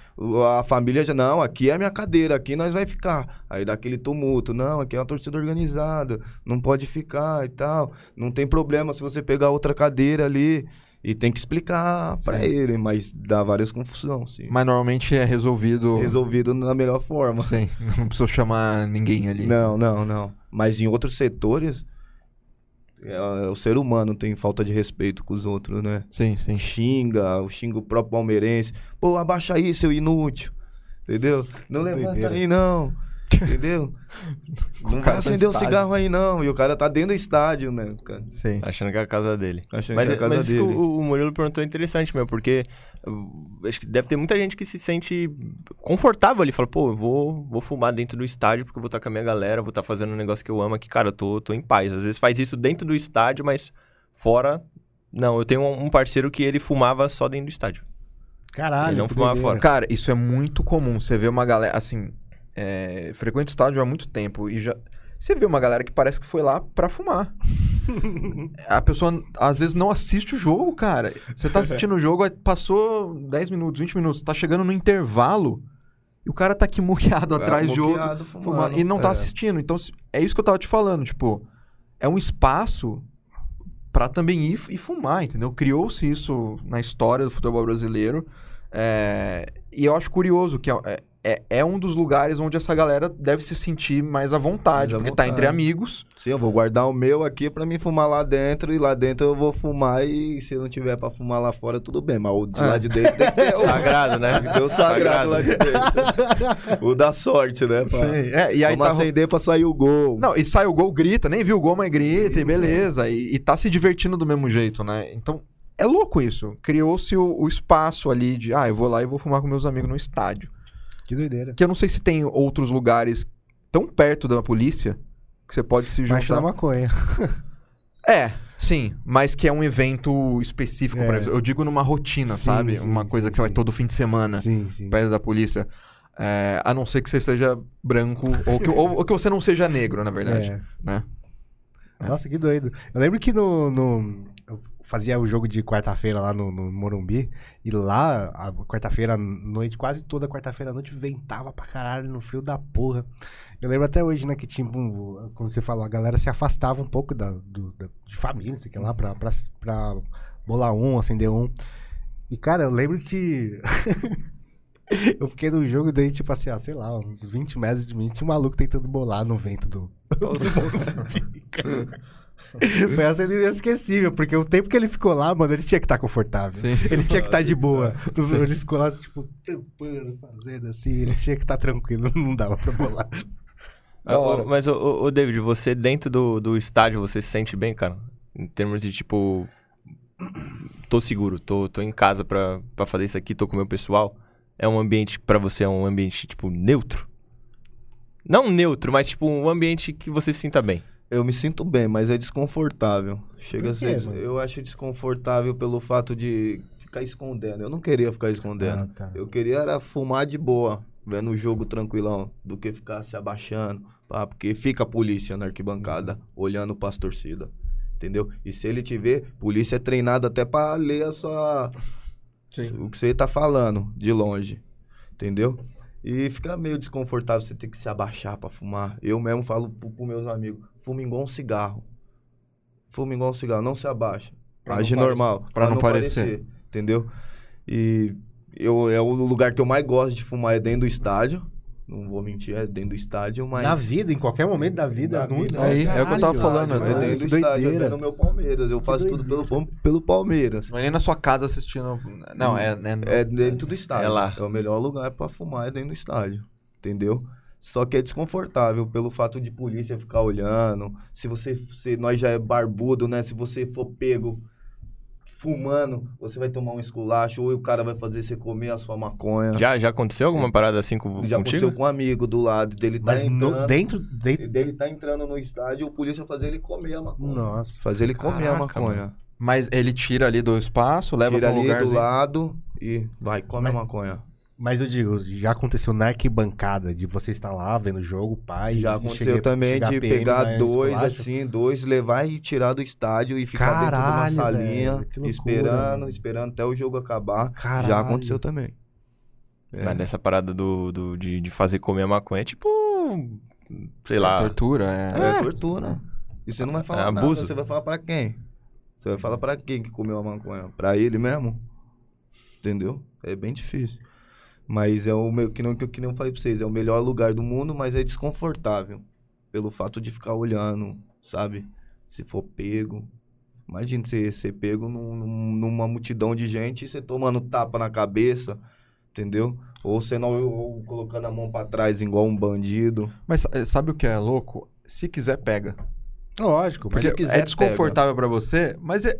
[SPEAKER 1] a família já. Não, aqui é a minha cadeira, aqui nós vai ficar. Aí dá aquele tumulto. Não, aqui é uma torcida organizada, não pode ficar e tal. Não tem problema se você pegar outra cadeira ali. E tem que explicar pra
[SPEAKER 2] Sim.
[SPEAKER 1] ele, mas dá várias confusões, sim.
[SPEAKER 2] Mas normalmente é resolvido.
[SPEAKER 1] Resolvido na melhor forma.
[SPEAKER 2] Sim, não precisa chamar ninguém ali.
[SPEAKER 1] Não, não, não. Mas em outros setores, o ser humano tem falta de respeito com os outros, né?
[SPEAKER 2] Sim, sim.
[SPEAKER 1] Xinga, xinga o próprio palmeirense. Pô, abaixa aí, seu inútil. Entendeu? Não levanta aí, não. Entendeu? Não vai
[SPEAKER 2] cara
[SPEAKER 1] acender o cigarro aí, não. E o cara tá dentro do estádio, né? Cara,
[SPEAKER 2] Sim.
[SPEAKER 4] Achando que é a casa dele.
[SPEAKER 1] achando
[SPEAKER 4] Mas,
[SPEAKER 1] que é a casa
[SPEAKER 4] mas isso
[SPEAKER 1] dele.
[SPEAKER 4] que o, o Murilo perguntou é interessante mesmo, porque uh, acho que deve ter muita gente que se sente confortável ali. Fala, pô, eu vou, vou fumar dentro do estádio porque eu vou estar com a minha galera, vou estar fazendo um negócio que eu amo aqui. Cara, eu tô, tô em paz. Às vezes faz isso dentro do estádio, mas fora... Não, eu tenho um parceiro que ele fumava só dentro do estádio.
[SPEAKER 3] Caralho,
[SPEAKER 4] Ele não fumava fora.
[SPEAKER 2] Cara, isso é muito comum. Você vê uma galera, assim, é, frequento estádio há muito tempo e já. Você vê uma galera que parece que foi lá pra fumar. A pessoa às vezes não assiste o jogo, cara. Você tá assistindo o jogo, passou 10 minutos, 20 minutos, tá chegando no intervalo e o cara tá aqui muqueado
[SPEAKER 1] Cara,
[SPEAKER 2] atrás do jogo.
[SPEAKER 1] moqueado,
[SPEAKER 2] fumando,
[SPEAKER 1] fumando.
[SPEAKER 2] e não tá
[SPEAKER 1] É.
[SPEAKER 2] assistindo. Então, é isso que eu tava te falando, tipo, é um espaço pra também ir e fumar, entendeu? Criou-se isso na história do futebol brasileiro. é, e eu acho curioso que é, é, é um dos lugares onde essa galera deve se sentir mais à vontade,
[SPEAKER 1] Mais à
[SPEAKER 2] porque tá entre
[SPEAKER 1] vontade.
[SPEAKER 2] amigos.
[SPEAKER 1] Sim, eu vou guardar o meu aqui pra mim fumar lá dentro. E lá dentro eu vou fumar. E se não tiver pra fumar lá fora, tudo bem. Mas o de
[SPEAKER 2] É.
[SPEAKER 1] lá de dentro tem que ter
[SPEAKER 4] Sagrado, né?
[SPEAKER 1] Tem que ter o sagrado lá de dentro. o da sorte, né? Pra,
[SPEAKER 2] É, e aí
[SPEAKER 1] Vamos
[SPEAKER 2] tá
[SPEAKER 1] acender pra sair o gol.
[SPEAKER 2] Não, e sai o gol, grita, nem viu o gol, mas grita, e beleza. E, e tá se divertindo do mesmo jeito, né? Então, é louco isso. Criou-se o, o espaço ali de, ah, eu vou lá e vou fumar com meus amigos no estádio.
[SPEAKER 3] Que doideira.
[SPEAKER 2] Que eu não sei se tem outros lugares tão perto da polícia que você pode se
[SPEAKER 3] da
[SPEAKER 2] juntar.
[SPEAKER 3] maconha.
[SPEAKER 2] É, sim, mas que é um evento específico
[SPEAKER 3] É.
[SPEAKER 2] pra isso. Eu digo numa rotina,
[SPEAKER 3] Sim,
[SPEAKER 2] sabe?
[SPEAKER 3] sim,
[SPEAKER 2] Uma coisa
[SPEAKER 3] sim,
[SPEAKER 2] que você vai todo fim de semana
[SPEAKER 3] Sim, sim.
[SPEAKER 2] perto da polícia. É, a não ser que você seja branco ou que, ou, ou que você não seja negro, na verdade.
[SPEAKER 3] É.
[SPEAKER 2] Né?
[SPEAKER 3] Nossa, que doido. Eu lembro que no. no- fazia o jogo de quarta-feira lá no, no Morumbi. E lá, a quarta-feira à noite, quase toda quarta-feira à noite, ventava pra caralho no frio da porra. Eu lembro até hoje, né, que tinha, um, como você falou, a galera se afastava um pouco da, do- da- de família, não sei o que lá, pra, pra, pra bolar um, acender um. E, cara, eu lembro que. eu fiquei no jogo, daí, tipo assim, ah, sei lá, uns 20 metros de mim, tinha um maluco tentando bolar no vento do. Foi essa inesquecível, porque o tempo que ele ficou lá, mano, ele tinha que estar confortável.
[SPEAKER 2] Sim.
[SPEAKER 3] Ele tinha que estar de boa. Ele ficou lá, tipo, tampando, fazendo assim, ele tinha que estar tranquilo, não dava pra bolar.
[SPEAKER 4] Ah, mas, ô, David, você dentro do, do estádio, você se sente bem, cara? Em termos de, tipo... Tô seguro, tô, tô em casa pra, pra fazer isso aqui, tô com o meu pessoal. É um ambiente, pra você, é um ambiente, tipo, neutro? Não neutro, mas, tipo, um ambiente que você se sinta bem.
[SPEAKER 1] Eu me sinto bem, mas é desconfortável. Chega
[SPEAKER 3] Por
[SPEAKER 1] a ser.
[SPEAKER 3] quê, mano?
[SPEAKER 1] Eu acho desconfortável pelo fato de ficar escondendo. Eu não queria ficar escondendo.
[SPEAKER 3] Ah, tá.
[SPEAKER 1] Eu queria era fumar de boa, vendo o jogo tranquilão, do que ficar se abaixando, pá, porque fica a polícia na arquibancada olhando pras torcidas. Entendeu? E se ele te ver, polícia é treinado até pra ler a sua o que você tá falando de longe. Entendeu? E fica meio desconfortável você ter que se abaixar pra fumar. Eu mesmo falo pro, pro meus amigos, fuma igual um cigarro. Fuma igual um cigarro, não se abaixa.
[SPEAKER 2] Pra
[SPEAKER 1] Age
[SPEAKER 2] não
[SPEAKER 1] normal.
[SPEAKER 2] parecer- pra não parecer.
[SPEAKER 1] Entendeu? E eu, é o lugar que eu mais gosto de fumar é dentro do estádio. Não vou mentir, é dentro do estádio, mas.
[SPEAKER 3] Na vida, em qualquer momento da vida.
[SPEAKER 1] Na
[SPEAKER 3] não-
[SPEAKER 1] vida,
[SPEAKER 2] Aí, é o que eu tava falando,
[SPEAKER 1] É
[SPEAKER 2] né?
[SPEAKER 1] dentro do
[SPEAKER 3] que
[SPEAKER 1] estádio,
[SPEAKER 3] doideira.
[SPEAKER 1] é no meu Palmeiras. Eu faço tudo pelo, pelo Palmeiras.
[SPEAKER 2] Não é nem na sua casa assistindo. Não, é. no-
[SPEAKER 1] É dentro do estádio.
[SPEAKER 4] É lá.
[SPEAKER 1] É o melhor lugar pra fumar é dentro do estádio. Entendeu? Só que é desconfortável pelo fato de polícia ficar olhando. Se você. Se nós já é barbudo, né? Se você for pego fumando, você vai tomar um esculacho ou o cara vai fazer você comer a sua maconha.
[SPEAKER 4] Já, já aconteceu alguma parada assim com,
[SPEAKER 1] Já
[SPEAKER 4] contigo?
[SPEAKER 1] aconteceu com um amigo do lado dele tá
[SPEAKER 3] Mas no-
[SPEAKER 1] entrando.
[SPEAKER 3] dentro, dentro.
[SPEAKER 1] Dele tá entrando no estádio, o polícia fazer ele comer a maconha.
[SPEAKER 3] Nossa.
[SPEAKER 1] Fazer ele comer a
[SPEAKER 4] Caraca,
[SPEAKER 1] maconha.
[SPEAKER 2] Mas ele tira ali do espaço, leva
[SPEAKER 1] Tira
[SPEAKER 2] pra um
[SPEAKER 1] ali
[SPEAKER 2] lugar.
[SPEAKER 1] do lado e vai, come a maconha.
[SPEAKER 3] Mas eu digo, já aconteceu na arquibancada de você estar lá vendo o jogo, pai.
[SPEAKER 1] Já aconteceu
[SPEAKER 3] cheguei-
[SPEAKER 1] também de
[SPEAKER 3] PM,
[SPEAKER 1] pegar dois
[SPEAKER 3] esculacho.
[SPEAKER 1] assim, dois, levar e tirar do estádio e ficar
[SPEAKER 3] Caralho,
[SPEAKER 1] dentro de uma salinha,
[SPEAKER 3] velho,
[SPEAKER 1] esperando,
[SPEAKER 3] mano.
[SPEAKER 1] esperando até o jogo acabar.
[SPEAKER 3] Caralho.
[SPEAKER 1] Já aconteceu também. É.
[SPEAKER 4] Mas nessa parada do, do- de, de fazer comer a maconha é tipo. Sei
[SPEAKER 2] É
[SPEAKER 4] lá.
[SPEAKER 2] tortura, é.
[SPEAKER 1] É, tortura. E você não vai falar
[SPEAKER 4] É
[SPEAKER 1] nada,
[SPEAKER 4] abuso.
[SPEAKER 1] você vai falar pra quem? Você vai falar pra quem que comeu a maconha? Pra ele mesmo? Entendeu? É bem difícil. Mas é o meu, que não, que nem eu falei pra vocês, é o melhor lugar do mundo, mas é desconfortável. Pelo fato de ficar olhando, sabe? Se for pego. Imagina você ser pego num- num- numa multidão de gente e você tomando tapa na cabeça, entendeu? Ou você não ou colocando a mão pra trás igual um bandido.
[SPEAKER 2] Mas eh, sabe o que é louco? Se quiser, pega.
[SPEAKER 3] Lógico, mas
[SPEAKER 2] Porque
[SPEAKER 1] se quiser,
[SPEAKER 2] é desconfortável pra você, mas é...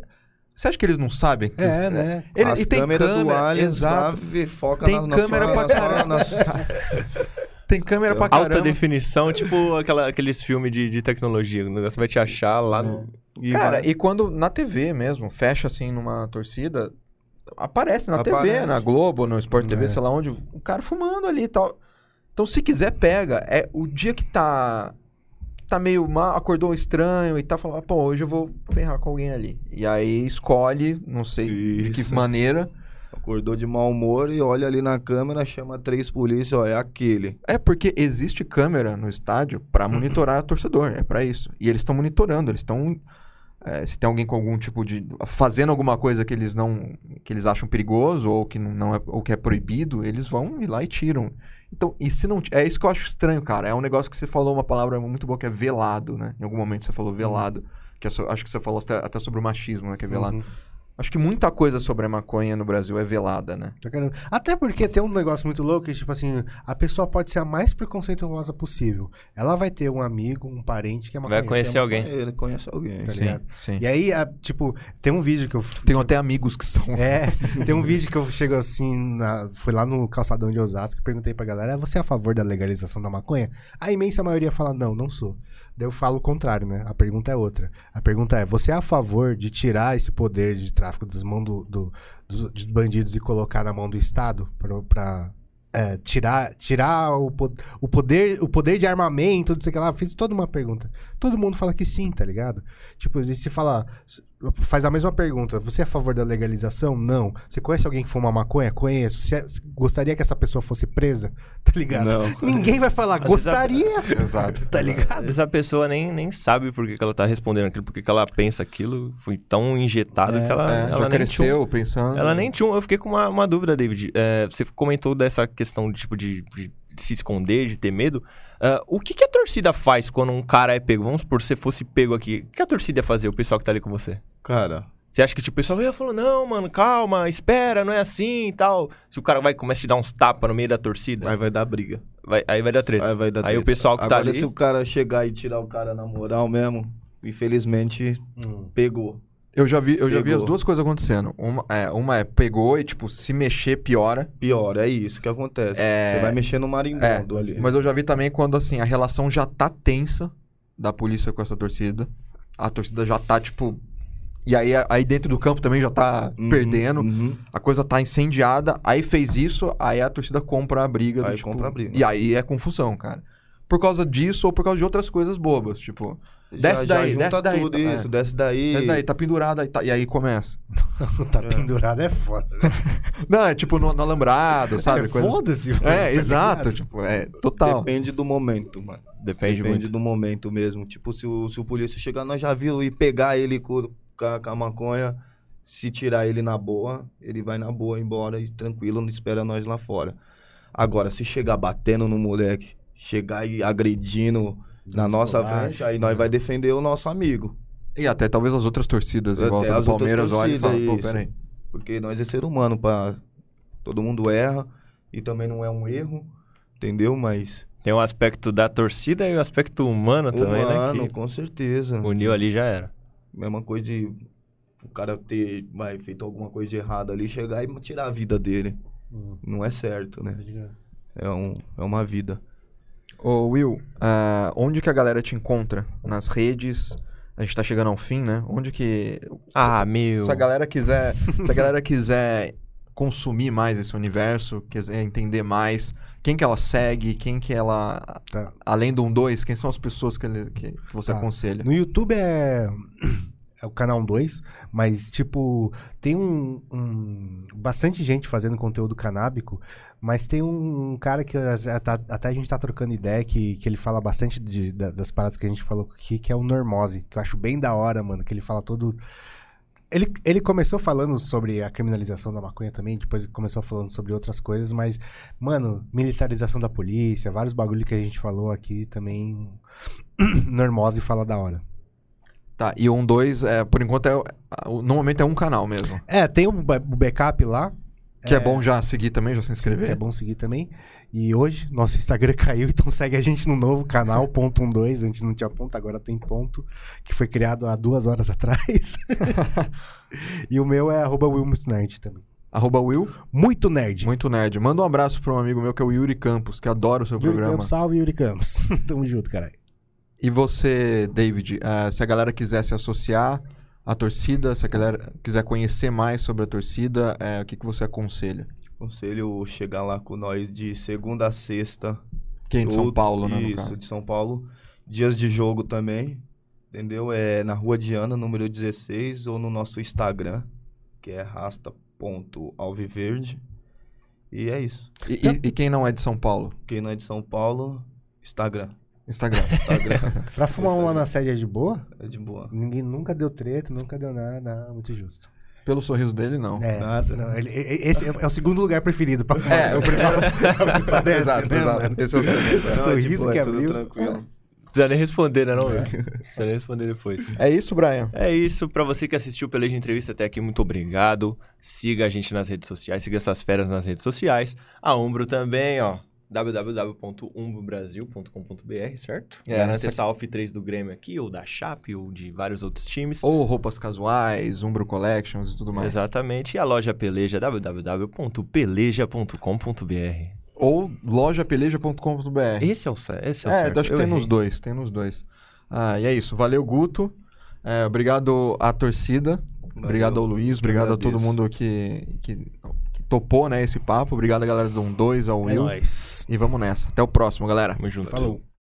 [SPEAKER 2] você acha que eles não sabem? que-
[SPEAKER 3] É, né?
[SPEAKER 2] Ele,
[SPEAKER 1] As
[SPEAKER 2] e tem câmera,
[SPEAKER 1] do Allianz
[SPEAKER 2] exato.
[SPEAKER 1] foca
[SPEAKER 2] Tem
[SPEAKER 1] na, na
[SPEAKER 2] câmera
[SPEAKER 1] sua,
[SPEAKER 2] pra
[SPEAKER 1] na sua- na sua-
[SPEAKER 2] Tem câmera pra
[SPEAKER 4] Alta
[SPEAKER 2] caramba.
[SPEAKER 4] definição, tipo aquela, aqueles filmes de, de tecnologia. O negócio vai te achar lá no.
[SPEAKER 1] E
[SPEAKER 2] Cara,
[SPEAKER 1] vai-
[SPEAKER 2] e quando na TV mesmo, fecha assim numa torcida, aparece na TV,
[SPEAKER 1] Aparece.
[SPEAKER 2] na Globo, no Sport TV,
[SPEAKER 3] É.
[SPEAKER 2] sei lá onde, o cara fumando ali e tal. Então, se quiser, pega. É o dia que tá tá meio mal, acordou estranho e tá falando, pô, hoje eu vou ferrar com alguém ali. E aí escolhe, não sei de que
[SPEAKER 1] Isso.
[SPEAKER 2] maneira.
[SPEAKER 1] Acordou de mau humor e olha ali na câmera, chama três polícias, ó, é aquele.
[SPEAKER 2] É porque existe câmera no estádio pra monitorar o torcedor, é pra isso. E eles estão monitorando, eles estão é, se tem alguém com algum tipo de fazendo alguma coisa que eles não que eles acham perigoso ou que não- é ou que é proibido, eles vão ir lá e tiram. Então, e se não é isso que eu acho estranho, cara. É um negócio que você falou uma palavra muito boa que é velado, né? Em algum momento você falou velado, que é so- acho que você falou até, até sobre o machismo, né, que é velado.
[SPEAKER 3] Uhum.
[SPEAKER 2] Acho que muita coisa sobre a maconha no Brasil é velada, né?
[SPEAKER 3] Até porque tem um negócio muito louco que, tipo assim, a pessoa pode ser a mais preconceituosa possível. Ela vai ter um amigo, um parente que é
[SPEAKER 4] Vai
[SPEAKER 3] maconheiro,
[SPEAKER 4] conhecer
[SPEAKER 3] é
[SPEAKER 4] alguém.
[SPEAKER 1] Ele conhece alguém.
[SPEAKER 3] Tá ligado?
[SPEAKER 2] sim.
[SPEAKER 3] E aí, a- tipo, tem um vídeo que eu.
[SPEAKER 2] Tenho até amigos que são
[SPEAKER 3] É, tem um vídeo que eu chego assim, na, fui lá no calçadão de Osasco e perguntei pra galera, "Ah, você é a favor da legalização da maconha? A imensa maioria fala, não, não sou. Daí eu falo o contrário, né? A pergunta é outra. A pergunta é, você é a favor de tirar esse poder de tráfico dos mãos do, do- dos, dos bandidos e colocar na mão do Estado pra, é, tirar tirar o, o poder o poder de armamento, não sei o que lá, fiz toda uma pergunta. Todo mundo fala que sim, tá ligado? Tipo, se falar, faz a mesma pergunta. Você é a favor da legalização? Não. Você conhece alguém que fuma maconha? Conheço. Você é- gostaria que essa pessoa fosse presa? Tá ligado?
[SPEAKER 1] Não.
[SPEAKER 3] Ninguém vai falar,
[SPEAKER 4] Às vezes a-
[SPEAKER 3] gostaria.
[SPEAKER 2] Exato.
[SPEAKER 3] Tá ligado?
[SPEAKER 4] vezes a pessoa nem, nem sabe por que, que ela tá respondendo aquilo, por que, que ela pensa aquilo. Foi tão injetado
[SPEAKER 3] É,
[SPEAKER 4] que ela,
[SPEAKER 2] É,
[SPEAKER 4] ela
[SPEAKER 2] já
[SPEAKER 4] nem tinha
[SPEAKER 2] cresceu pensando.
[SPEAKER 4] Ela nem tinha. um- Eu fiquei com uma, uma dúvida, David. É, você comentou dessa questão de, tipo, de, de se esconder, de ter medo. Ah, o que, que a torcida faz quando um cara é pego? Vamos supor, se você fosse pego aqui. O que a torcida ia fazer, o pessoal que tá ali com você?
[SPEAKER 1] Cara,
[SPEAKER 4] Você acha que tipo, o pessoal ia falar, não, mano, calma, espera, não é assim e tal. Se o cara vai começa a te dar uns tapas no meio da torcida,
[SPEAKER 1] aí vai dar briga.
[SPEAKER 4] vai- aí vai dar treta.
[SPEAKER 1] Aí vai dar
[SPEAKER 4] Aí o
[SPEAKER 1] treta.
[SPEAKER 4] pessoal que tá
[SPEAKER 1] Agora,
[SPEAKER 4] ali-
[SPEAKER 1] se o cara chegar e tirar o cara na moral mesmo, infelizmente,
[SPEAKER 3] Hum.
[SPEAKER 1] pegou.
[SPEAKER 2] Eu já vi, eu já vi
[SPEAKER 1] Pegou.
[SPEAKER 2] as duas coisas acontecendo. Uma é, uma é pegou e, tipo, se mexer piora.
[SPEAKER 1] Pior, é isso que acontece.
[SPEAKER 2] É-
[SPEAKER 1] Você vai mexer no marimbondo ali.
[SPEAKER 2] Mas eu já vi também quando, assim, a relação já tá tensa da polícia com essa torcida. A torcida já tá, tipo. E aí, aí dentro do campo também já tá
[SPEAKER 1] Uhum,
[SPEAKER 2] perdendo.
[SPEAKER 1] uhum.
[SPEAKER 2] A coisa tá incendiada. Aí fez isso, aí a torcida compra a briga. do,
[SPEAKER 1] Aí
[SPEAKER 2] tipo,
[SPEAKER 1] compra a briga.
[SPEAKER 2] E aí é confusão, cara. Por causa disso ou por causa de outras coisas bobas. Tipo, Desce
[SPEAKER 1] já,
[SPEAKER 2] daí,
[SPEAKER 1] já
[SPEAKER 2] desce daí,
[SPEAKER 1] tudo
[SPEAKER 2] tá-
[SPEAKER 1] isso,
[SPEAKER 2] é.
[SPEAKER 1] desce daí.
[SPEAKER 2] "Mas daí tá pendurado, aí tá- e aí começa.
[SPEAKER 3] tá pendurado é foda. né?
[SPEAKER 2] Não, é tipo no, no alambrado, sabe?
[SPEAKER 3] É,
[SPEAKER 2] Coisa-
[SPEAKER 3] Foda-se. mano,
[SPEAKER 2] É,
[SPEAKER 3] tá
[SPEAKER 2] exato.
[SPEAKER 3] ligado?
[SPEAKER 2] Tipo, é total.
[SPEAKER 1] Depende do momento, mano.
[SPEAKER 4] Depende,
[SPEAKER 1] Depende
[SPEAKER 4] muito.
[SPEAKER 1] do momento mesmo. Tipo, se o, se o polícia chegar, nós já viu e pegar ele com, com, a, com a maconha, se tirar ele na boa, ele vai na boa embora e tranquilo, não espera nós lá fora. Agora, se chegar batendo no moleque, chegar e agredindo na nossa frente, aí nós vai defender o nosso amigo.
[SPEAKER 2] E até talvez as outras torcidas em
[SPEAKER 1] Até
[SPEAKER 2] volta do
[SPEAKER 1] as outras
[SPEAKER 2] Palmeiras olhem e falam, pô, peraí.
[SPEAKER 1] Porque nós é ser humano, pra... todo mundo erra e também não é um erro, entendeu? Mas
[SPEAKER 4] Tem o aspecto da torcida e o aspecto humano também,
[SPEAKER 1] humano,
[SPEAKER 4] né? Que
[SPEAKER 1] com certeza.
[SPEAKER 4] uniu ali já era.
[SPEAKER 1] Mesma coisa de o cara ter vai, feito alguma coisa de errado ali, chegar e tirar a vida dele.
[SPEAKER 3] Hum.
[SPEAKER 1] Não é certo, né? É, um, é uma vida.
[SPEAKER 2] Ô, Will, ah, onde que a galera te encontra? Nas redes? A gente tá chegando ao fim, né? Onde que...
[SPEAKER 4] Ah,
[SPEAKER 2] se,
[SPEAKER 4] meu.
[SPEAKER 2] se a galera quiser... se a galera quiser consumir mais esse universo, quiser entender mais, quem que ela segue, quem que ela...
[SPEAKER 3] Tá.
[SPEAKER 2] Além do 1-2, quem são as pessoas que, ele- que, você
[SPEAKER 3] Tá.
[SPEAKER 2] aconselha?
[SPEAKER 3] No YouTube é. É o canal 2, mas, tipo, tem um, um- Bastante gente fazendo conteúdo canábico, mas tem um, cara que tá- até a gente tá trocando ideia, que, que ele fala bastante de- da- das paradas que a gente falou aqui, que é o Normose, que eu acho bem da hora, mano, que ele fala todo. Ele, ele começou falando sobre a criminalização da maconha também, depois começou falando sobre outras coisas, mas, mano, militarização da polícia, vários bagulho que a gente falou aqui também. Normose fala da hora.
[SPEAKER 2] Tá, e o 1-2, é, por enquanto, é, no momento é um canal mesmo.
[SPEAKER 3] É, tem o, o backup lá,
[SPEAKER 2] Que é, bom já seguir também, já se
[SPEAKER 3] que
[SPEAKER 2] inscrever.
[SPEAKER 3] é bom seguir também. E hoje, nosso Instagram caiu, então segue a gente no novo canal, ponto 12. Antes não tinha ponto, agora tem ponto, que foi criado há duas horas atrás. e o meu é arroba Will Muito Nerd também.
[SPEAKER 2] Arroba Will,
[SPEAKER 3] Muito nerd.
[SPEAKER 2] muito nerd. Manda um abraço pra um amigo meu que é o Yuri Campos, que adora o seu
[SPEAKER 3] Yuri
[SPEAKER 2] programa.
[SPEAKER 3] Campos, salve Yuri Campos. Tamo junto, caralho.
[SPEAKER 2] E você, David, eh, se a galera quiser se associar à torcida, se a galera quiser conhecer mais sobre a torcida, eh, o que, que você aconselha?
[SPEAKER 1] Aconselho chegar lá com nós de segunda a sexta.
[SPEAKER 2] Quem de São Paulo, né,
[SPEAKER 1] Isso, de São Paulo. Dias de jogo também, entendeu? É na Rua Diana, número 16, ou no nosso Instagram, que é rasta.alviverde. E é isso.
[SPEAKER 2] E, e- e quem não é de São Paulo?
[SPEAKER 1] Quem não é de São Paulo, Instagram.
[SPEAKER 2] Instagram.
[SPEAKER 1] Instagram
[SPEAKER 3] Pra fumar um lá na sede é de boa?
[SPEAKER 1] é de boa.
[SPEAKER 3] Ninguém nunca deu treta, nunca deu nada, ah, muito justo.
[SPEAKER 2] Pelo sorriso dele, não.
[SPEAKER 3] É,
[SPEAKER 1] Nada.
[SPEAKER 3] não, ele- esse é o segundo lugar preferido pra fumar.
[SPEAKER 2] É, o primeiro.
[SPEAKER 3] Parece,
[SPEAKER 2] exato,
[SPEAKER 3] né,
[SPEAKER 2] exato.
[SPEAKER 3] mano?
[SPEAKER 2] Esse é o sorriso.
[SPEAKER 3] O
[SPEAKER 1] Não, é de
[SPEAKER 3] sorriso
[SPEAKER 1] boa,
[SPEAKER 3] que
[SPEAKER 1] é
[SPEAKER 3] abriu.
[SPEAKER 1] tranquilo.
[SPEAKER 4] Precisa nem responder, né, não? Will? Precisa nem responder depois.
[SPEAKER 2] É isso, Brian.
[SPEAKER 4] É isso, pra você que assistiu o Peleja Entrevista até aqui, muito obrigado. Siga a gente nas redes sociais, siga essas feras nas redes sociais. A Umbro também, ó, www.umbrobrasil.com.br, certo?
[SPEAKER 2] É,
[SPEAKER 4] Garante
[SPEAKER 2] essa-
[SPEAKER 4] essa Alf 3 do Grêmio aqui, ou da Chape, ou de vários outros times.
[SPEAKER 2] Ou roupas casuais, Umbro Collections e tudo mais.
[SPEAKER 4] Exatamente. E a loja Peleja, www.peleja.com.br.
[SPEAKER 2] Ou lojapeleja.com.br.
[SPEAKER 4] Esse é o, esse é o
[SPEAKER 2] É,
[SPEAKER 4] certo.
[SPEAKER 2] acho que
[SPEAKER 4] Eu
[SPEAKER 2] tem
[SPEAKER 4] errei.
[SPEAKER 2] nos dois, tem nos dois. Ah, e é isso. Valeu, Guto. É, obrigado à torcida. Obrigado ao Luiz, obrigado a todo mundo que, que topou né, esse papo. Obrigado a galera do 1-2, ao
[SPEAKER 3] É
[SPEAKER 2] Will.
[SPEAKER 3] nóis.
[SPEAKER 2] E vamos nessa. Até o próximo, galera.
[SPEAKER 4] Tamo junto.
[SPEAKER 3] Falou.